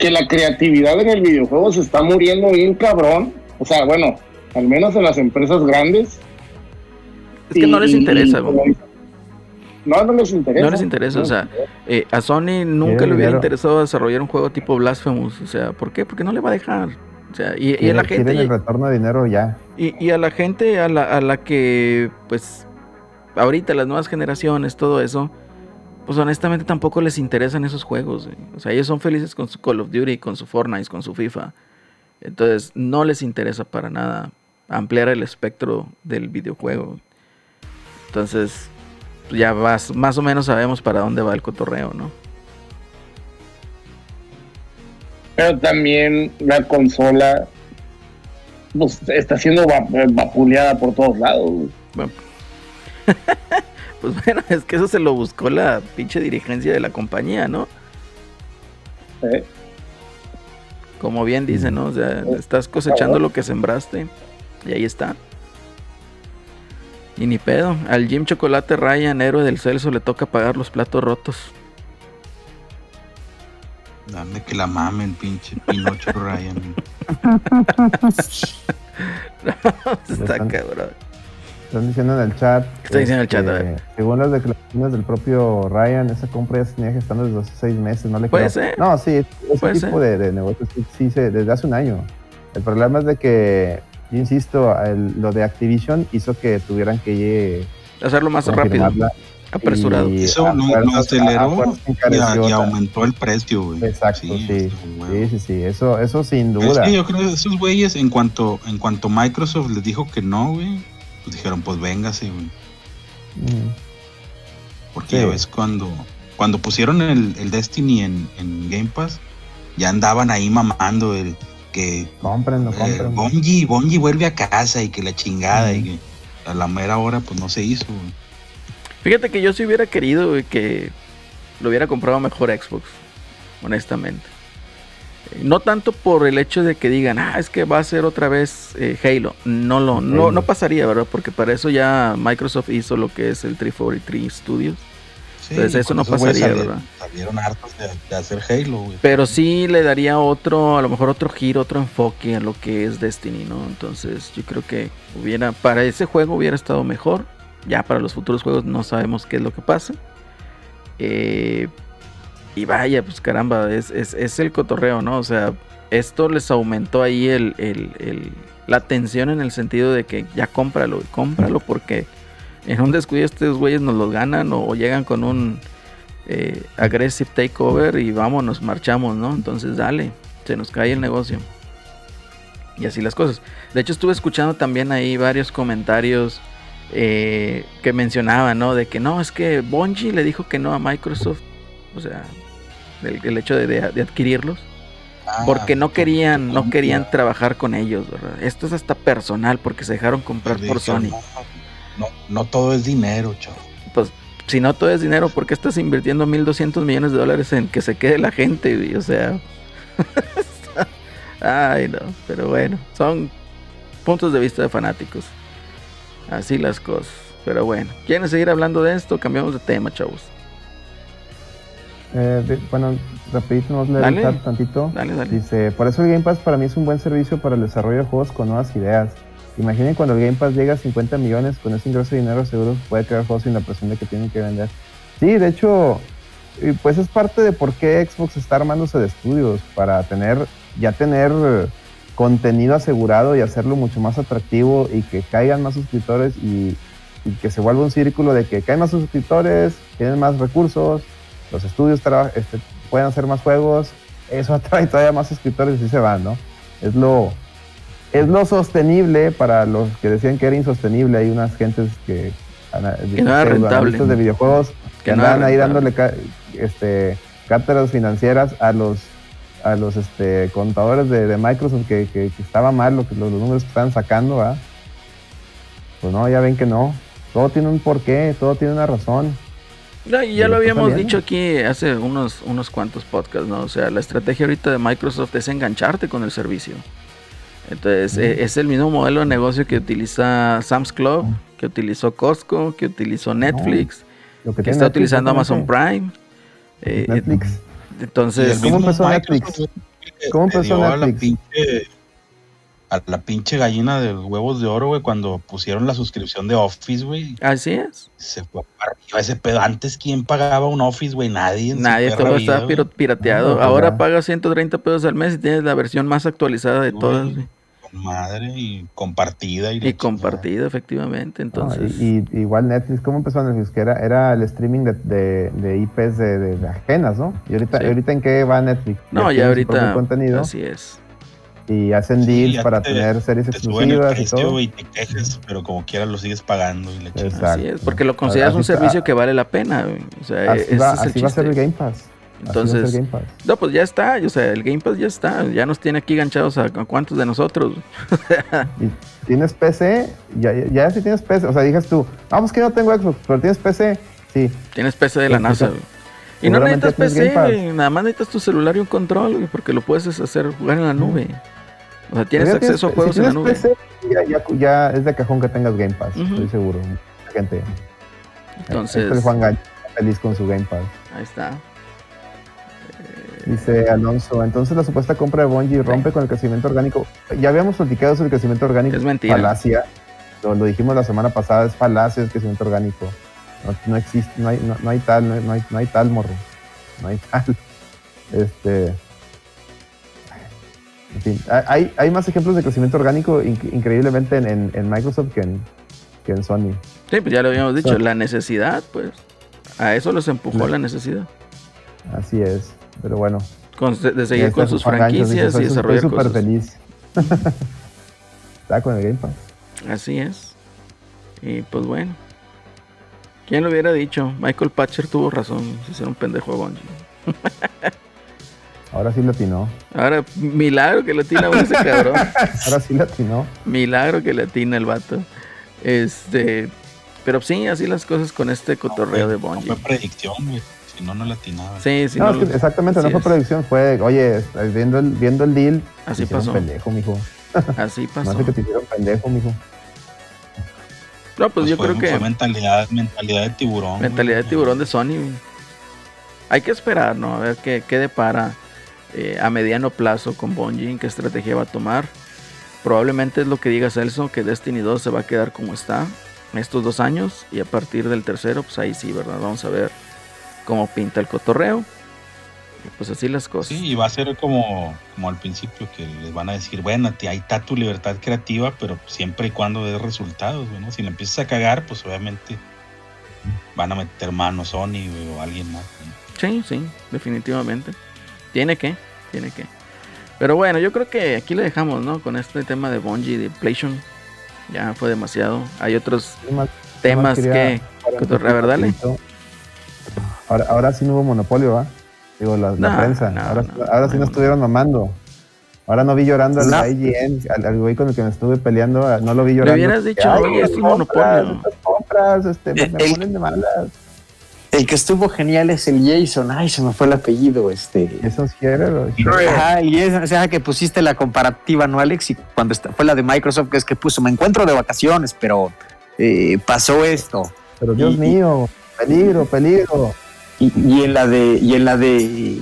que la creatividad en el videojuego se está muriendo bien cabrón. O sea, bueno, al menos en las empresas grandes. Es que no les interesa, y-. No, no les interesa. No les interesa, o sea, eh, a Sony nunca le hubiera dinero. interesado desarrollar un juego tipo Blasphemous. O sea, ¿por qué? Porque no le va a dejar. O sea, y, y a la gente. el retorno de dinero ya. Y, y a la gente a la, a la que, pues, ahorita las nuevas generaciones, todo eso, pues honestamente tampoco les interesan esos juegos. güey. O sea, ellos son felices con su Call of Duty, con su Fortnite, con su FIFA. Entonces, no les interesa para nada ampliar el espectro del videojuego. Entonces, ya vas, más o menos sabemos para dónde va el cotorreo, ¿no? Pero también la consola pues, está siendo va- vapuleada por todos lados. Bueno. pues bueno, es que eso se lo buscó la pinche dirigencia de la compañía, ¿no? ¿eh? Como bien dice, ¿no? O sea, estás cosechando lo que sembraste. Y ahí está. Y ni pedo. Al Jim Chocolate Ryan, héroe del Celso, le toca pagar los platos rotos. Dame que la mamen, pinche Pinocho Ryan. está están- cabrón. Están diciendo en el chat. ¿Qué está diciendo en el chat? A ver. Según las declaraciones del propio Ryan, esa compra ya se tenía gestando desde hace seis meses. No le Puede creo. ser. No, sí, ese Puede tipo de, de negocios sí, sí se- desde hace un año. El problema es de que, yo insisto, el- lo de Activision hizo que tuvieran que Hacerlo más rápido, apresurado. Y Eso a lo, lo aceleró y, aumentó el precio, güey. Exacto, sí. Sí, bueno. sí, sí, eso, eso sin Es duda. que yo creo que esos güeyes, en cuanto, en cuanto Microsoft les dijo que no, güey, pues dijeron, pues véngase, güey. Mm. Porque Sí. ya ves cuando, cuando pusieron el, el Destiny en, en Game Pass, ya andaban ahí mamando el que Cómprenlo, eh, cómprenlo. Bungie, Bungie vuelve a casa y que la chingada y que a la mera hora pues no se hizo, güey. Fíjate que yo sí hubiera querido güey, que lo hubiera comprado mejor Xbox, honestamente. No tanto por el hecho de que digan, ah, es que va a ser otra vez eh, Halo. No, lo, no, no pasaría, ¿verdad? Porque para eso ya Microsoft hizo lo que es el 343 Studios. Sí, Entonces, eso no pasaría, ¿verdad? Salieron hartos de, de hacer Halo, güey. Pero sí le daría otro, a lo mejor otro giro, otro enfoque a lo que es Destiny, ¿no? Entonces yo creo que hubiera, para ese juego hubiera estado mejor. Ya para los futuros juegos no sabemos qué es lo que pasa. Eh, y vaya, pues caramba, es, es, es el cotorreo, ¿no? O sea, esto les aumentó ahí el, el- la tensión en el sentido de que ya cómpralo, cómpralo porque en un descuido estos güeyes nos los ganan o, o llegan con un eh, aggressive takeover y vámonos, marchamos, ¿no? Entonces dale, se nos cae el negocio. Y así las cosas. De hecho estuve escuchando también ahí varios comentarios eh, que mencionaban, ¿no? De que no, es que Bungie le dijo que no a Microsoft. O sea, el, el hecho de, de- de adquirirlos. Ah, Porque no querían, no querían trabajar con ellos, ¿verdad? Esto es hasta personal porque se dejaron comprar por Sony. No, no, no todo es dinero, chavo. Pues si no todo es dinero, ¿por qué estás invirtiendo 1.200 millones de dólares en que se quede la gente? güey? O sea... Ay, no, pero bueno, son puntos de vista de fanáticos. Así las cosas. Pero bueno, ¿quieren seguir hablando de esto? Cambiamos de tema, chavos. Eh, de- bueno, rapidito nos leer Dale. tantito. Dale, dale. Dice, por eso el Game Pass para mí es un buen servicio para el desarrollo de juegos con nuevas ideas. Imaginen cuando el Game Pass llega a 50 millones, con ese ingreso de dinero seguro puede crear juegos sin la presión de que tienen que vender. Sí, de hecho, pues es parte de por qué Xbox está armándose de estudios, para tener, ya tener contenido asegurado y hacerlo mucho más atractivo y que caigan más suscriptores y, y que se vuelva un círculo de que caen más suscriptores, tienen más recursos, los estudios este, pueden hacer más juegos, eso atrae todavía más suscriptores y se van, ¿no? Es lo, es lo sostenible para los que decían que era insostenible. Hay unas gentes que, ana- Que rentable. analistas de videojuegos que, Que andaban ahí dándole este, cátedras financieras a los a los este, contadores de, de Microsoft que, que- que estaba mal lo que, los, los números que estaban sacando, ¿verdad? Pues no, ya ven que no. Todo tiene un porqué, todo tiene una razón. Ya, y ya Y lo habíamos dicho aquí hace unos, unos cuantos podcasts, ¿no? O sea, la estrategia ahorita de Microsoft es engancharte con el servicio. Entonces, eh, es el mismo modelo de negocio que utiliza Sam's Club, que utilizó Costco, que utilizó Netflix, Lo que está Netflix, utilizando Amazon. Prime. Eh, Netflix. Entonces, ¿Cómo empezó Netflix? ¿Cómo empezó Netflix? A la pinche gallina de los huevos de oro, güey, cuando pusieron la suscripción de Office, güey. así es. Se fue para arriba ese pedo. Antes, ¿quién pagaba un Office, güey? Nadie. Nadie, todo güey. piro- pirateado. No, pues Ahora pagas 130 pesos al mes y tienes la versión más actualizada de todas. güey. Madre y compartida. Y, compartida, efectivamente. No, Entonces, y, y- igual Netflix, ¿cómo empezó Netflix? Que era, era el streaming de, de, de IPs de, de- de ajenas, ¿no? Y ahorita, Sí. ahorita en qué va Netflix? no, ya ahorita. contenido Así es. Y hacen deals para te- tener series Te exclusivas y todo. y te quejas, pero como quiera lo sigues pagando. Y la. Exacto. Así es, porque lo consideras Así un está- servicio que vale la pena. O sea, Así, ese va, es el así va a ser el chiste. Game Pass. Entonces, Game Pass. no, pues ya está. O sea, el Game Pass ya está. Ya nos tiene aquí ganchados a, a cuántos de nosotros. Y tienes PC, ya, ya, ya si tienes PC, o sea, dices tú, vamos que no tengo Xbox, pero tienes PC, sí. Tienes PC de la Pues, NASA. pues, güey. Y no necesitas PC, nada más necesitas tu celular y un control, güey, porque lo puedes hacer jugar en la nube. O sea, tienes acceso a si juegos en la tienes nube. PC, ya, ya, ya es de cajón que tengas Game Pass, estoy seguro. Mucha gente. Entonces, Este es Juan feliz con su Game Pass. ahí está. Dice Alonso, entonces la supuesta compra de Bungie rompe con el crecimiento orgánico. Ya habíamos platicado sobre el crecimiento orgánico. Es mentira. Falacia. Lo, lo dijimos la semana pasada, es falacia el crecimiento orgánico. No, no existe, no hay, no, no hay tal, no hay, no hay tal morro. No hay tal. Este. En fin, hay, hay más ejemplos de crecimiento orgánico inc- increíblemente en, en- en Microsoft que en, que en Sony. Sí, pues ya lo habíamos dicho, la necesidad, pues. A eso los empujó Sí. la necesidad. Así es. Pero bueno. Con- de seguir con su sus Gancho, franquicias y "Soy su- desarrollar Estoy súper cosas. feliz. Está con el Game Pass. Así es. Y pues bueno. ¿Quién lo hubiera dicho? Michael Patcher tuvo razón. Se hicieron pendejo a Bungie. Ahora sí latinó. Ahora, milagro que le atina a ese cabrón. Ahora sí latinó. Milagro que le atina el vato. Este. Pero sí, así las cosas con este cotorreo de No Bungie. fue predicción, güey. Si no, no la atinaba. Sí, sí, no, no es que lo- exactamente, no fue es. predicción, fue, oye, viendo el, viendo el deal, Así te pasó. pendejo, mijo. Así No pasó. sé que te hicieron pendejo, mijo. No, pues, yo fue, creo que. fue mentalidad, mentalidad de tiburón. güey. Mentalidad de tiburón de Sony. güey. Hay que esperar, ¿no? A ver qué, qué depara eh, a mediano plazo con Bungie, qué estrategia va a tomar. Probablemente es lo que diga Celso, que Destiny 2 se va a quedar como está estos dos años y a partir del tercero, pues ahí sí, ¿verdad? Vamos a ver cómo pinta el cotorreo. Y pues así las cosas. Sí, y va a ser como, como al principio que les van a decir, bueno, ahí está tu libertad creativa, pero siempre y cuando des resultados, ¿no? Si le empiezas a cagar, pues obviamente van a meter mano Sony o alguien más. ¿no? Sí, sí, definitivamente. Tiene que, tiene que. Pero bueno, yo creo que aquí le dejamos, ¿no? Con este tema de Bungie, de PlayStation. Ya fue demasiado. Hay otros más- temas que... A ver, dale. Ahora, ahora sí no hubo monopolio, ¿va? Digo, la, prensa. no, ahora, no, ahora sí no. no estuvieron mamando. Ahora no vi llorando al. IGN, al, al güey con el que me estuve peleando, no lo vi Le llorando. hubieras porque, dicho, "Ay, oye, es compras, monopolio". compras, este, me, el- ponen de malas. El que estuvo genial es el Jason. Ay, se me fue el apellido. Este. Eso es Hero. Ajá, y es, o sea, que pusiste la comparativa, ¿no, Alex? Y cuando esta- fue la de Microsoft, que es que puso, me encuentro de vacaciones, pero eh, pasó esto. Pero Dios Y- mío, peligro, peligro. Y, y en la de, y en la de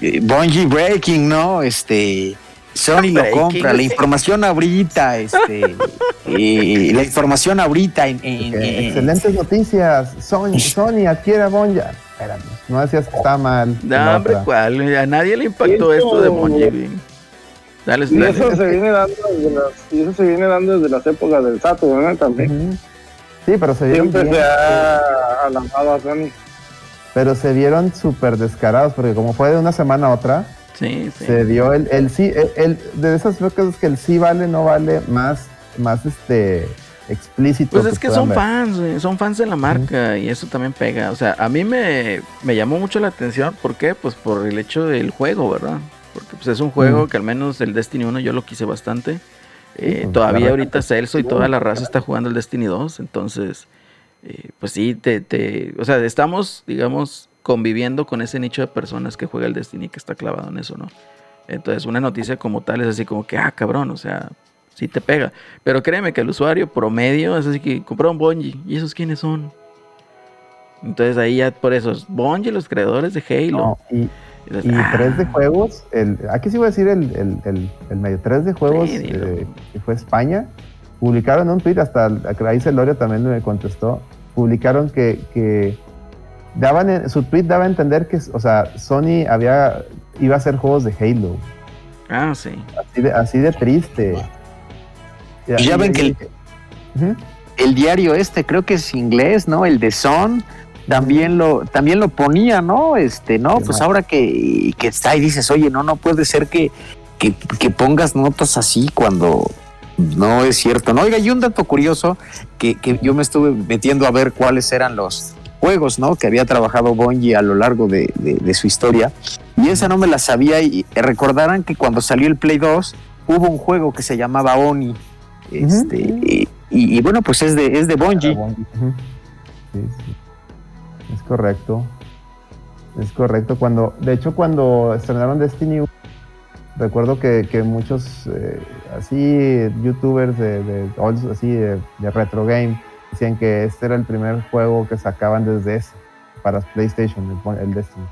eh, Bungie Breaking, ¿no? Este, Sony lo compra, la información ahorita, este, eh, la información ahorita en, en- Que en- excelentes noticias. Sony, Sony adquiere a Bonja. Espérame, no decías que está mal. No, hombre. ¿cuál? A nadie le impactó esto de güey. Dale, Y dale. eso se viene dando desde las, y eso se viene dando desde las épocas del Saturn, ¿no? También. Sí, pero se vieron Siempre bien, se ha alambado a Sony. pero se vieron súper descarados porque como fue de una semana a otra, Sí, sí. se dio el, el sí, el, el- de esas cosas que el sí vale, no vale más, más este explícito. Pues es que son ver. fans, son fans de la marca y eso también pega. O sea, a mí me, me llamó mucho la atención. ¿Por qué? Pues por el hecho del juego, ¿verdad? Porque pues es un juego que al menos el Destiny 1 yo lo quise bastante. Eh, pues, todavía ahorita Celso y toda la raza está jugando el Destiny 2. Entonces, eh, pues sí, te, te, o sea, estamos, digamos, conviviendo con ese nicho de personas que juega el Destiny que está clavado en eso, ¿no? Entonces, una noticia como tal es así como que, ah, cabrón, o sea, sí te pega. Pero créeme que el usuario promedio es así que compró un Bungie. ¿Y esos quiénes son? Entonces ahí ya por eso es Bungie, los creadores de Halo. No, y, Y ah, tres de juegos, el, aquí sí voy a decir el, el, el, el medio, tres de juegos Sí, eh, que fue España, publicaron un tweet, hasta ahí Celorio también me contestó, publicaron que, que daban, en- su tweet daba a entender que, o sea, Sony había, iba a hacer juegos de Halo, Ah, sí. así de, así de triste. Y ya ven que el- diario este, creo que es inglés, ¿no? El de Son, también lo, también lo ponía, ¿no? Este, no, pues mal. ahora que, que está y dices, oye, no, no puede ser que, que, que pongas notas así cuando no es cierto. No, oiga, y un dato curioso que, que yo me estuve metiendo a ver cuáles eran los juegos, ¿no? Que había trabajado Bungie a lo largo de, de- de su historia. Y esa no me la sabía y recordarán que cuando salió el Play 2 hubo un juego que se llamaba Oni. Este, y, y- y bueno, pues es de, es de Bungie. Ujú. Sí, sí. Es correcto. Es correcto. Cuando, de hecho, cuando estrenaron Destiny, 1, recuerdo que, que muchos eh, así youtubers de, así de, de retro game decían que este era el primer juego que sacaban desde ese para PlayStation, el, Destiny.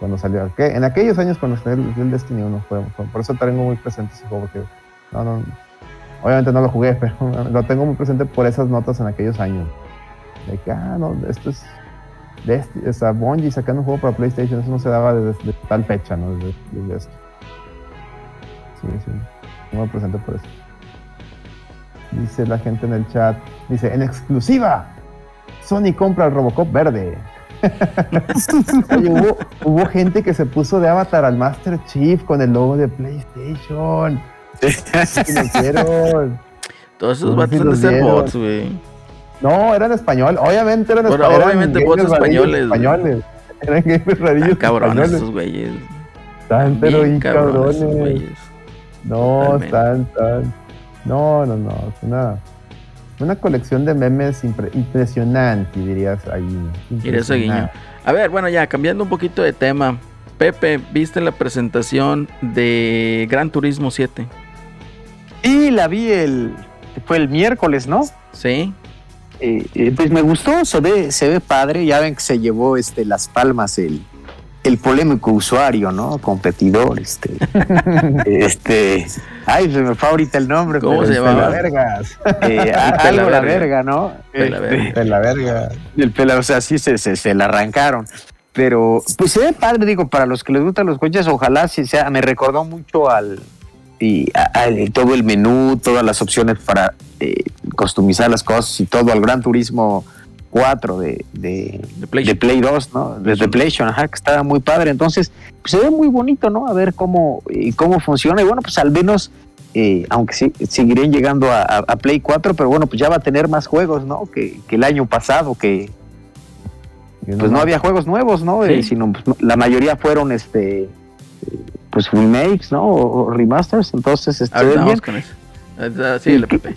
Cuando salió. En aquellos años cuando salió el, Destiny 1 fue, por eso tengo muy presente ese juego porque no, no, obviamente no lo jugué, pero lo tengo muy presente por esas notas en aquellos años. De que, ah, no, esto es. De o sea, Bungie sacando un juego para PlayStation, eso no se daba desde, desde tal fecha, ¿no? Desde, esto. Sí, sí. No me presente por eso. Dice la gente en el chat. Dice, en exclusiva, Sony compra el Robocop verde. Oye, hubo, hubo gente que se puso de avatar al Master Chief con el logo de PlayStation. ¿Qué le hicieron? Todos esos No sé vatos si han de los ser vieron. bots, güey. No, eran español. Obviamente eran Bueno, espa- eran obviamente bots gamers rarillos españoles, españoles. Eran gamers rarillos Están cabrones esos güeyes. Están pero bien cabrones cabrones. No, están, están. No, no, no. Es una, una colección de memes impre- impresionante, dirías ahí. Dirías a Guiño. Impresionante. A ver, bueno, ya cambiando un poquito de tema. Pepe, ¿viste la presentación de Gran Turismo 7? Y la vi el. Fue el miércoles, ¿no? Sí. Eh, eh, pues me gustó, se ve, se ve padre. Ya ven que se llevó este, las palmas el, el polémico usuario, ¿no? Competidor, este. este. Ay, se me fue ahorita el nombre. ¿Cómo pero se este, llamaba? vergas. eh, a- El pela algo la verga. ¿no? Pela Este, verga. De la verga. El pela, o sea, sí se, se, se la arrancaron. Pero, pues se ve padre, digo, para los que les gustan los coches, ojalá sí sea. Me recordó mucho al. Y a- a- todo el menú, todas las opciones para eh, customizar las cosas y todo al Gran Turismo 4 de, de, De Play. de Play 2, ¿no? Desde PlayStation, ajá, que estaba muy padre. Entonces, pues, se ve muy bonito, ¿no? A ver cómo, eh, cómo funciona. Y bueno, pues al menos, eh, aunque sí, seguirán llegando a, a- a Play 4, pero bueno, pues ya va a tener más juegos, ¿no? Que, que el año pasado, que pues no había juegos nuevos, ¿no? Sí. Eh, sino pues, la mayoría fueron, este, pues remakes, ¿no? O, o remasters. Entonces, este, bien. vamos con eso. Ah, Sí, el Pepe.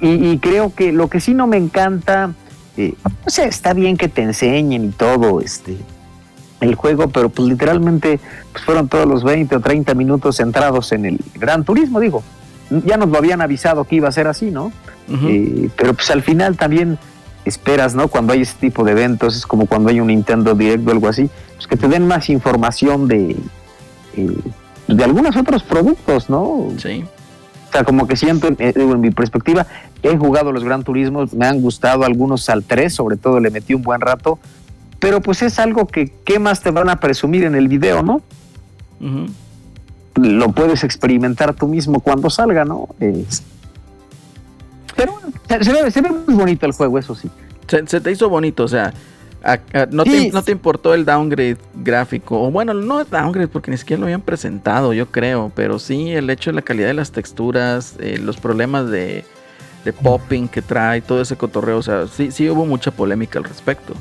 Y, y creo que lo que sí no me encanta, eh, o sea, está bien que te enseñen y todo, este, el juego, pero pues literalmente pues fueron todos los 20 o 30 minutos centrados en el Gran Turismo, digo. Ya nos lo habían avisado que iba a ser así, ¿no? Eh, pero pues al final también esperas, ¿no? Cuando hay ese tipo de eventos, es como cuando hay un Nintendo Direct o algo así, pues que te den más información de, eh, de algunos otros productos, ¿no? Sí. O sea, como que siento, eh, digo, en mi perspectiva, he jugado los Gran Turismos, me han gustado algunos al 3, sobre todo le metí un buen rato, pero pues es algo que, ¿qué más te van a presumir en el video, no? Lo puedes experimentar tú mismo cuando salga, ¿no? Eh, pero se, se ve, se ve muy bonito el juego, eso sí. Se, se te hizo bonito, o sea, a- a- no, te, no te importó el downgrade gráfico, o bueno, no es downgrade porque ni siquiera lo habían presentado, yo creo, pero sí el hecho de la calidad de las texturas, eh, los problemas de, de popping que trae, todo ese cotorreo, o sea, sí, sí hubo mucha polémica al respecto.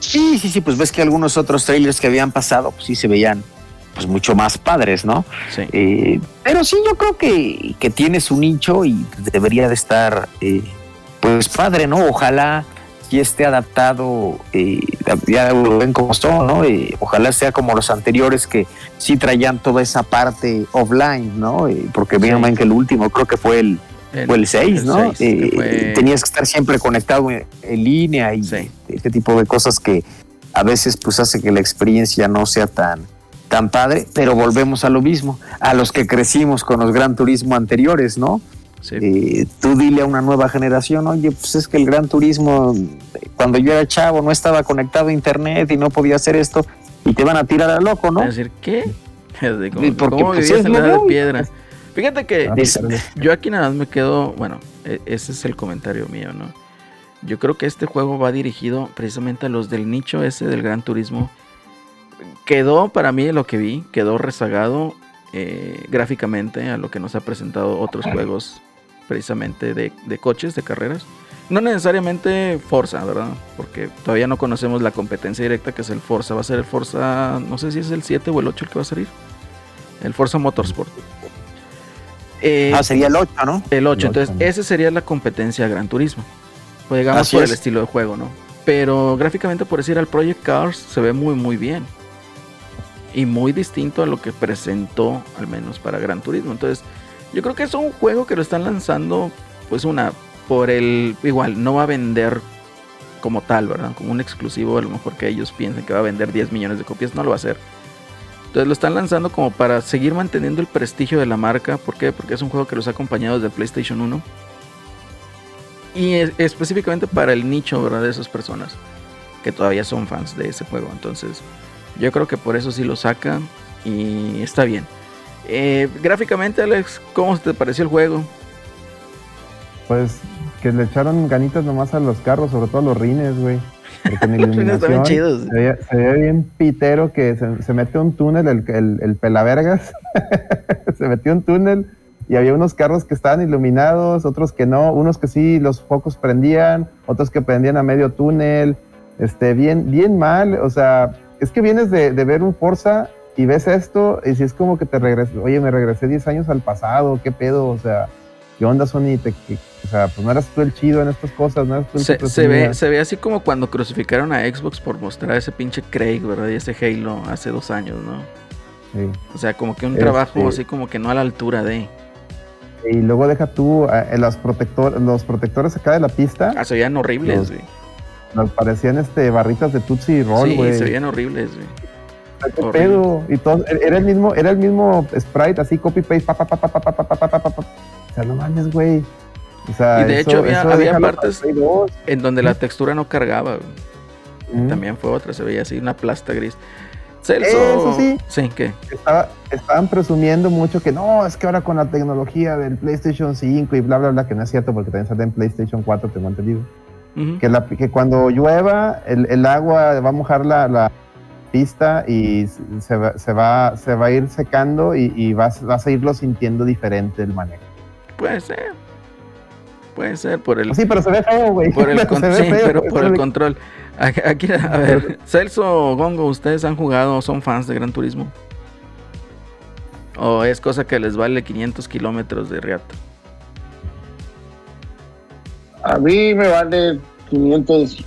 Sí, sí, sí, pues ves que algunos otros trailers que habían pasado, pues sí se veían pues mucho más padres, ¿no? Sí. Eh, pero sí, yo creo que, que tiene su nicho y debería de estar, eh, pues padre, ¿no? Ojalá y esté adaptado, eh, ya lo ven como son, ¿no? Eh, ojalá sea como los anteriores que sí traían toda esa parte offline, ¿no? Eh, porque Sí. ven que el último creo que fue el, El- fue el 6, el ¿no? que Eh, fue- Tenías que estar siempre conectado en, en línea y Sí. ese tipo de cosas que a veces pues hace que la experiencia no sea tan tan padre, pero volvemos a lo mismo, a los que crecimos con los Gran Turismo anteriores, ¿no? Sí. Eh, tú dile a una nueva generación, oye, pues es que el Gran Turismo, cuando yo era chavo, no estaba conectado a internet y no podía hacer esto, y te van a tirar a loco, ¿no? Es decir, ¿qué? Como, porque, ¿Cómo pues, en la edad de piedra? Fíjate que Ah, Yo aquí nada más me quedo, bueno, e- ese es el comentario mío, ¿no? Yo creo que este juego va dirigido precisamente a los del nicho ese del Gran Turismo. Quedó, para mí, lo que vi, quedó rezagado eh, gráficamente a lo que nos ha presentado otros juegos precisamente de, de coches, de carreras. No necesariamente Forza, ¿verdad? Porque todavía no conocemos la competencia directa que es el Forza. Va a ser el Forza, no sé si es el 7 o el 8 el que va a salir. El Forza Motorsport. Eh, Ah, sería el 8, ¿no? el 8, El entonces esa sería la competencia de Gran Turismo. Pues digamos Así por es. el estilo de juego, ¿no? Pero gráficamente, por decir, al Project Cars se ve muy, muy bien. Y muy distinto a lo que presentó, al menos para Gran Turismo. Entonces, yo creo que es un juego que lo están lanzando, pues una, por el, igual, no va a vender como tal, ¿verdad? Como un exclusivo, a lo mejor que ellos piensen que va a vender 10 millones de copias, no lo va a hacer. Entonces lo están lanzando como para seguir manteniendo el prestigio de la marca. ¿Por qué? Porque es un juego que los ha acompañado desde PlayStation 1. Y es- específicamente para el nicho, ¿verdad? De esas personas que todavía son fans de ese juego. Entonces, yo creo que por eso sí lo sacan y está bien. Eh, gráficamente, Alex, ¿cómo te pareció el juego? Pues que le echaron ganitas nomás a los carros, sobre todo a los rines, güey. Porque en Los rines estaban iluminación chidos. se veía, se veía bien pitero que se, se mete un túnel, el, el, el pelavergas, se metió un túnel y había unos carros que estaban iluminados, otros que no, unos que sí los focos prendían, otros que prendían a medio túnel, este, bien, bien mal, o sea, es que vienes de, de ver un Forza y ves esto y si es como que te regresas, oye, me regresé 10 años al pasado, qué pedo, o sea, ¿qué onda Sony? Te- que- o sea, pues no eras tú el chido en estas cosas, no eras tú el Se, se ve, se ve así como cuando crucificaron a Xbox por mostrar ese pinche Craig, ¿verdad? Y ese Halo hace dos años, ¿no? Sí. O sea, como que un Este- trabajo así como que no a la altura de. Y luego deja tú eh, los, protector, los protectores acá de la pista, Ah, se veían horribles, Los- güey. nos parecían este, barritas de Tootsie Roll, Sí, güey. se veían horribles, güey. ¿Qué pedo? Y todo, era el mismo, era el mismo sprite, así copy paste, pa, pa, pa, pa, pa, pa, pa, pa, pa, pa, pa. O sea, no mames, güey. O sea, Y de hecho había- había partes- Play 2. En donde la textura no cargaba. Mm. También fue otra, se veía así, una plasta gris. Celso. Eso sí. Sí, ¿qué? Estaba- estaban presumiendo mucho que no, es que ahora con la tecnología del PlayStation 5 y bla, bla, bla, que no es cierto porque también sale en PlayStation 4, tengo entendido. Ujú. Que, la, que cuando llueva, el, el agua va a mojar la, la pista y se va, se va, se va a ir secando y, y vas, vas a irlo sintiendo diferente el manejo. Puede ser. Puede ser por el, Sí, pero se ve feo, güey. por el, con- sí, feo, pero por el control. Aquí, aquí, a ver, Celso, Gongo, ¿ustedes han jugado o son fans de Gran Turismo? ¿O es cosa que les vale 500 kilómetros de riata? A mí me vale 500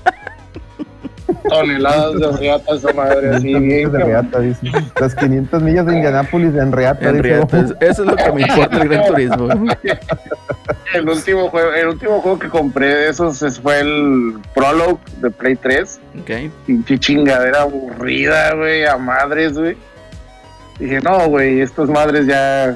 toneladas de riata esa madre, así 500 bien. de reata, dice. Las 500 millas de Indianápolis en reata. En dice. es- eso es lo que me importa el Gran Turismo. El último juego, el último juego que compré de esos es- fue el Prologue de Play 3. Ok. Pinche chingadera aburrida, güey, a madres, güey. Dije, no, güey, estas madres ya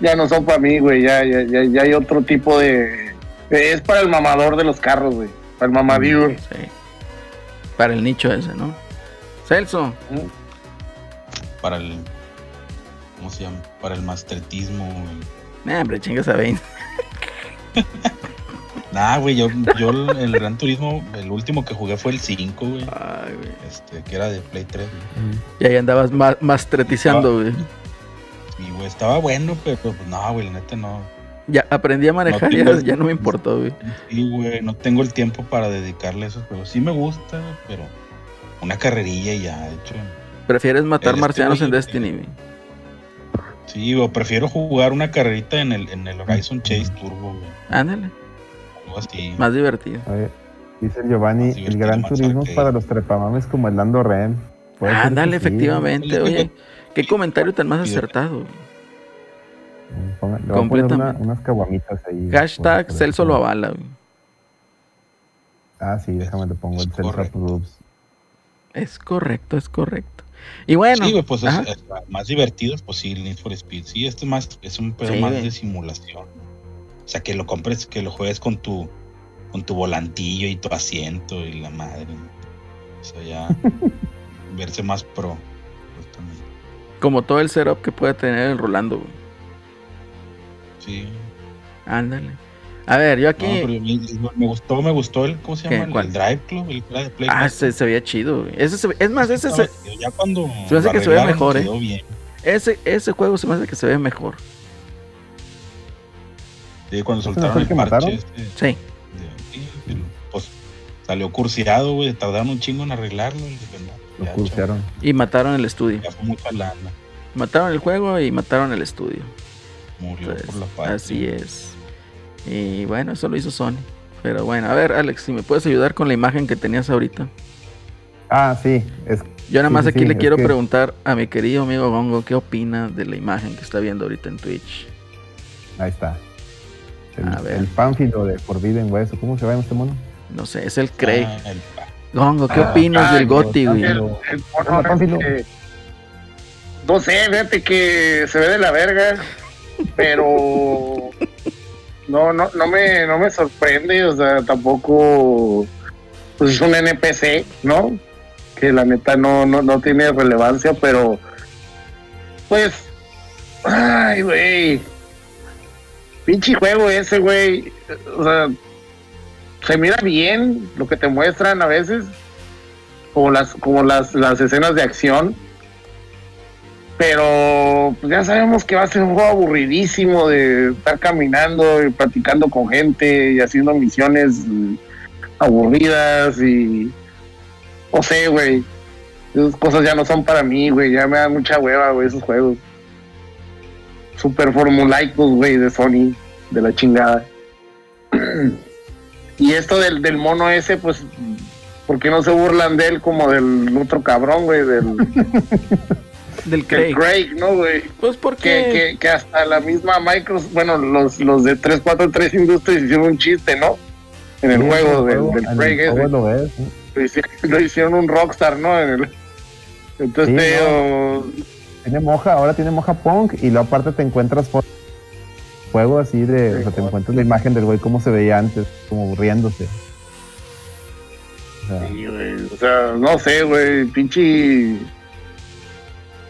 ya no son para mí, güey, ya, ya, ya, ya hay otro tipo de... Es para el mamador de los carros, güey, para el mamadur. Sí. Para el nicho ese, ¿no? Celso, Para el. ¿Cómo se llama? Para el mastertismo, güey. nah, hombre, chingas a 20. Nah, güey, yo, yo el, el Gran Turismo, el último que jugué fue el 5, güey. Ay, güey. Este, que era de Play 3, güey. Y ahí andabas ma- mastretizando, güey. Y, güey, estaba bueno, pero pues no, güey, la neta no. Ya aprendí a manejar, No ya, no me importó, güey. Sí, güey, no tengo el tiempo para dedicarle a esos juegos. Sí me gusta, pero una carrerilla ya, de hecho. Prefieres matar marcianos en Destiny, güey. Sí, o prefiero jugar una carrerita en el, en el Horizon Chase Turbo, güey. Ándale, Algo así. más divertido. A ver, dice Giovanni, el gran turismo es arcade. para los trepamames como el Lando Ren. Ándale, efectivamente. Oye, qué comentario tan más acertado. güey. Ponga- Le voy a poner una- Completamente. unas caguamitas ahí. Hashtag por- por Celso lo avala, güey. Ah, sí, déjame le pongo Es el Celso. Es correcto, es correcto. Y bueno, sí, pues es, es más divertido, pues sí, el Need for Speed. Sí, este es más, es un pedo Sí, más güey. de simulación. O sea, que lo compres, que lo juegues con tu, con tu volantillo y tu asiento y la madre. O sea, ya verse más pro. como todo el setup que puede tener el Rolando, güey. Sí. Ándale. A ver, yo aquí. No, pero me, me gustó, me gustó el, ¿cómo se ¿Qué? llama? El- ¿Cuál? El Drive Club, el de Play ah, 4. se, se veía chido. Ese se es más, ese, se- Ya cuando Se me hace que se ve mejor, ¿eh? bien. ese, ese juego se me hace que se ve mejor. Sí, cuando ¿Ese no soltaron el que parche mataron? este, Sí. de- pero, pues salió cursiado, güey, tardaron un chingo en arreglarlo. y dije, no, Lo ya, cursearon. Y mataron el estudio. Ya fue mucha lana. Mataron el juego y mataron el estudio. Murió Entonces, por la paz. así es. Y bueno, eso lo hizo Sony. Pero bueno, a ver, Alex, si me puedes ayudar con la imagen que tenías ahorita. Ah, sí. Es, Yo nada más sí, aquí sí, le quiero que- preguntar a mi querido amigo Gongo qué opina de la imagen que está viendo ahorita en Twitch. ahí está. El, A ver. el pánfilo de Forbidden West. ¿o ¿Cómo se llama este mono? No sé, es el Craig. Ah, el Gongo, ¿qué Ah, opinas del Goti, güey? El, el no sé, fíjate que se ve de la verga, pero no, no, no me, no me sorprende, o sea, tampoco pues es un NPC, ¿no? Que la neta no, no, no tiene relevancia, pero pues, ay, güey. Pinche juego ese, güey. O sea, se mira bien lo que te muestran a veces. Como las, como las, las escenas de acción. Pero pues ya sabemos que va a ser un juego aburridísimo de estar caminando y platicando con gente y haciendo misiones aburridas y no sé, güey. Esas cosas ya no son para mí, güey. Ya me da mucha hueva, güey, esos juegos. Super formulaicos, güey, de Sony, de la chingada. y esto del, del mono ese, pues, ¿por qué no se burlan de él como del otro cabrón, güey? Del, Del Craig. Craig, ¿no, güey? Pues Que, porque. que, que hasta la misma Microsoft, bueno, los, los de 343 Industries hicieron un chiste, ¿no? En el Sí, juego del, del en el Craig ese. lo hicieron, lo hicieron un rockstar, ¿no? En el- entonces Sí, te digo, Tiene moja, ahora tiene moja punk y luego aparte te encuentras juego así de, o sea, te encuentras la imagen del güey como se veía antes, como riéndose. O sea, sí, güey, o sea, no sé, güey, pinche.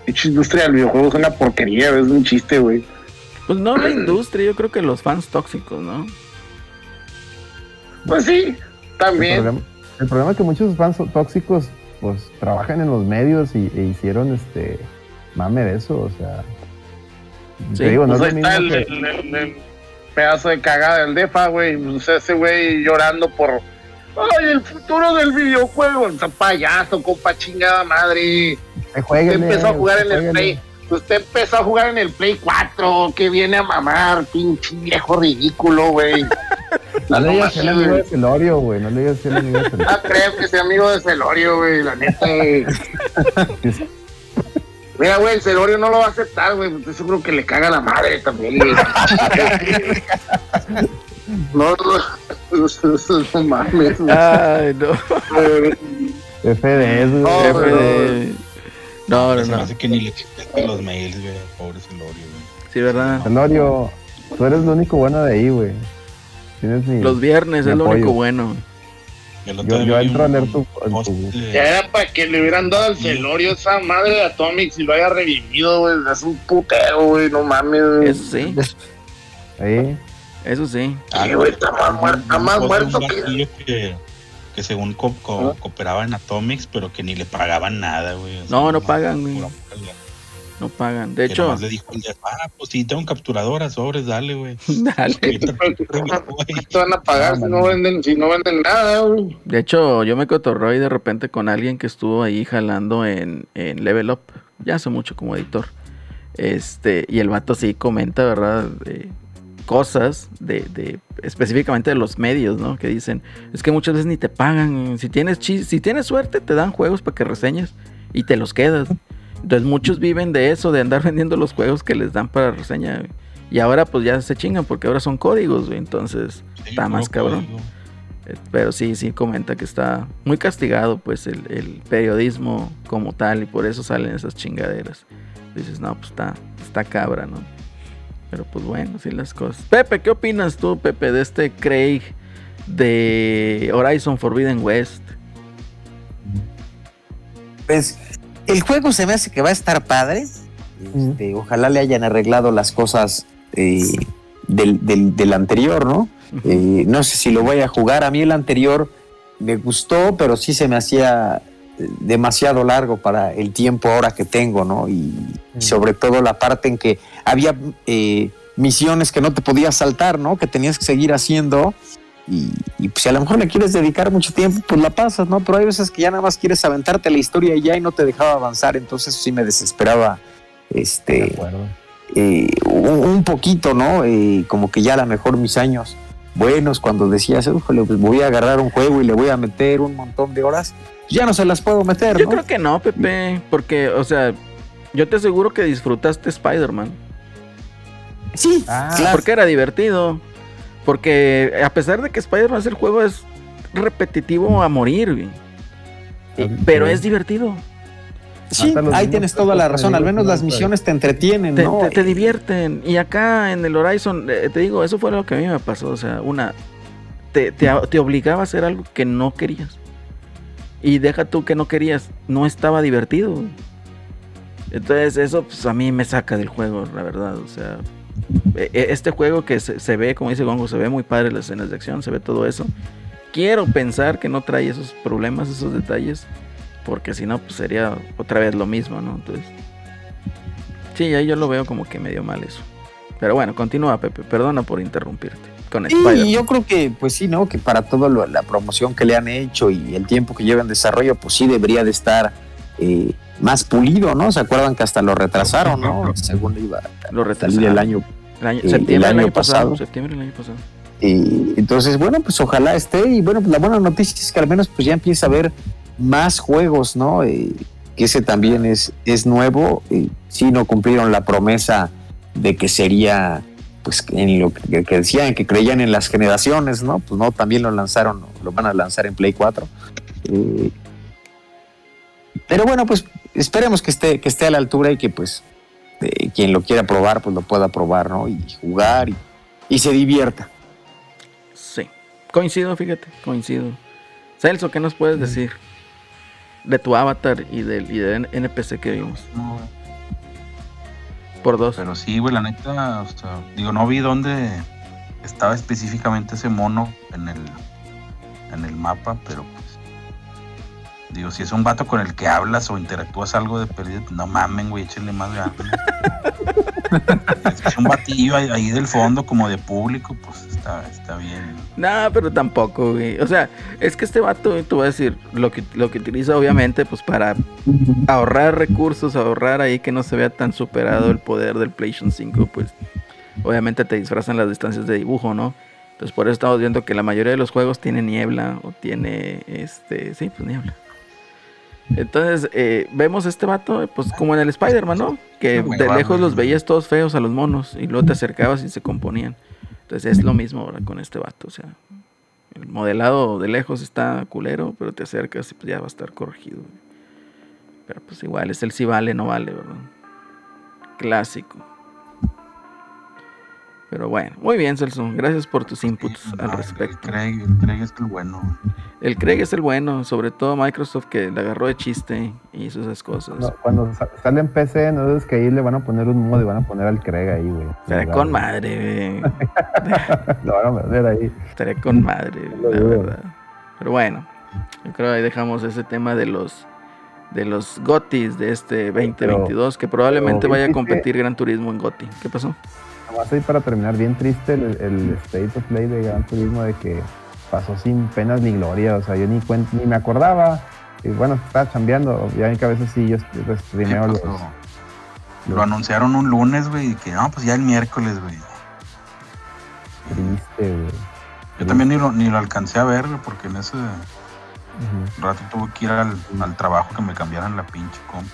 Pinche industria del videojuego es una porquería, es un chiste, güey. Pues no la industria, yo creo que los fans tóxicos, ¿no? Pues sí, el, también. problema, el problema es que muchos fans tóxicos pues trabajan en los medios y, e hicieron este mame de eso, o sea. Sí, te digo, no Pues es ahí lo está mismo el, que- el- el- el pedazo de cagada del DEFA, güey. Pues ese güey llorando por. ¡Ay, el futuro del videojuego! Ese payaso, compa chingada madre. Usted empezó a jugar en el. Play. Usted empezó a jugar en el Play 4. Que viene a mamar, pinche viejo ridículo, güey. No le digas el amigo de Celorio, güey. No le digas el amigo de Celorio. No creo que sea amigo de Celorio, güey, la neta, güey. Mira, güey, el Celorio no lo va a aceptar, güey. Estoy seguro que le caga la madre también, güey. No, no, no mames, güey. Ay, no. FDS, güey. Jefe no. No, no, Se me no. hace que ni le conteste los mails, güey. Pobre Celorio, güey. Sí, ¿verdad? Celorio, tú eres lo único bueno de ahí, güey. Tienes mi. Los viernes Mi es lo apoyo. único bueno. Yo, yo entro a leer tu. Ya era para que le hubieran dado al Celorio esa madre de Atomic y lo haya revivido, güey. Es un putero, güey, no mames. güey. Eso sí, ahí. eso sí. Sí, güey, está más muerto, está más muerto que. que, que según co- co- Ah. cooperaba en Atomics, pero que ni le pagaban nada, güey. O sea, No, no pagan, güey. No pagan. De que hecho, le dijo el de, ah, pues sí, tengo capturadoras, sobres, dale, güey. dale. Ahorita ¿Qué güey. te van a pagar si no venden, si no venden nada, güey? De hecho, yo me cotorré ahí de repente con alguien que estuvo ahí jalando en, en Level Up, ya hace mucho como editor. Este, y el vato sí comenta, ¿verdad? De cosas de, de específicamente de los medios, ¿no? Que dicen, es que muchas veces ni te pagan. Si tienes chis- si tienes suerte, te dan juegos para que reseñes y te los quedas. Entonces muchos viven de eso, de andar vendiendo los juegos que les dan para reseña. güey. Y ahora pues ya se chingan porque ahora son códigos, güey. Entonces Sí, está más cabrón. código. Eh, Pero sí, sí comenta que está muy castigado pues el, el periodismo como tal y por eso salen esas chingaderas. Dices, no, pues está, está cabra, ¿no? Pero pues bueno, sí las cosas. Pepe, ¿qué opinas tú, Pepe, de este Craig de Horizon Forbidden West? Pues el juego se me hace que va a estar padre. Este, ojalá le hayan arreglado las cosas eh, del, del- del anterior, ¿no? Eh, no sé si lo voy a jugar. A mí el anterior me gustó, pero sí se me hacía demasiado largo para el tiempo ahora que tengo, ¿no? Y, y sobre todo la parte en que había eh, misiones que no te podías saltar, ¿no? Que tenías que seguir haciendo. Y, y, pues si a lo mejor le quieres dedicar mucho tiempo, pues la pasas, ¿no? Pero hay veces que ya nada más quieres aventarte la historia y ya y no te dejaba avanzar, entonces sí me desesperaba De este eh, un, un poquito, ¿no? Eh, como que ya a lo mejor mis años buenos cuando decías, "Híjole, pues voy a agarrar un juego y le voy a meter un montón de horas, ya no se las puedo meter, Yo ¿no? creo que no, Pepe, porque, o sea, yo te aseguro que disfrutaste Spider-Man. Sí, Ah, claro. Porque era divertido. Porque a pesar de que Spider-Man es el juego es repetitivo a morir. Y- Ah, pero sí. es divertido. Sí, ahí tienes toda la razón, al menos las misiones te entretienen, Te, ¿no? te- te divierten. Y acá en el Horizon, eh, te digo, eso fue lo que a mí me pasó. O sea, una. Te, te, te obligaba a hacer algo que no querías. Y deja tú que no querías. No estaba divertido. Entonces, eso pues, a mí me saca del juego, la verdad. O sea, e- e- este juego que se, se ve, como dice Gongo, se ve muy padre las escenas de acción, se ve todo eso. Quiero pensar que no trae esos problemas, esos detalles, porque si no, pues sería otra vez lo mismo, ¿no? Entonces, sí, ahí yo lo veo como que medio mal eso. Pero bueno, continúa, Pepe, perdona por interrumpirte. Con Sí, Spider. y yo creo que, pues sí, ¿no? Que para toda la promoción que le han hecho y el tiempo que lleva en desarrollo, pues sí debería de estar eh, más pulido, ¿no? ¿Se acuerdan que hasta lo retrasaron, ¿no? Según iba a Lo retrasaron. el año. El año- septiembre año pasado. pasado. Septiembre del año pasado. Y entonces, bueno, pues ojalá esté. Y bueno, pues la buena noticia es que al menos pues ya empieza a haber más juegos, ¿no? Eh, que ese también es, es nuevo. Eh, sí no cumplieron la promesa de que sería, pues en lo que, que decían, que creían en las generaciones, ¿no? Pues no, también lo lanzaron, lo van a lanzar en Play 4. Eh, pero bueno, pues esperemos que esté, que esté a la altura y que pues eh, quien lo quiera probar, pues lo pueda probar, ¿no? Y jugar y, y se divierta. Sí. Coincido, fíjate, coincido. Celso, ¿qué nos puedes decir de tu avatar y del y del NPC que vimos? No, Por dos. pero sí, güey, la neta, o sea, digo, no vi dónde estaba específicamente ese mono en el, en el mapa, pero pues, digo, si es un vato con el que hablas o interactúas algo de perdido, no mamen, güey, échenle más ganas. es un batillo ahí, del fondo, como de público, pues está, está bien. No, pero tampoco, güey. O sea, es que este vato, te voy a decir, lo que, lo que utiliza obviamente, pues para ahorrar recursos, ahorrar ahí que no se vea tan superado el poder del PlayStation 5, pues obviamente te disfrazan las distancias de dibujo, ¿no? Entonces por eso estamos viendo que la mayoría de los juegos tiene niebla o tiene, este, sí, pues niebla. Entonces eh, vemos este vato, pues como en el Spider-Man, ¿no? Que de lejos los veías todos feos a los monos y luego te acercabas y se componían. Entonces es lo mismo ahora con este vato, o sea, el modelado de lejos está culero, pero te acercas y pues ya va a estar corregido. Pero pues igual, es el si vale, no vale, ¿verdad? Clásico. Pero bueno, muy bien, Celso. Gracias por tus inputs Sí, al no, respecto. El Craig, el Craig es el bueno. El Craig es el bueno, sobre todo Microsoft que le agarró de chiste y hizo esas cosas. No, cuando sa- sale en PC, no es que ahí le van a poner un modo y van a poner al Craig ahí, güey. Estaría con madre, güey. Lo van a meter ahí. Estaría con madre, Lo la verdad. Pero bueno, yo creo que ahí dejamos ese tema de los de los GOTIs de este 2022, que probablemente pero vaya a competir Gran Turismo en GOTI. ¿Qué pasó? Nomás ahí para terminar, bien triste el, el State of Play de Gran Turismo de que pasó sin penas ni gloria. O sea, yo ni, cuen- ni me acordaba. Y bueno, estaba chambeando. Ya en que a veces sí, yo streameo los, lo, los lo anunciaron un lunes, güey, y que no, pues ya el miércoles, güey. triste, güey. Yo también ni lo, ni lo alcancé a ver, güey, porque en ese rato tuve que ir al, al trabajo que me cambiaran la pinche comp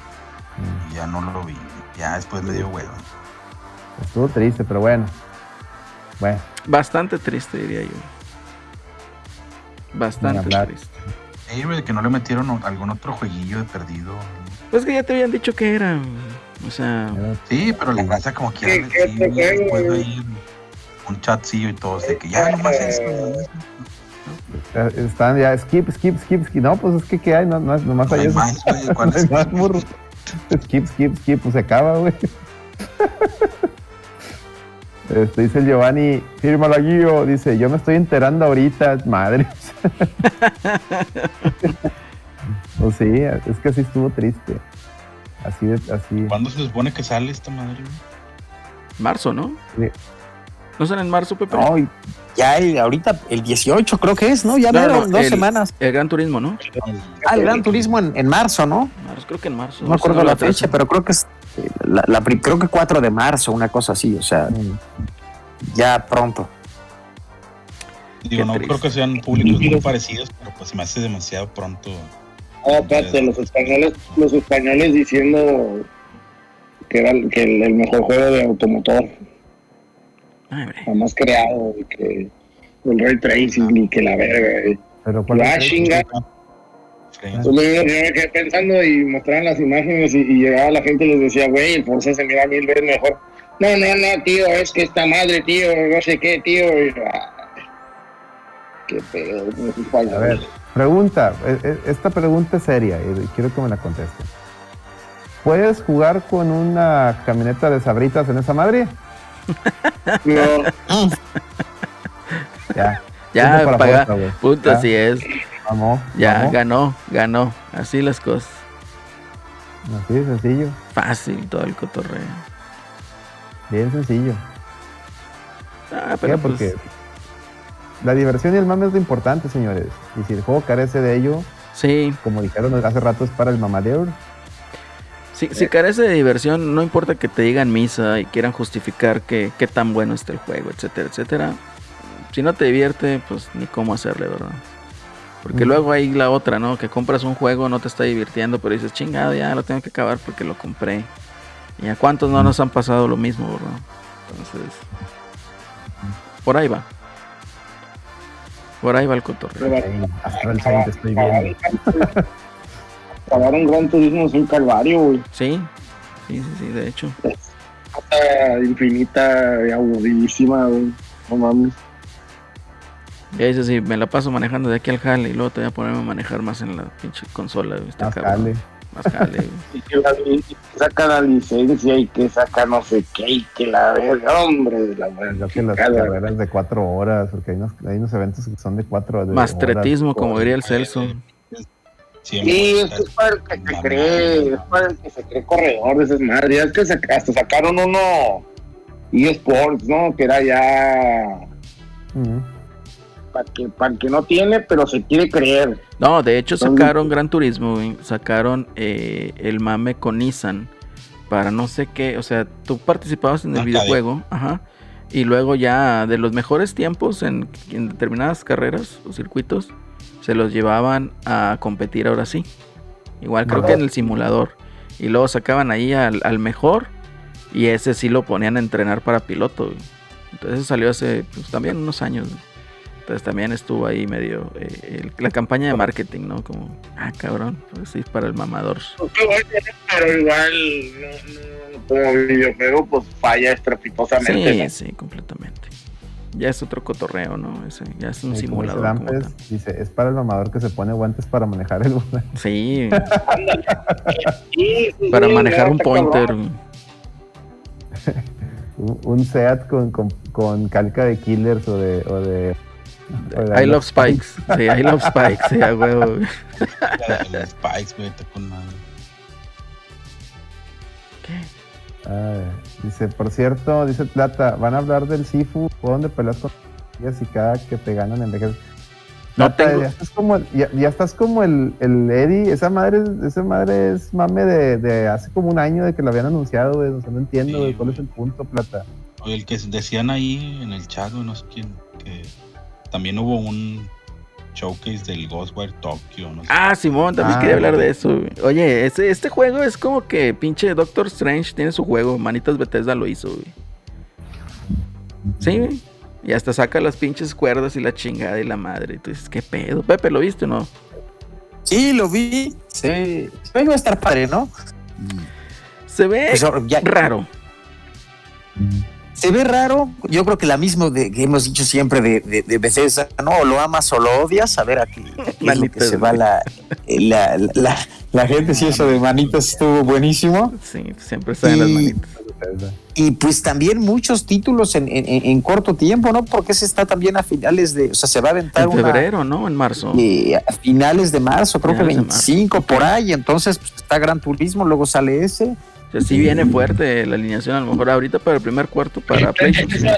y ya no lo vi. Ya después me dio huevo. Estuvo triste, pero bueno. Bueno, Bastante triste, diría yo. Bastante triste. Ey, güey, que no le metieron algún otro jueguillo de perdido. Pues que ya te habían dicho que era. O sea, Sí, pero la raza como quiera ¿Qué- qué decir, te güey, juego, después de güey? ahí un chatcillo y todo, de que ya nomás eso, nomás eso. eh, están ya, skip, skip, skip, skip. No, pues es que ¿qué hay? No, no, nomás No hay hay eso. más, güey, ¿cuál No hay es? más, burro. Skip, skip, skip, pues se acaba, güey. Este, dice el Giovanni, fírmalo Gio, dice, yo me estoy enterando ahorita, madre. pues sí, es que así estuvo triste. Así de, así. ¿Cuándo se supone que sale esta madre? marzo, ¿no? Sí. ¿No sale en marzo, Pepe? No, ya el, ahorita el 18 creo que es, ¿no? Ya No, dos el- semanas. El Gran Turismo, ¿no? Ah, el Gran Turismo en, en marzo, ¿no? Marzo, creo que en marzo. No me acuerdo la fecha, pero creo que es eh, la, la creo que 4 de marzo, una cosa así, o sea, Mm, ya pronto. Digo, no triste. creo que sean públicos muy parecidos, pero pues se me hace demasiado pronto. No, espérate, los españoles, los españoles diciendo que era el, que el, el mejor juego de automotor. Jamás creado, y que el ray tracing y que la verga. y- Pero ¿cuál Ah, es? chinga. Pues yo, yo me quedé pensando y mostraban las imágenes y, y llegaba la gente y les decía, güey, el Forza se mira mil veces mejor. No, no, no, tío, es que esta madre, tío, no sé qué, tío. Y, qué pedo. A ver, pregunta, e- e- esta pregunta es seria y quiero que me la conteste. ¿Puedes jugar con una camioneta de sabritas en esa madre? No, Ya. Ya, paga. Punto, Ya. así es. Vamos. Ya, vamos. ganó, ganó. Así las cosas. Así de sencillo. Fácil todo el cotorreo. Bien sencillo. Ah, ¿Qué? pero pues, Porque la diversión y el mame es lo importante, señores. Y si el juego carece de ello, sí, como dijeron hace rato, es para el mamadeur. Si carece de diversión, no importa que te digan misa y quieran justificar que qué tan bueno está el juego, etcétera, etcétera. Si no te divierte, pues ni cómo hacerle, ¿verdad? Porque Ujú. luego hay la otra, ¿no? Que compras un juego, no te está divirtiendo, pero dices, chingado, ya lo tengo que acabar porque lo compré. ¿Y a cuántos no nos han pasado lo mismo, verdad? Entonces, por ahí va. Por ahí va el cotorreo. Ahí, hasta el Saint estoy viendo. Acabar un gran turismo es un calvario, güey. Sí, sí, sí, sí, de hecho. Cosa infinita y aburridísima, güey. No mames. Ya dices, si me la paso manejando de aquí al jale y luego te voy a ponerme a manejar más en la pinche consola. güey, Está Más jale. Más jale. güey. Y que, la- y que saca la licencia y que saca no sé qué y que la verga, hombre, de la Creo que las chingada. carreras de cuatro horas, porque hay unos, hay unos eventos que son de cuatro de Mastretismo, horas. como diría el Celso. Siempre Sí, a es que es estar- para el que se cree, es para el que se cree corredor de esas madres. Ya es que saca- hasta sacaron uno eSports, ¿no? Que era ya para que, para el que no tiene, pero se quiere creer. No, de hecho sacaron Gran Turismo. Sacaron eh, el mame con Nissan. Para no sé qué. O sea, tú participabas en el Arcade. videojuego. Ajá. Y luego ya de los mejores tiempos en, en determinadas carreras o circuitos. Se los llevaban a competir ahora sí. Igual creo que en el simulador. Y luego sacaban ahí al, al mejor. Y ese sí lo ponían a entrenar para piloto. güey. Entonces salió hace pues, también unos años. güey. Entonces también estuvo ahí medio eh, el- la campaña de marketing, ¿no? Como, ah, cabrón, pues sí, para el mamador. Pero igual, no, no, como videojuego, pues falla estrepitosamente. Sí, ¿no? sí, completamente. Ya es otro cotorreo, ¿no? Ese, ya es un como dice simulador. Dampes, dice, es para el mamador que se pone guantes para manejar el volante. Sí, Sí, sí, para sí, manejar un pointer. Un, un SEAT con, con, con calca de Killers o de... O de o de I love Spikes. Sí, I love Spikes. Sí, a huevo. Spikes, güey, está con madre. Ah, dice, por cierto, dice Plata, van a hablar del Sifu, juego donde peleas con ellas y cada que te ganan en vejez. No Plata, tengo- ya estás como, el- ya, ya estás como el, el Eddie, esa madre, esa madre es mame de, de hace como un año de que lo habían anunciado, güey, o sea, no entiendo, Sí, güey, cuál es el punto, Plata. Oye, el que decían ahí en el chat, no sé quién, que también hubo un showcase del Ghostwire Tokyo, no sé. Ah, Simón, también Ah, quería hablar de eso. güey. Oye, este, este juego es como que pinche Doctor Strange tiene su juego. Manitas Bethesda lo hizo, güey. Sí, güey. Y hasta saca las pinches cuerdas y la chingada y la madre. Y tú dices, ¿qué pedo? Pepe, ¿lo viste o no? Sí, lo vi. Sí. Se ve que va a estar padre, ¿no? Se ve Pues, ya- raro. Se ve raro. Yo creo que la misma de, que hemos dicho siempre de, de, de Bethesda, ¿no? O lo amas o lo odias. A ver, aquí, aquí es lo que se va la, la, la, la gente. Sí, eso de manitas estuvo buenísimo. Sí, siempre las Y- manitas. Y pues también muchos títulos en, en, en corto tiempo, ¿no? Porque ese está también a finales de. O sea, se va a aventar En una. febrero, ¿no? En marzo. eh, a finales de marzo, creo Finales que 25 por ahí. Entonces, pues, está Gran Turismo, luego sale ese. O sea, sí viene fuerte la alineación. A lo mejor ahorita para el primer cuarto para PlayStation. PC.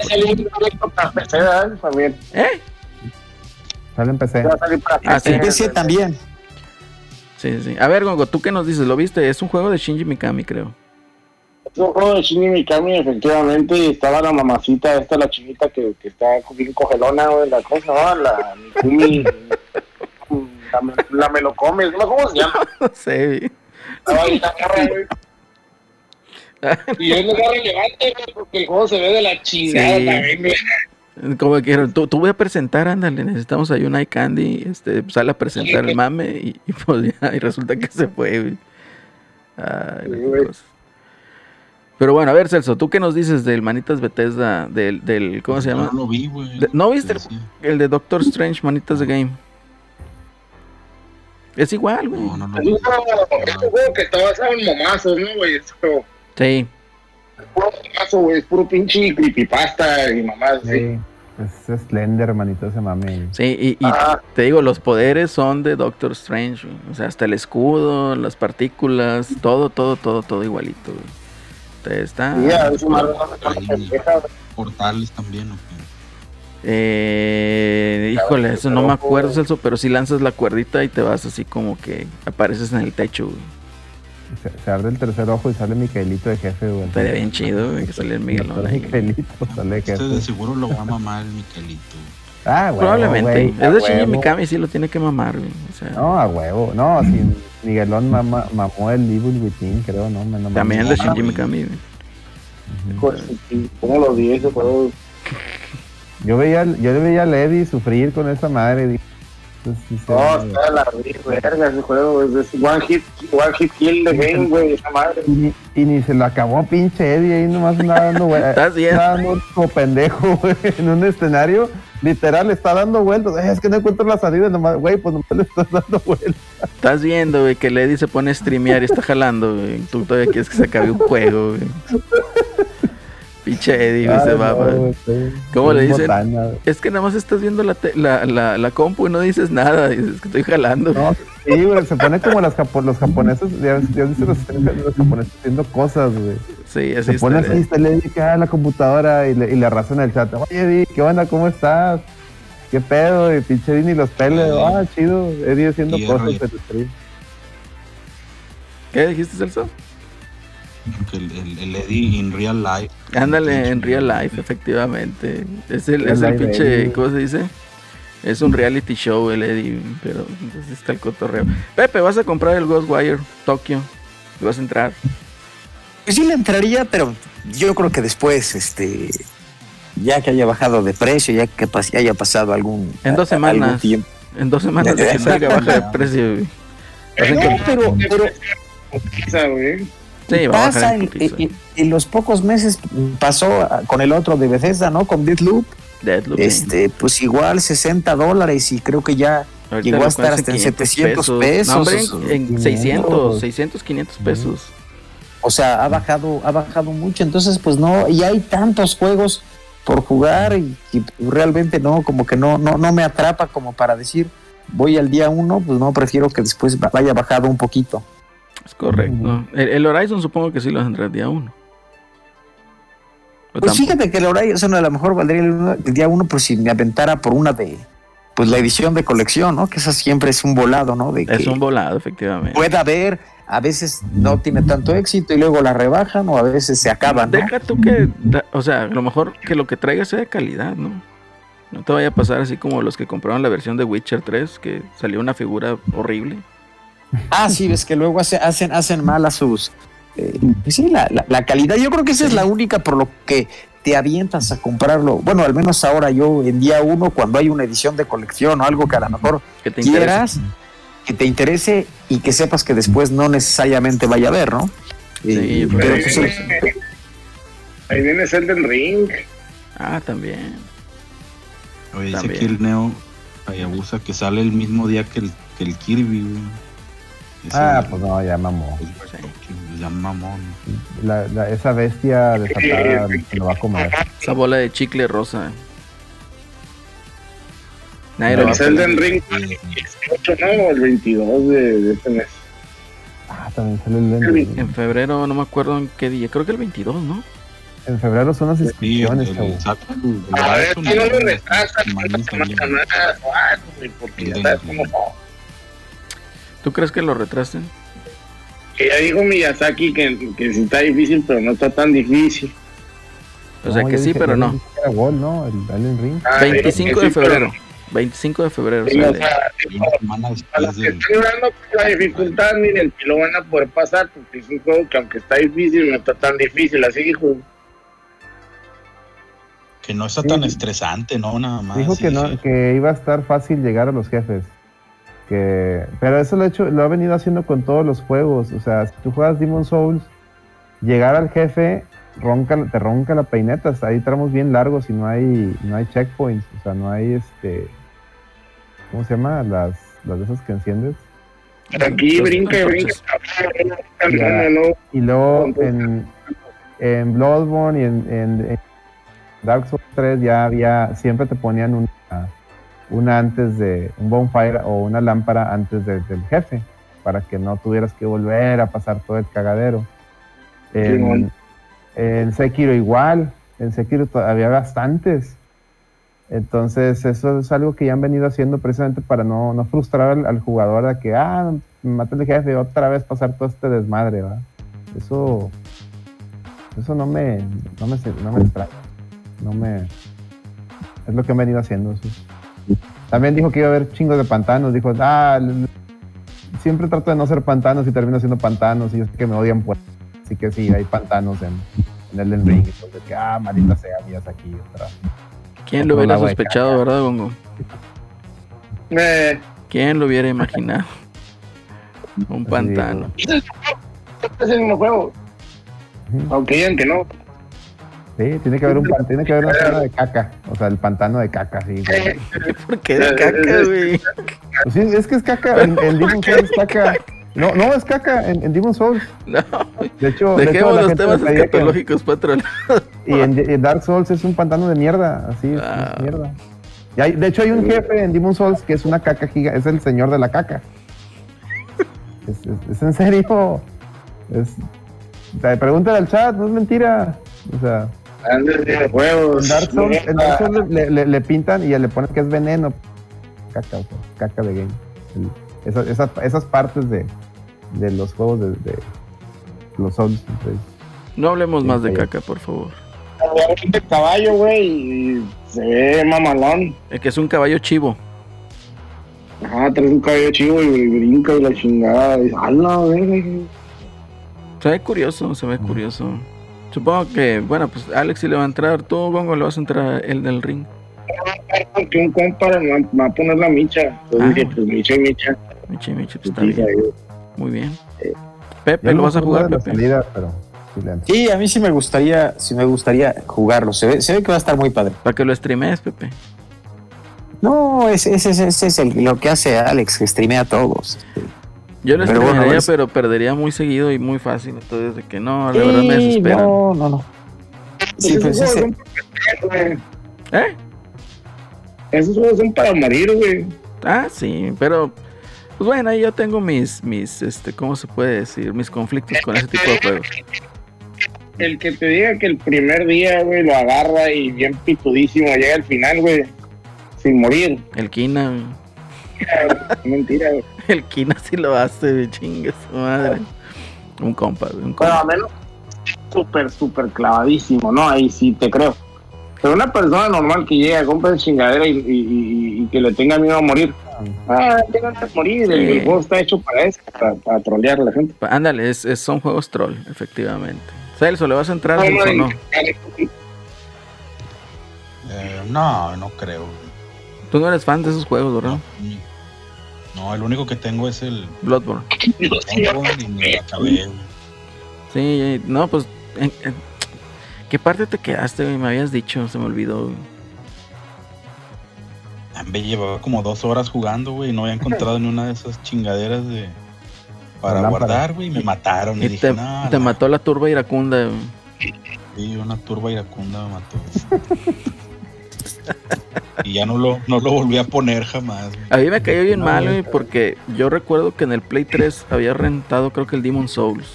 ¿Eh? Sale en PC. Para Ah, sí. PC también. Sí, sí. A ver, Gongo, ¿tú qué nos dices? ¿Lo viste? Es un juego de Shinji Mikami, creo. Es un juego de Shinji Mikami, efectivamente, y estaba la mamacita, esta la chinita que, que está bien cogelona, la cosa, ¿no? La Mikumi, la, me- la me lo comes, ¿no? ¿Cómo se llama? No sé. Estaba ahí. Y es lugar relevante, güey, porque el juego se ve de la chingada Sí. también, güey. Como que tú, tú voy a presentar, ándale, necesitamos ahí un iCandy, este, sale a presentar el mame y, y pues ya, y resulta que se fue, güey. Ay, Sí, güey. Pero bueno, a ver, Celso, ¿tú qué nos dices del Manitas Bethesda, del, del ¿cómo se No, llama? no lo vi, güey. De- ¿no viste el- Sí. El de Doctor Strange, Manitas de Game. Es igual, güey. No, no lo Es un juego, un que está basado en momazos, ¿no, güey? Es como- Sí. güey, es puro pinche creepypasta y mamás. Sí. Sí. Es Slender, hermanito, ese mame. Sí, y, y Ah. te digo, los poderes son de Doctor Strange, güey. O sea, hasta el escudo, las partículas, todo, todo, todo, todo igualito, güey. Te está... Y ya, es una. Portales también, ¿o qué? Eh, híjole, eso no me acuerdo, Celso, pero si lanzas la cuerdita y te vas así como que apareces en el techo, güey. Se, se abre el tercer ojo y sale Micaelito de jefe, güey. Estaría bien chido, güey, que saliera el Miguelón Sale ahí. sale de Este de jefe. seguro lo va a mamar el Miquelito. Ah, huevo, Probablemente. es de Shinji. Mikami, sí lo tiene que mamar, güey. O sea, No, a huevo. No, si Miguelón mama- mamó el Evil Within, creo, ¿no? Me- no me- también el de Shinji. Mikami, güey. ¿Cómo lo di ese juego? Yo veía, yo le veía a Lady sufrir con esa madre. dije, pues, sí No, está la verga ese juego, es, one hit, one hit kill de game, güey, esa madre. y, ni, y ni se lo acabó pinche Eddie ahí nomás andaba dando. Estaba dando como pendejo, güey, en un escenario. Literal, está dando vueltas. "Eh, Es que no encuentro la salida nomás, güey, pues nomás le estás dando vueltas. Estás viendo, güey, que Lady se pone a streamear y está jalando, güey. Tú todavía quieres que se acabe un juego, güey. Pinche Eddie, güey, se va, no. ¿Cómo Es le dicen? botana. Es que nada más estás viendo la, te- la, la, la compu y no dices nada. Dices que estoy jalando. No, sí, güey, se pone como las japo- los japoneses, ya, ya viste los, los japoneses haciendo cosas, güey. Sí, así Se pone así, está que a la computadora y le, y le arrasa en el chat. Oye, Eddie, ¿qué onda? ¿Cómo estás? ¿Qué pedo? Y pinche Eddie ni los peles. Ah, chido. Eddie haciendo cosas R. en el stream. ¿Qué dijiste, Celso? El, el, el Eddie in real life. Ándale, en real life, efectivamente. Es el, Real es el pinche, Eddie. ¿cómo se dice? Es un reality show el Eddie, pero entonces está el cotorreo. Pepe, vas a comprar el Ghostwire Tokyo. Y vas a entrar. Pues sí le entraría, pero yo creo que después, este, ya que haya bajado de precio, ya que pas- haya pasado algún, En dos a- algún semanas. tiempo. En dos semanas de que salga baja de precio. güey. No, pero, pero. Sí, pasa en los pocos meses pasó con el otro de Bethesda, ¿no? Con Deathloop, sí. este, pues igual 60 dólares y creo que ya Ahorita llegó a estar hasta en 700 pesos. No, hombre, en, en 500. 600, 600, 500 pesos. O sea, ha bajado, ha bajado mucho. Entonces, pues no, y hay tantos juegos por jugar y, y realmente no, como que no, no, no me atrapa como para decir voy al día uno, pues no, prefiero que después va- vaya bajado un poquito. Es correcto. El, el Horizon supongo que sí lo entrar el día uno. O Pues tampoco. fíjate que el Horizon a lo mejor valdría el, día uno, pues si me aventara por una de, pues la edición de colección, ¿no? Que esa siempre es un volado, ¿no? De que Es un volado, efectivamente. pueda haber, a veces no tiene tanto éxito y luego la rebajan o a veces se acaban, ¿no? Deja tú que, o sea, a lo mejor que lo que traiga sea de calidad, ¿no? No te vaya a pasar así como los que compraron la versión de Witcher 3, que salió una figura horrible. Ah, sí, ves que luego hace- hacen, hacen mal a sus. eh, pues sí, la, la- la calidad. Yo creo que esa es la única por lo que te avientas a comprarlo. Bueno, al menos ahora yo en día uno, cuando hay una edición de colección o algo que a lo mejor Que te interesa. quieras, que te interese y que sepas que después no necesariamente vaya a ver, ¿no? Sí, Eh, pero Ahí pues, viene, ahí viene Elden Ring. Ah, también. Oye, dice el Neo Hayabusa que sale el mismo día que el, que el Kirby, güey. Ese Ah, pues no, ya mamó. Ya mamón. La, la- esa bestia desatada se lo va a comer. Esa bola de chicle rosa. Nadie lo va a El Elden. Ring el 18, ¿no? El 22 de, de este mes. Ah, también sale el Elden En febrero, no me acuerdo en qué día. Creo que el 22, ¿no? En febrero son las Sí, inscripciones, el, chavo. saca el- el A ver, si no lo retrasan, no pasa nada, porque ya sabes cómo no. ¿Tú crees que lo retrasen? Que ya dijo Miyazaki que, que sí está difícil, pero no está tan difícil. O sea No, que sí, dije- pero no. que. El Elden Ring. Ah, 25 digo de que sí, pero febrero. 25 de febrero Sí, o sea, semana a los que del. están por la dificultad, miren, que lo van a poder pasar, porque es un juego que aunque está difícil, no está tan difícil, así dijo. Que no está Sí. tan estresante, ¿no? Nada más. Dijo que no, que iba a estar fácil llegar a los jefes. Que, pero eso lo ha hecho, lo ha venido haciendo con todos los juegos. O sea, si tú juegas Demon Souls, llegar al jefe ronca, te ronca la peineta. Hay tramos bien largos y no hay, no hay checkpoints. O sea, no hay este. ¿Cómo se llama? Las, las de esas que enciendes. Aquí Los brinca y brinca. Y luego en, en Bloodborne y en, en- en Dark Souls 3 ya había, siempre te ponían una, una antes de, un bonfire o una lámpara antes de- del jefe, para que no tuvieras que volver a pasar todo el cagadero. En, en Sekiro igual, en Sekiro había bastantes. Entonces, eso es algo que ya han venido haciendo precisamente para no, no frustrar al, al jugador de que, ah, me maté el jefe, otra vez pasar todo este desmadre, ¿va? Eso, eso no me, no me, no me extraña. No me, es lo que han venido haciendo. eso. También dijo que iba a haber chingos de pantanos, dijo, ah, siempre trato de no ser pantanos y termino siendo pantanos y yo sé que me odian por así que sí, hay pantanos en, en Elden Ring, entonces que, ah, maldita sea, mías aquí otra. ¿Quién lo hubiera sospechado, verdad, Gongo? Eh, ¿Quién lo hubiera imaginado? Un pantano. es el mismo juego. Ujú. Aunque digan que no. Sí, tiene que haber un tiene que haber una zona de caca, o sea, el pantano de caca, sí. güey. ¿Por qué de caca, güey? Pues sí, es que es caca, en, en Demon Souls es caca. No, no, es caca en, en Demon Souls. No, De hecho, de hecho, dejemos los temas escatológicos, patrón. Y en, en Dark Souls es un pantano de mierda, así es, Ah. es mierda. Y hay- de hecho hay un jefe en Demon Souls que es una caca giga, es el señor de la caca. Es, es- es en serio. Es, o sea, pregúntale al chat, no es mentira. O sea, En Dark Souls, en Dark Souls le, le- le pintan y le ponen que es veneno. Caca, caca de game. El- esa- esas, esas partes de, de los juegos de, de los Souls. entonces, No hablemos Sí, más de caca, por favor. de caballo, güey, y se ve mamalón. Es que es un caballo chivo. Ajá, traes un caballo chivo y brinca y la chingada. Y, ¡Hala, güey! Se ve curioso, se ve curioso. Supongo que, bueno, pues Alex sí le va a entrar. Tú, Gongo, le vas a entrar el del ring. Que un compa me va- a poner la micha. Entonces Ah. dije, pues micha y micha. Michi, Michi, pues está Putiza, bien. güey. Muy bien. yo Pepe, ¿lo vas a jugar, Pepe? la salida, pero sí a mí sí me gustaría, sí me gustaría jugarlo. Se ve, se ve que va a estar muy padre. Para que lo streamees, Pepe. No, ese, ese, ese- ese es el- lo que hace Alex, que streamea a todos. Yo lo Pero bueno, streamearía, es- pero perdería muy seguido y muy fácil. Entonces, de que no, la verdad me Sí, desespera. No, no, no. Sí, Esos pues juegos ese- son para morir, güey. ¿Eh? Esos juegos son para morir, güey. Ah, sí, pero pues bueno, ahí yo tengo mis, mis, este, ¿cómo se puede decir? Mis conflictos con ese tipo de juegos. El que te diga que el primer día, güey, lo agarra y bien pitudísimo llega al final, güey, sin morir. El Kina, güey. Mentira, güey. el Kina sí lo hace, güey, chingue su madre. Un compa, un compa. a menos súper, súper clavadísimo, ¿no? Ahí sí te creo. Pero una persona normal que llega, compra esa chingadera y, y- y- y que le tenga miedo a morir. Ah, tengan que morir. El, Sí. el juego está hecho para eso, para, para trolear a la gente. Ándale, es, es- son juegos troll, efectivamente. Celso, ¿le vas a entrar No, o no, no? Eh, no, no creo. Tú no eres fan de esos juegos, ¿verdad? No, el único que tengo es el Bloodborne. Bloodborne y me lo acabé. güey. Sí, no, pues. en- en- ¿Qué parte te quedaste, güey? Me habías dicho, se me olvidó. güey. Me llevaba como dos horas jugando, güey, y no había encontrado ni una de esas chingaderas de para La guardar, güey, y me mataron. Y, Y dije, te, no, te la- mató la turba iracunda, güey. Sí, una turba iracunda me mató. Y ya no lo, no lo volví a poner jamás. güey. A mí me cayó bien No, mal, güey, porque yo recuerdo que en el Play 3 había rentado, creo que el Demon Souls.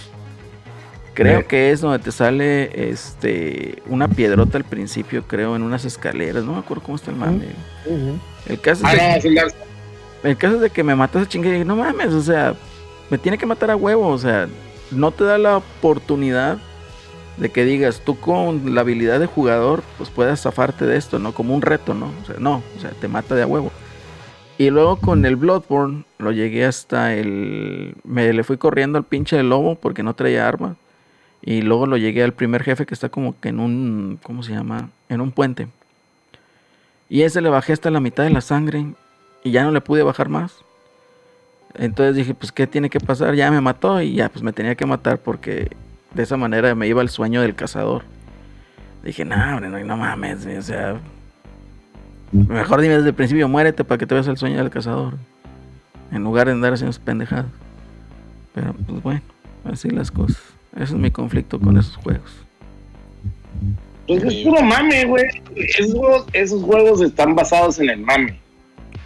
Creo que es donde te sale este una piedrota al principio, creo, en unas escaleras. No me acuerdo cómo está el mame. El caso Ah, es de, no, sí, las- el caso es de que me mató esa chingada y dije, no mames, o sea, me tiene que matar a huevo, o sea, no te da la oportunidad de que digas, tú con la habilidad de jugador, pues puedas zafarte de esto, ¿no? Como un reto, ¿no? O sea, no, o sea, te mata de a huevo. Y luego con el Bloodborne lo llegué hasta el... Me le fui corriendo al pinche lobo porque no traía arma. Y luego lo llegué al primer jefe que está como que en un... ¿Cómo se llama? En un puente. Y ese le bajé hasta la mitad de la sangre y ya no le pude bajar más. Entonces dije, pues, ¿qué tiene que pasar? Ya me mató y ya, pues me tenía que matar porque de esa manera me iba el sueño del cazador. Dije, no, hombre, no, no mames, o sea, mejor dime desde el principio, muérete para que te veas el sueño del cazador. En lugar de andar haciendo pendejadas. Pero, pues bueno, así las cosas. Ese es mi conflicto con esos juegos. Pues es puro mame, güey. Esos juegos, esos juegos están basados en el mame.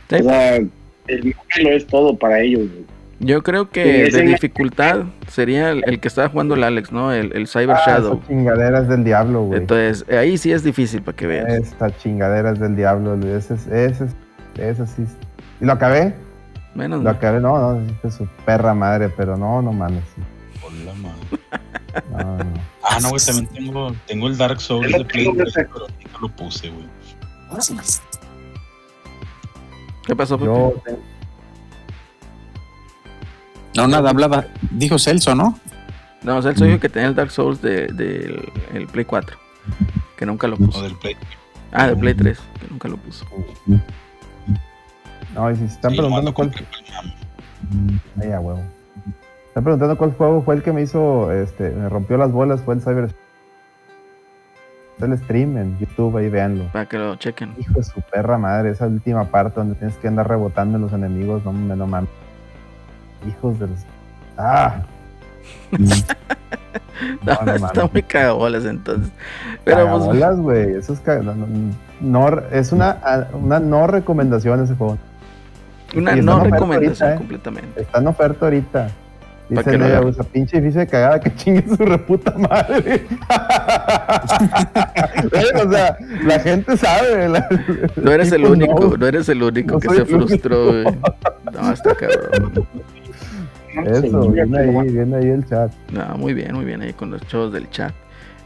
Sí. O sea, el mame lo es todo para ellos, güey. Yo creo que de dificultad sería el, el que estaba jugando el Alex, ¿no? El, el Cyber Ah, Shadow. esa chingadera es del diablo, güey. Entonces, ahí sí es difícil para que veas. Esta chingadera es del diablo, güey. Ese, es- ese, es- ese sí. es- ¿Y lo acabé? Menos Lo acabé, no, no, es su perra madre, pero no, no mames. sí. Hola, madre. No, no. Ah, no, güey, también tengo, tengo el Dark Souls de lo Play tengo, 3, güey. pero nunca lo puse, güey. ¿Qué pasó, Pepe? Yo No, nada, hablaba. Dijo Celso, ¿no? No, o él dijo que tenía el Dark Souls del de, el Play 4. Que nunca lo O puso. del Play. Ah, del Play 3. Que nunca lo puso. No, y si se están Sí, preguntando cuál. lo. Ay, a huevo. Están preguntando cuál juego fue el que me hizo, este, me rompió las bolas, fue el Cyber. El stream en YouTube, ahí véanlo. Para que lo chequen. Hijo de su perra madre, esa última parte donde tienes que andar rebotando en los enemigos, no me no mames. Hijos de los. ¡Ah! No, no está muy cagabolas entonces. Pero pues, Cagabolas, güey. Eso es, ca- no, no- no- es una, a- una no recomendación ese juego. una no recomendación ahorita, ¿eh? completamente. Está en oferta ahorita. Dice Nea, vean. esa pinche edificio de cagada que chingue su reputa madre. o sea, la gente sabe. la- No eres el único, no. no eres el único No que se frustró, güey. No, está cabrón. Eso, lo ahí, viene ahí el chat. No, muy bien, muy bien ahí con los chavos del chat.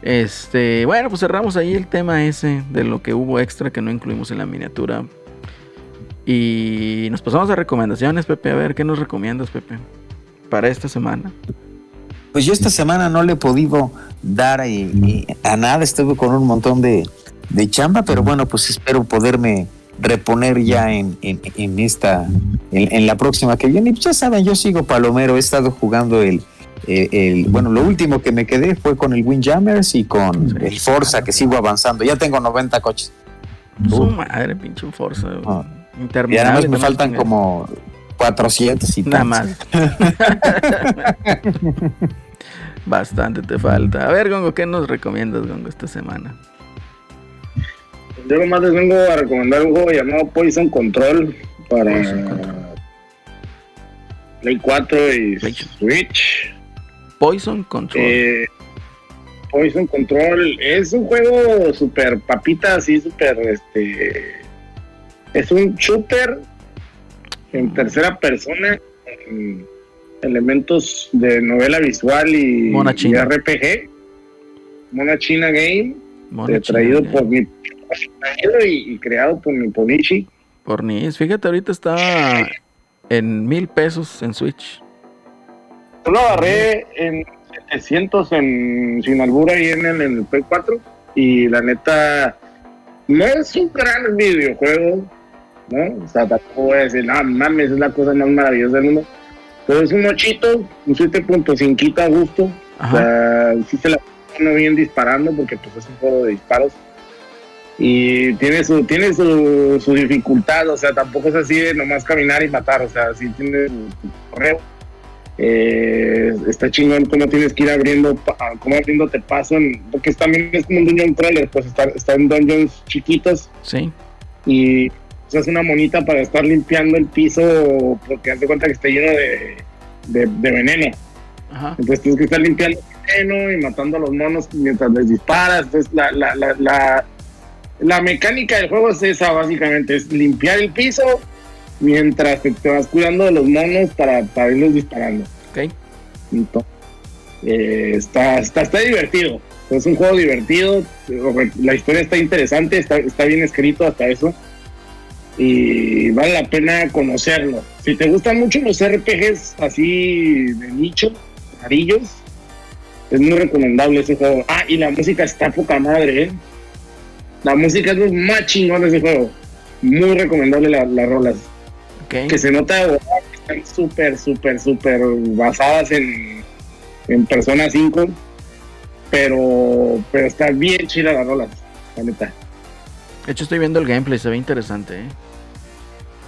Este, bueno, pues cerramos ahí el tema ese de lo que hubo extra que no incluimos en la miniatura. Y nos pasamos a recomendaciones, Pepe. A ver, ¿qué nos recomiendas, Pepe? Para esta semana. Pues yo esta semana no le he podido dar eh, eh, a nada, estuve con un montón de, de chamba, pero bueno, pues espero poderme reponer ya en, en, en esta, en, en la próxima que viene. Y pues ya saben, yo sigo palomero, he estado jugando el, el, bueno, lo último que me quedé fue con el Windjammers y con el Forza, que sigo avanzando. Ya tengo 90 coches. Su madre, pinche Forza. Ah. Y Interminable. además me faltan como 400 y Nada más. Bastante te falta. A ver, Gongo, ¿qué nos recomiendas, Gongo, esta semana? Yo nomás les vengo a recomendar un juego llamado Poison Control para Poison Control. Play 4 y. Switch. Poison Control. Eh, Poison Control es un juego super papita, así super este. Es un shooter en tercera persona con elementos de novela visual y, Mona y china. RPG. Mona China Game, Mona eh, traído china, por mi traído y, y creado por mi Ponichi. Por Nis. Fíjate, ahorita está en mil pesos en Switch. Yo lo agarré en 700 en sin albura ahí en el, en el Play 4 y la neta no es un gran videojuego, ¿no? O sea, tampoco voy a decir, no mames, es la cosa más maravillosa del mundo. Pero es un 8, un 7.5 a gusto. O Ajá. sea, sí se la pone bien disparando porque pues es un juego de disparos. Y tiene su, tiene su, su dificultad, o sea, tampoco es así de nomás caminar y matar, o sea, sí tiene su, correo. Eh, está chingón cómo tienes que ir abriendo, cómo abriéndote paso, en, porque también es como un dungeon crawler, pues está, está en dungeons chiquitos Sí. y usas una monita para estar limpiando el piso porque haz de cuenta que está lleno de, de, de veneno. Ajá. Entonces tienes que estar limpiando el veneno y matando a los monos mientras les disparas. Entonces la, la, la, la, la mecánica del juego es esa básicamente, es limpiar el piso mientras te, te vas cuidando de los monos para, para irlos disparando. Ok. Entonces, eh, está, está, está divertido. Es un juego divertido. La historia está interesante, está, está bien escrito hasta eso. Y vale la pena conocerlo. Si te gustan mucho los RPGs así de nicho, amarillos, es muy recomendable ese juego. Ah, y la música está poca madre, ¿eh? La música es lo más chingón de ese juego. Muy recomendable la- las rolas que se nota que están súper, súper, súper basadas en, en Persona 5, pero, pero está bien chida la rola, la neta. De hecho, estoy viendo el gameplay, se ve interesante, ¿eh?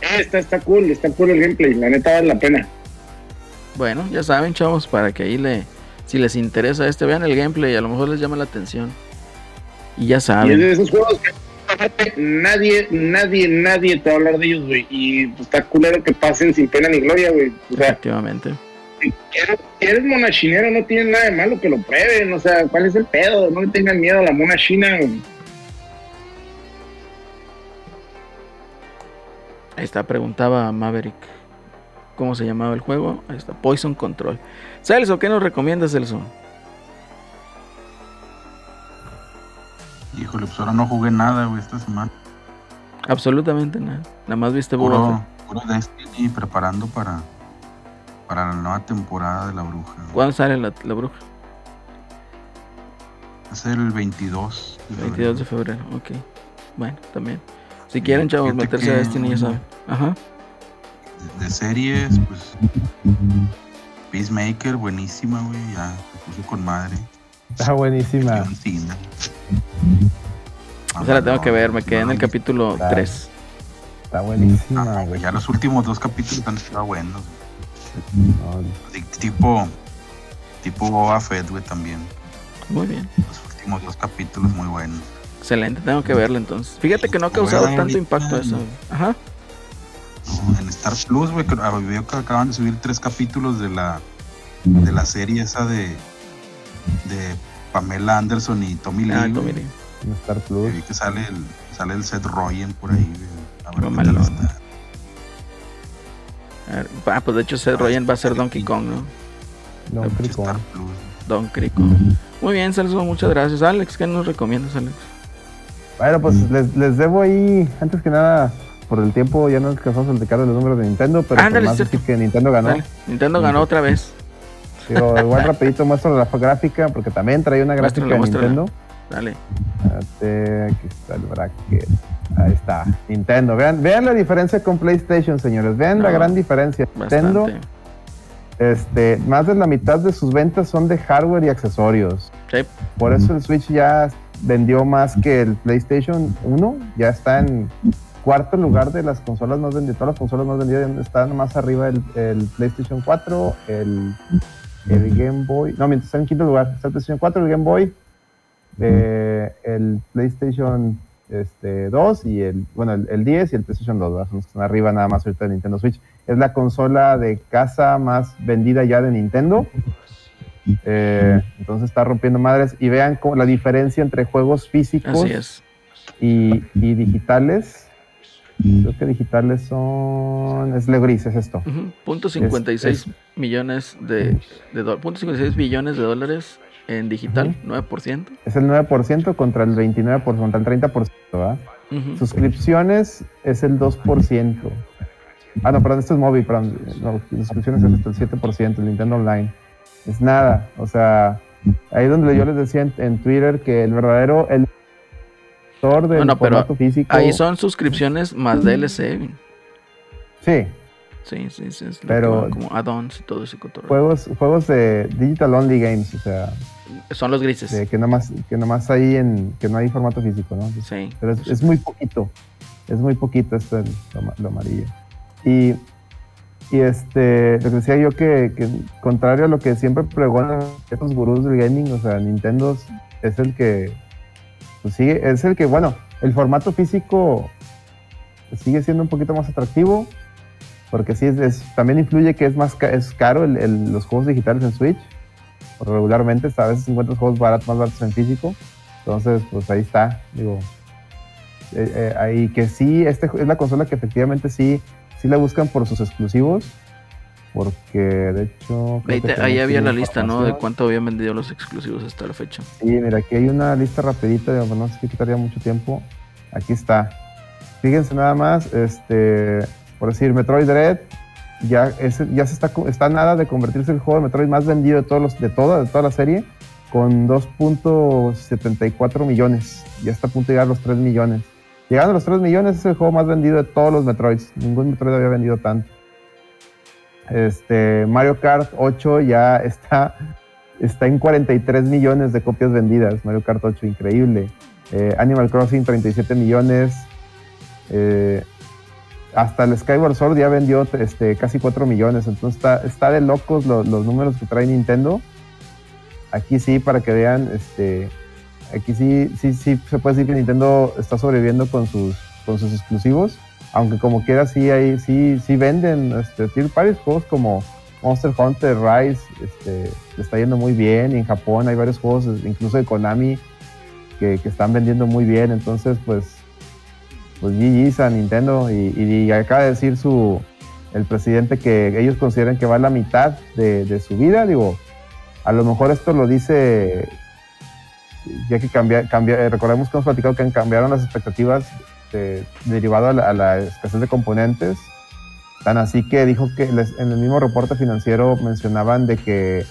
Ah, está, está cool, está cool el gameplay, la neta vale la pena. Bueno, ya saben, chavos, para que ahí le. Si les interesa este, vean el gameplay, a lo mejor les llama la atención. Y ya Y es saben. de esos juegos que nadie, nadie, nadie te va a hablar de ellos, güey. Y pues, está culero que pasen sin pena ni gloria, güey. O sea, Efectivamente. si eres, si eres monachinero, no tiene nada de malo que lo prueben. O sea, ¿cuál es el pedo? No le tengan miedo a la mona china, güey. Ahí está, preguntaba Maverick cómo se llamaba el juego. Ahí está, Poison Control. Celso, ¿qué nos recomiendas, Celso? Híjole, pues ahora no jugué nada, güey, esta semana. Absolutamente nada. Nada más viste Boba Puro, puro Destiny preparando para, para la nueva temporada de la bruja. Fett. ¿Cuándo sale la, la bruja? Va a ser el 22. de 22 de febrero. ok. Bueno, también. Si quieren, chavos, meterse a Destiny, ya saben. Ajá. De, de series, pues. Peacemaker, buenísima, güey. Ya se puso con madre. Está buenísima. Cena. Esa la tengo que ver, me quedé en el No, capítulo Claro. 3. Está buenísima, no, güey. Ya los últimos dos capítulos han estado buenos. No, Ti- Tipo. Tipo Boba Fett, güey, también. Muy bien. Los últimos dos capítulos muy buenos. Excelente, tengo que verla entonces. Fíjate que no ha causado Bueno, tanto ahorita- impacto eso. Ajá. No, en Star Plus, güey, ah, veo que acaban de subir tres capítulos de la de la serie esa de de Pamela Anderson y Tommy Lee. Ah. Tommy Lee. en Star Que Plus. vi que sale el sale el Seth Rogen por ahí. A ver qué tal está. Ah, pues de hecho Seth Rogen va a ser Donkey Kong, ¿no? Don Pinche Crico. Star Plus. Don Crico. Muy bien, Celso, muchas gracias. Alex, ¿qué nos recomiendas, Alex? Bueno, pues les, les debo ahí, antes que nada, por el tiempo ya no alcanzamos a platicar de los números de Nintendo, pero Ándale, más cierto. decir que Nintendo ganó. Dale, Nintendo ganó otra vez. Digo, igual rapidito muestro la gráfica, porque también trae una gráfica Muéstrala, de muéstrala. Nintendo. Dale. Espérate, aquí está el bracket. Ahí está, Nintendo. Vean, vean la diferencia con PlayStation, señores. Vean la No, gran diferencia. Nintendo, Bastante. este, más de la mitad de sus ventas son de hardware y accesorios. Sí. Por eso el Switch ya vendió más que el PlayStation 1. Ya está en cuarto lugar de las consolas más vendidas. Todas las consolas más vendidas están más arriba el, el PlayStation 4, el, el Game Boy. No, mientras está en quinto lugar. Está el PlayStation 4, el Game Boy, eh, el PlayStation este, 2 y el, bueno, el, el 10 y el PlayStation 2. ¿verdad? Son los que están arriba nada más ahorita de Nintendo Switch. Es la consola de casa más vendida ya de Nintendo. Eh, entonces está rompiendo madres. Y vean cómo la diferencia entre juegos físicos Así es. y, y digitales. Creo que digitales son. Es lo gris, es esto. Ujú, Punto 56 es- millones de, de do- punto 56 billones de dólares en digital, 9%. Es el 9% contra el 29%, contra el 30%. ¿verdad? Ujú. Suscripciones es el 2%. Ah, no, perdón, esto es móvil, perdón. No, suscripciones es hasta el 7%, el Nintendo Online. Es nada. O sea, ahí donde yo les decía en, en Twitter que el verdadero. El del Bueno, pero formato físico. Ahí son suscripciones más DLC. Sí, Sí, sí, sí. Es Pero- que como add-ons y todo ese cotorreo. juegos, juegos de Digital Only Games. O sea, Son los grises. de que nomás, que nomás hay en. que no hay formato físico, ¿no? Sí. Pero es, es muy poquito. Es muy poquito esto lo, ma- lo amarillo. Y, y este, lo que decía yo que, que contrario a lo que siempre pregonan estos gurús del gaming, o sea, Nintendo es el que pues sigue, es el que, bueno, el formato físico sigue siendo un poquito más atractivo, porque sí, es, también influye que es más ca- es caro el- los juegos digitales en Switch. Regularmente, a veces encuentras juegos baratos, más baratos en físico. Entonces, pues ahí está, digo. eh, eh, ahí que sí, este es la consola que efectivamente sí, sí la buscan por sus exclusivos. Porque de hecho. Ahí, te- había la lista, ¿no? De cuánto habían vendido los exclusivos hasta la fecha. Sí, mira, aquí hay una lista rapidita, digo, no sé si quitaría mucho tiempo. Aquí está. Fíjense nada más, este, por decir, Metroid Dread ya, es, ya se está, está nada de convertirse en el juego de Metroid más vendido de todos los, de toda, de toda la serie, con 2.74 millones. Ya está a punto de llegar a los 3 millones. Llegando a los 3 millones es el juego más vendido de todos los Metroids. Ningún Metroid había vendido tanto. Este, Mario Kart 8 ya está está en 43 millones de copias vendidas. Mario Kart 8, increíble. Eh, Animal Crossing, 37 millones. Eh, hasta el Skyward Sword ya vendió este, casi 4 millones. Entonces está, está de locos lo- los números que trae Nintendo. Aquí sí, para que vean, este, Aquí sí, sí, sí se puede decir que Nintendo está sobreviviendo con sus, con sus exclusivos. Aunque como quiera sí hay, sí, sí venden este, tier parties, juegos como Monster Hunter Rise, este, está yendo muy bien. Y en Japón hay varios juegos, incluso de Konami, que, que están vendiendo muy bien. Entonces, pues, pues GG's a Nintendo. Y, y acaba de decir su, el presidente que ellos consideran que va la mitad de, de su vida. Digo, a lo mejor esto lo dice ya que cambia, cambia recordemos que hemos platicado que cambiaron las expectativas de, derivado a la, a la, escasez de componentes. Tan así que dijo que les, en el mismo reporte financiero mencionaban de que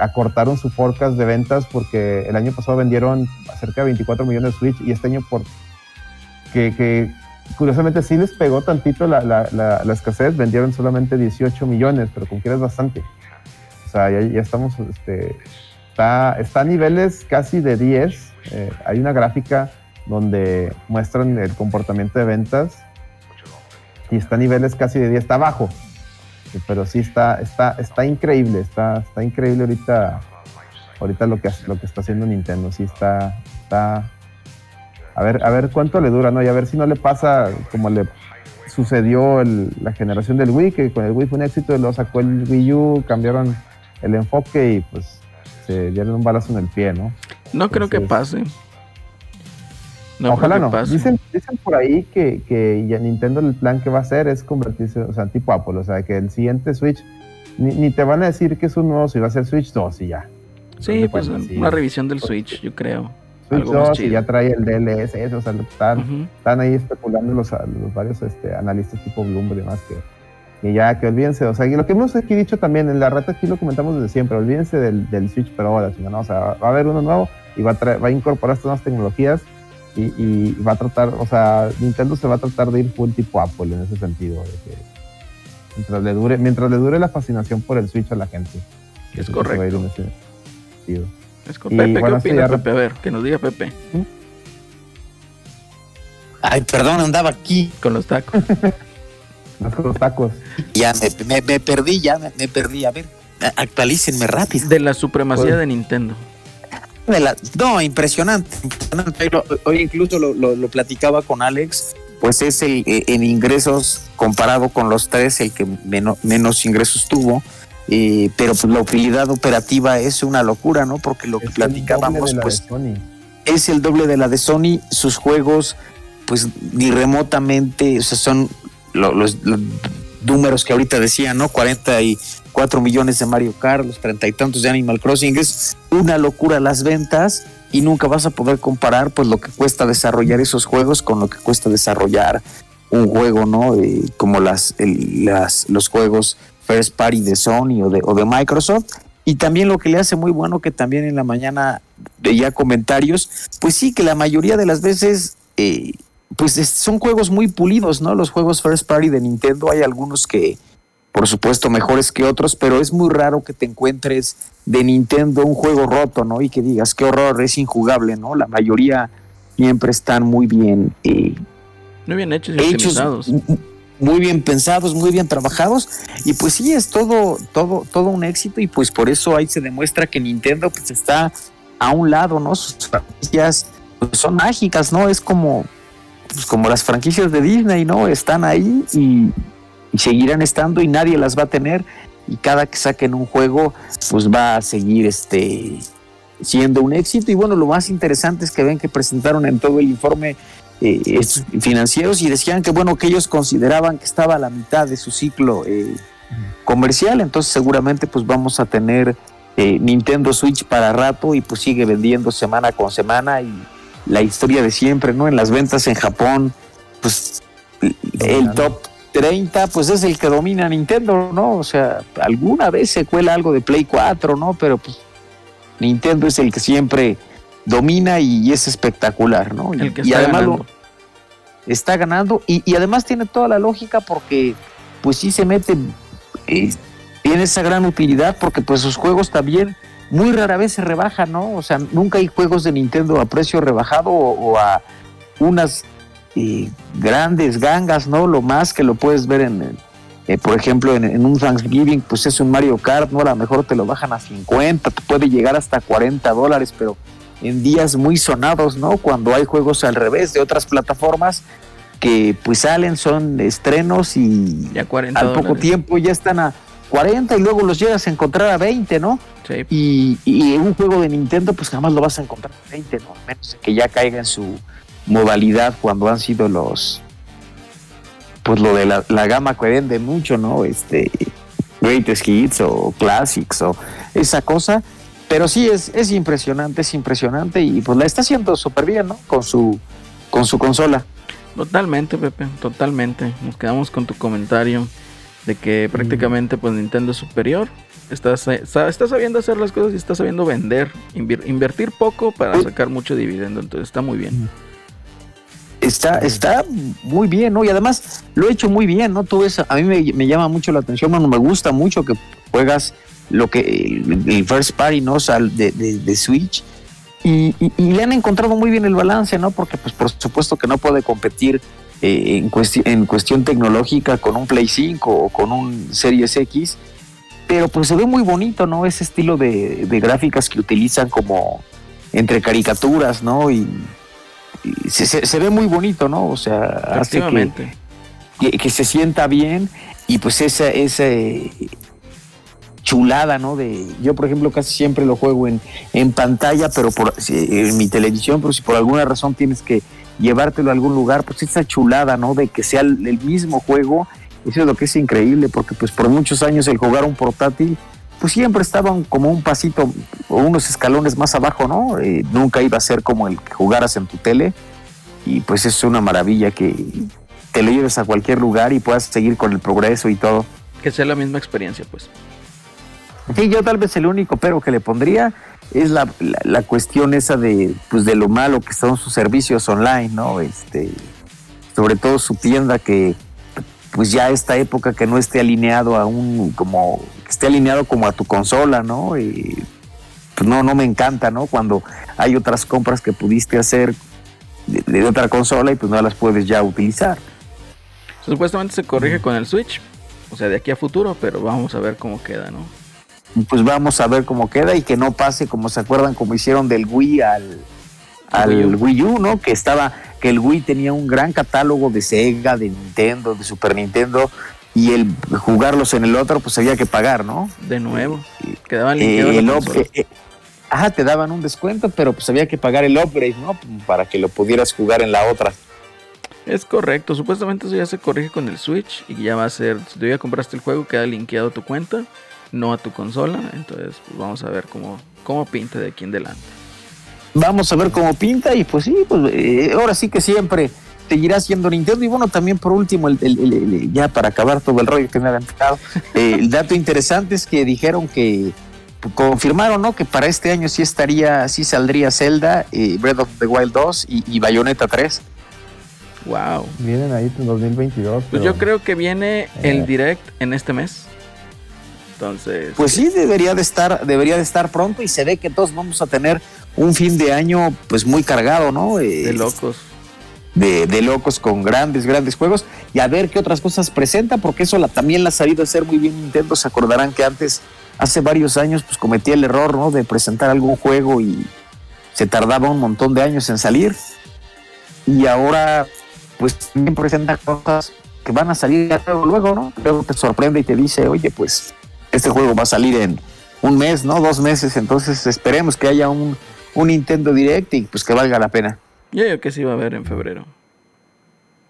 acortaron su forecast de ventas porque el año pasado vendieron cerca de 24 millones de Switch y este año por que, que curiosamente sí les pegó tantito la, la, la, escasez, vendieron solamente 18 millones, pero como quieras bastante. O sea, ya, ya estamos, este, está, está a niveles casi de 10. Eh, hay una gráfica donde muestran el comportamiento de ventas y está a niveles casi de 10, está bajo, pero sí está, está, está increíble, está, está increíble ahorita, ahorita lo que, lo que está haciendo Nintendo, sí está, está, a ver, a ver cuánto le dura, ¿no? Y a ver si no le pasa como le sucedió el, la generación del Wii, que con el Wii fue un éxito, lo sacó el Wii U, cambiaron el enfoque y pues se dieron un balazo en el pie, ¿no? No creo que pase. No Ojalá no. Dicen, dicen, por ahí que, que ya Nintendo el plan que va a hacer es convertirse, o sea, tipo Apple, o sea, que el siguiente Switch ni, ni te van a decir que es un nuevo, si va a ser Switch 2 y ya. Sí, pues así. una revisión del Switch, yo creo. Switch 2 y ya trae el DLSS, o sea, están, uh -huh. están ahí especulando los, los varios este, analistas tipo Bloomberg y demás que, que ya, que olvídense, o sea, y lo que hemos aquí dicho también, en la rata aquí lo comentamos desde siempre, olvídense del, del Switch pero ahora, ¿no? o sea, va a haber uno nuevo y va a, traer, va a incorporar estas nuevas tecnologías y, y, va a tratar, o sea, Nintendo se va a tratar de ir full tipo Apple en ese sentido, de que mientras le dure, mientras le dure la fascinación por el Switch a la gente. Es correcto. Es con Pepe, bueno, ¿qué opina Pepe? A ver, que nos diga Pepe. ¿Mm? Ay, perdón, andaba aquí. Con los tacos. con los tacos. Ya me, me, me perdí, ya me, me, perdí. A ver, actualícenme rápido. De la supremacía pues, de Nintendo. De la, no, impresionante. impresionante. Hoy incluso lo, lo, lo, platicaba con Alex. Pues es el en ingresos comparado con los tres el que menos, menos ingresos tuvo. Eh, pero pues la utilidad operativa es una locura, ¿no? Porque lo que platicábamos, pues es el doble de la de Sony. Sus juegos, pues ni remotamente, o sea, son lo, los, los, números que ahorita decía, ¿no? 44 millones de Mario Kart, los treinta y tantos de Animal Crossing. Es una locura las ventas y nunca vas a poder comparar, pues, lo que cuesta desarrollar esos juegos con lo que cuesta desarrollar un juego, ¿no? Eh, como las, los juegos first party de Sony o de, o de Microsoft. Y también lo que le hace muy bueno, que también en la mañana veía comentarios, pues sí, que la mayoría de las veces, eh, pues es, son juegos muy pulidos, ¿no? Los juegos first party de Nintendo, hay algunos que, por supuesto, mejores que otros, pero es muy raro que te encuentres de Nintendo un juego roto, ¿no? Y que digas, qué horror, es injugable, ¿no? La mayoría siempre están muy bien. Eh, muy bien hechos y hechos, muy bien pensados, muy bien trabajados y pues sí es todo todo todo un éxito y pues por eso ahí se demuestra que Nintendo pues está a un lado, ¿no? Sus franquicias pues, son mágicas, ¿no? Es como pues, como las franquicias de Disney, ¿no? Están ahí y, seguirán estando y nadie las va a tener. Y cada que saquen un juego pues va a seguir este siendo un éxito. Y bueno, lo más interesante es que ven que presentaron en todo el informe eh, financieros y decían que bueno que ellos consideraban que estaba a la mitad de su ciclo eh, comercial. Entonces seguramente pues vamos a tener eh, Nintendo Switch para rato y pues sigue vendiendo semana con semana y la historia de siempre no en las ventas en Japón pues el top 30 pues es el que domina Nintendo no o sea alguna vez se cuela algo de Play 4 no pero pues Nintendo es el que siempre domina y, es espectacular, ¿no? El que y, está además ganando. Lo, está ganando y, y, además tiene toda la lógica porque pues sí se mete eh, tiene esa gran utilidad porque pues sus juegos también muy rara vez se rebajan, ¿no? O sea, nunca hay juegos de Nintendo a precio rebajado o, o a unas eh, grandes gangas, ¿no? Lo más que lo puedes ver en, eh, por ejemplo, en, en, un Thanksgiving, pues es un Mario Kart, ¿no? A lo mejor te lo bajan a 50, te puede llegar hasta 40 dólares, pero en días muy sonados, ¿no? Cuando hay juegos al revés de otras plataformas que pues salen, son estrenos y Ya 40 al poco dólares. tiempo ya están a 40 y luego los llegas a encontrar a 20, ¿no? Sí. Y, y un juego de Nintendo pues jamás lo vas a encontrar a 20, ¿no? A menos que ya caiga en su modalidad cuando han sido los pues lo de la, la gama que vende mucho, ¿no? Este Greatest Hits o Classics o esa cosa. Pero sí es, es impresionante, es impresionante y pues la está haciendo súper bien, ¿no? Con su, con su consola. Totalmente, Pepe, totalmente. Nos quedamos con tu comentario de que prácticamente pues Nintendo es superior. Está, sa- sa- está sabiendo hacer las cosas y está sabiendo vender, invir- invertir poco para sacar mucho dividendo. Entonces está muy bien. Está, está muy bien, ¿no? Y además lo he hecho muy bien, ¿no? Todo eso, a mí me, me llama mucho la atención, bueno, me gusta mucho que juegas lo que el, el first party, ¿no? O sea, de, de- de Switch. Y, y- y le han encontrado muy bien el balance, ¿no? Porque, pues, por supuesto que no puede competir eh, en, cuesti- en cuestión tecnológica con un Play 5 o con un Series X. Pero, pues, se ve muy bonito, ¿no? Ese estilo de, de gráficas que utilizan como entre caricaturas, ¿no? Y, y se, se- se ve muy bonito, ¿no? O sea, hace que, que, que se sienta bien y pues esa, esa eh, chulada, ¿no? De, yo, por ejemplo, casi siempre lo juego en, en pantalla, pero por en mi televisión, pero si por alguna razón tienes que llevártelo a algún lugar, pues esa chulada, ¿no? De que sea el, el mismo juego, eso es lo que es increíble, porque pues por muchos años el jugar un portátil, pues siempre estaban como un pasito o unos escalones más abajo, ¿no? Eh, nunca iba a ser como el que jugaras en tu tele, y pues es una maravilla que te lo lleves a cualquier lugar y puedas seguir con el progreso y todo. Que sea la misma experiencia, pues. Sí, yo tal vez el único pero que le pondría es la, la, la cuestión esa de, pues de lo malo que son sus servicios online, ¿no? Este, sobre todo su tienda que pues ya esta época que no esté alineado a un, como, que esté alineado como a tu consola, ¿no? Y, pues no, no me encanta, ¿no? Cuando hay otras compras que pudiste hacer de, de otra consola y pues no las puedes ya utilizar. Supuestamente se corrige con el Switch. O sea, de aquí a futuro, pero vamos a ver cómo queda, ¿no? Pues vamos a ver cómo queda y que no pase como se acuerdan como hicieron del Wii al, al Wii U. Wii U, ¿no? Que estaba, que el Wii tenía un gran catálogo de Sega, de Nintendo, de Super Nintendo y el jugarlos en el otro pues había que pagar, ¿no? De nuevo. Quedaban Eh, el la up- consola. eh, eh, ajá, te daban un descuento, pero pues había que pagar el upgrade, ¿no? Para que lo pudieras jugar en la otra. Es correcto, supuestamente eso ya se corrige con el Switch y ya va a ser, si tú ya compraste el juego, queda linkeado tu cuenta, no a tu consola, entonces pues, vamos a ver cómo, cómo pinta de aquí en adelante. Vamos a ver cómo pinta y pues sí, pues eh, ahora sí que siempre seguirá siendo Nintendo y bueno, también por último, el, el- el- el- ya para acabar todo el rollo que me habían dejado, eh, el dato interesante es que dijeron que confirmaron, ¿no? Que para este año sí estaría, sí saldría Zelda, eh, Breath of the Wild 2 y, y Bayonetta 3. Wow. Vienen ahí en 2022. Pues pero- yo creo que viene Eh. el direct en este mes. Entonces, Pues sí, debería de estar, debería de estar pronto y se ve que todos vamos a tener un fin de año pues muy cargado, ¿no? De locos. de, de locos con grandes, grandes juegos y a ver qué otras cosas presenta, porque eso la, también la ha sabido hacer muy bien Nintendo. Se acordarán que antes, hace varios años, pues cometía el error, ¿no? De presentar algún juego y se tardaba un montón de años en salir. Y ahora, pues también presenta cosas que van a salir luego, luego, ¿no? Luego te sorprende y te dice, oye, pues este juego va a salir en un mes, ¿no? Dos meses, entonces esperemos que haya un, un Nintendo Direct y pues que valga la pena. Yo digo que sí va a haber en febrero.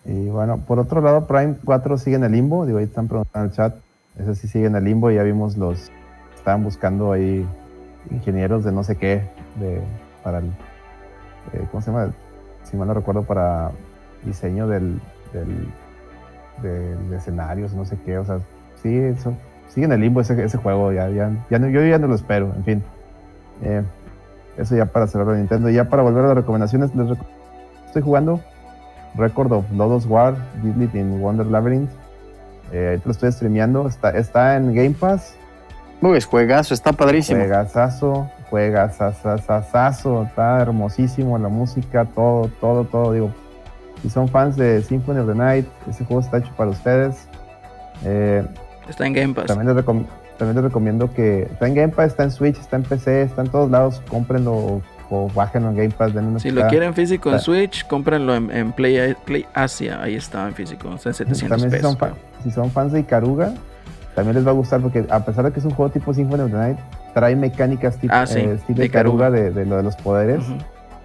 Y bueno, por otro lado, Prime 4 sigue en el limbo. Digo, ahí están preguntando en el chat. Ese sí sigue en el limbo. Ya vimos los. Estaban buscando ahí ingenieros de no sé qué. De, para el. eh, ¿Cómo se llama? Si mal no recuerdo, para diseño del. del del- de escenarios, no sé qué. O sea, sí, eso. Sigue en el limbo ese, ese juego. Ya, ya, ya no- yo ya no lo espero. En fin. Eh, eso ya para cerrar Nintendo. Y ya para volver a las recomendaciones, les reco- estoy jugando Record of Lodos War, Disney in Wonder Labyrinth. Eh, ahorita lo estoy streameando. Está, está en Game Pass. Es juegazo, está padrísimo. Juegazazo, juegazazazazo. Está hermosísimo la música, todo, todo, todo. Digo, si son fans de Symphony of the Night, ese juego está hecho para ustedes. Eh, Está en Game Pass. también, les también les recomiendo que está en Game Pass, está en Switch, está en PC, está en todos lados. Cómprenlo, físico, bájenlo en Game Pass, Si lo quieren físico en Switch, cómprenlo en, en Play, Play Asia. Ahí está en físico. Está en 700 También si son, fa- creo. si son fans de Ikaruga, también les va a gustar porque a pesar de que es un juego tipo Symphony of the Night, trae mecánicas tipo Ah, sí, eh, estilo de Ikaruga. de, de lo de los poderes.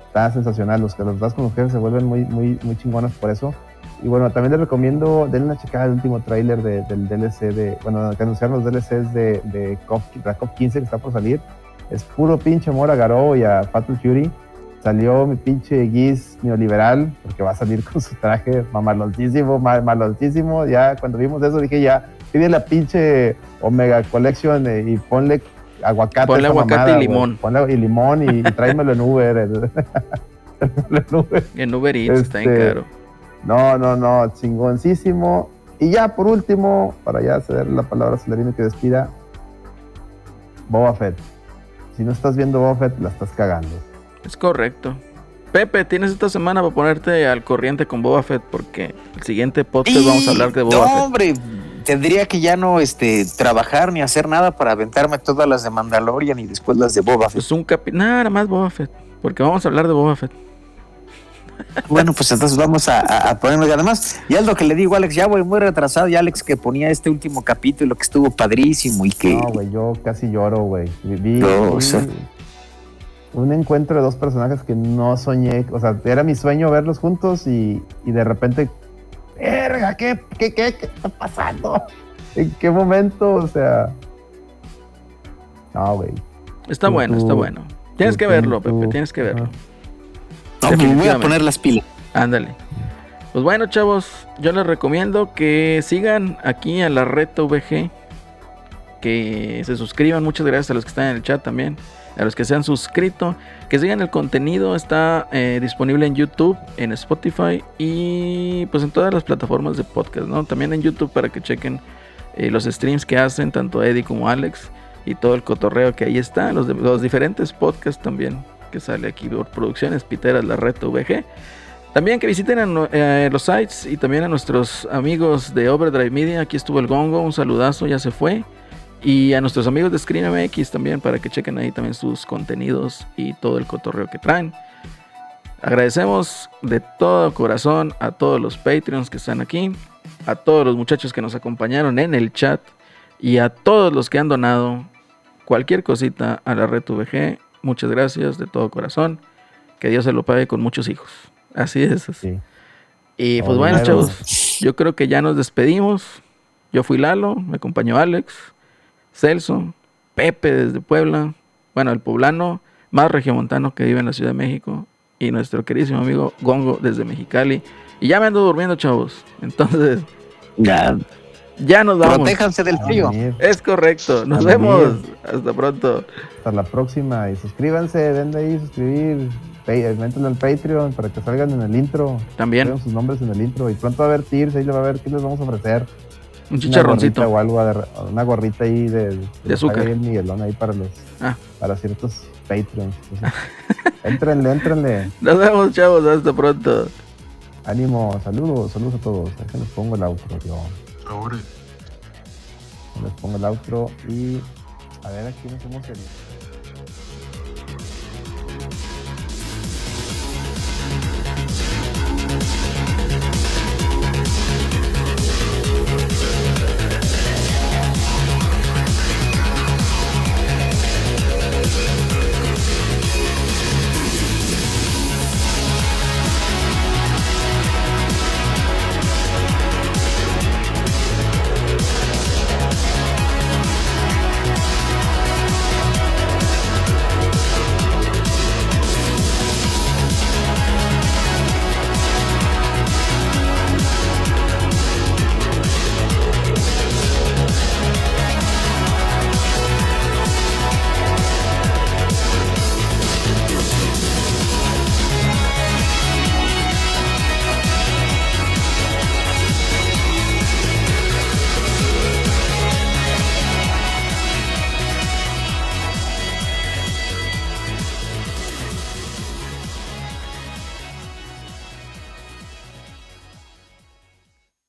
Está sensacional, los que los das con los jefes se vuelven muy, muy, muy chingonas por eso. Y bueno, también les recomiendo, denle una checada al último tráiler de- del DLC de, bueno, que anunciaron los DLCs de, de COP, la COP 15 que está por salir. Es puro pinche amor a Garou y a Fatal Fury. Salió mi pinche Giz neoliberal, porque va a salir con su traje mamalontísimo, ma- malontísimo. Ya cuando vimos eso dije ya, pide la pinche Omega Collection eh, y ponle aguacate. Ponle aguacate y mamada, limón. Ponle y limón y, y tráemelo en Uber. En Uber. En Eats está bien Este, caro. No, no, no, chingoncísimo. Y ya por último, para ya ceder la palabra a Celerino que despida, Boba Fett. Si no estás viendo Boba Fett, la estás cagando. Es correcto. Pepe, tienes esta semana para ponerte al corriente con Boba Fett porque el siguiente podcast vamos a hablar de Boba no, Fett. hombre, tendría que ya no este, trabajar ni hacer nada para aventarme todas las de Mandalorian y después las de Boba Fett. Pues un capi... Nada más Boba Fett. Porque vamos a hablar de Boba Fett. Bueno, pues entonces vamos a, a, a ponernos. Y además, ya es lo que le digo, Alex, ya voy muy retrasado. Y Alex que ponía este último capítulo que estuvo padrísimo y que. No, güey, yo casi lloro, güey. Vi, vi- No, vi o sea. un encuentro de dos personajes que no soñé. O sea, era mi sueño verlos juntos y, y de repente, verga, ¿qué, qué, qué, qué está pasando? ¿En qué momento? O sea, no, güey. Está Tú- bueno, tú- está bueno. Tienes tú- que verlo, tú- Pepe, tienes que verlo. No, me voy a poner las pilas. Ándale. Pues bueno, chavos, yo les recomiendo que sigan aquí a la red VG, que se suscriban. Muchas gracias a los que están en el chat también, a los que se han suscrito, que sigan el contenido. Está eh, disponible en YouTube, en Spotify y pues en todas las plataformas de podcast, ¿no? También en YouTube para que chequen eh, los streams que hacen, tanto Eddie como Alex, y todo el cotorreo que ahí está, los, de- los diferentes podcasts también que sale aquí por Producciones Piteras, la red VG. También que visiten eh, los sites y también a nuestros amigos de Overdrive Media. Aquí estuvo el Gongo, un saludazo, ya se fue. Y a nuestros amigos de Screen MX también para que chequen ahí también sus contenidos y todo el cotorreo que traen. Agradecemos de todo corazón a todos los Patreons que están aquí, a todos los muchachos que nos acompañaron en el chat y a todos los que han donado cualquier cosita a la red VG. Muchas gracias de todo corazón. Que Dios se lo pague con muchos hijos. Así es. Sí. Y pues Oh, bueno, chavos, yo creo que ya nos despedimos. Yo fui Lalo, me acompañó Alex, Celso, Pepe desde Puebla, bueno, el poblano más regiomontano que vive en la Ciudad de México, y nuestro queridísimo amigo Gongo desde Mexicali. Y ya me ando durmiendo, chavos. Entonces, Ya, ya nos vamos. protéjanse del A frío. Es correcto. Nos vemos. Hasta pronto. Hasta la próxima y suscríbanse, denle ahí suscribir, pa- métanle al Patreon para que salgan en el intro. También Vean sus nombres en el intro y pronto va a haber tiers, ahí le va a ver qué les vamos a ofrecer. un Una chicharroncito. gorrita o algo, de- una gorrita ahí de, de, azúcar. El Miguelón ahí para los Ah. para ciertos Patreons. Entonces, éntrenle, éntrenle. Nos vemos, chavos. Hasta pronto. Ánimo, saludos, saludos a todos. Déjenles pongo el outro, yo. Les pongo el outro y a ver aquí nos hacemos el.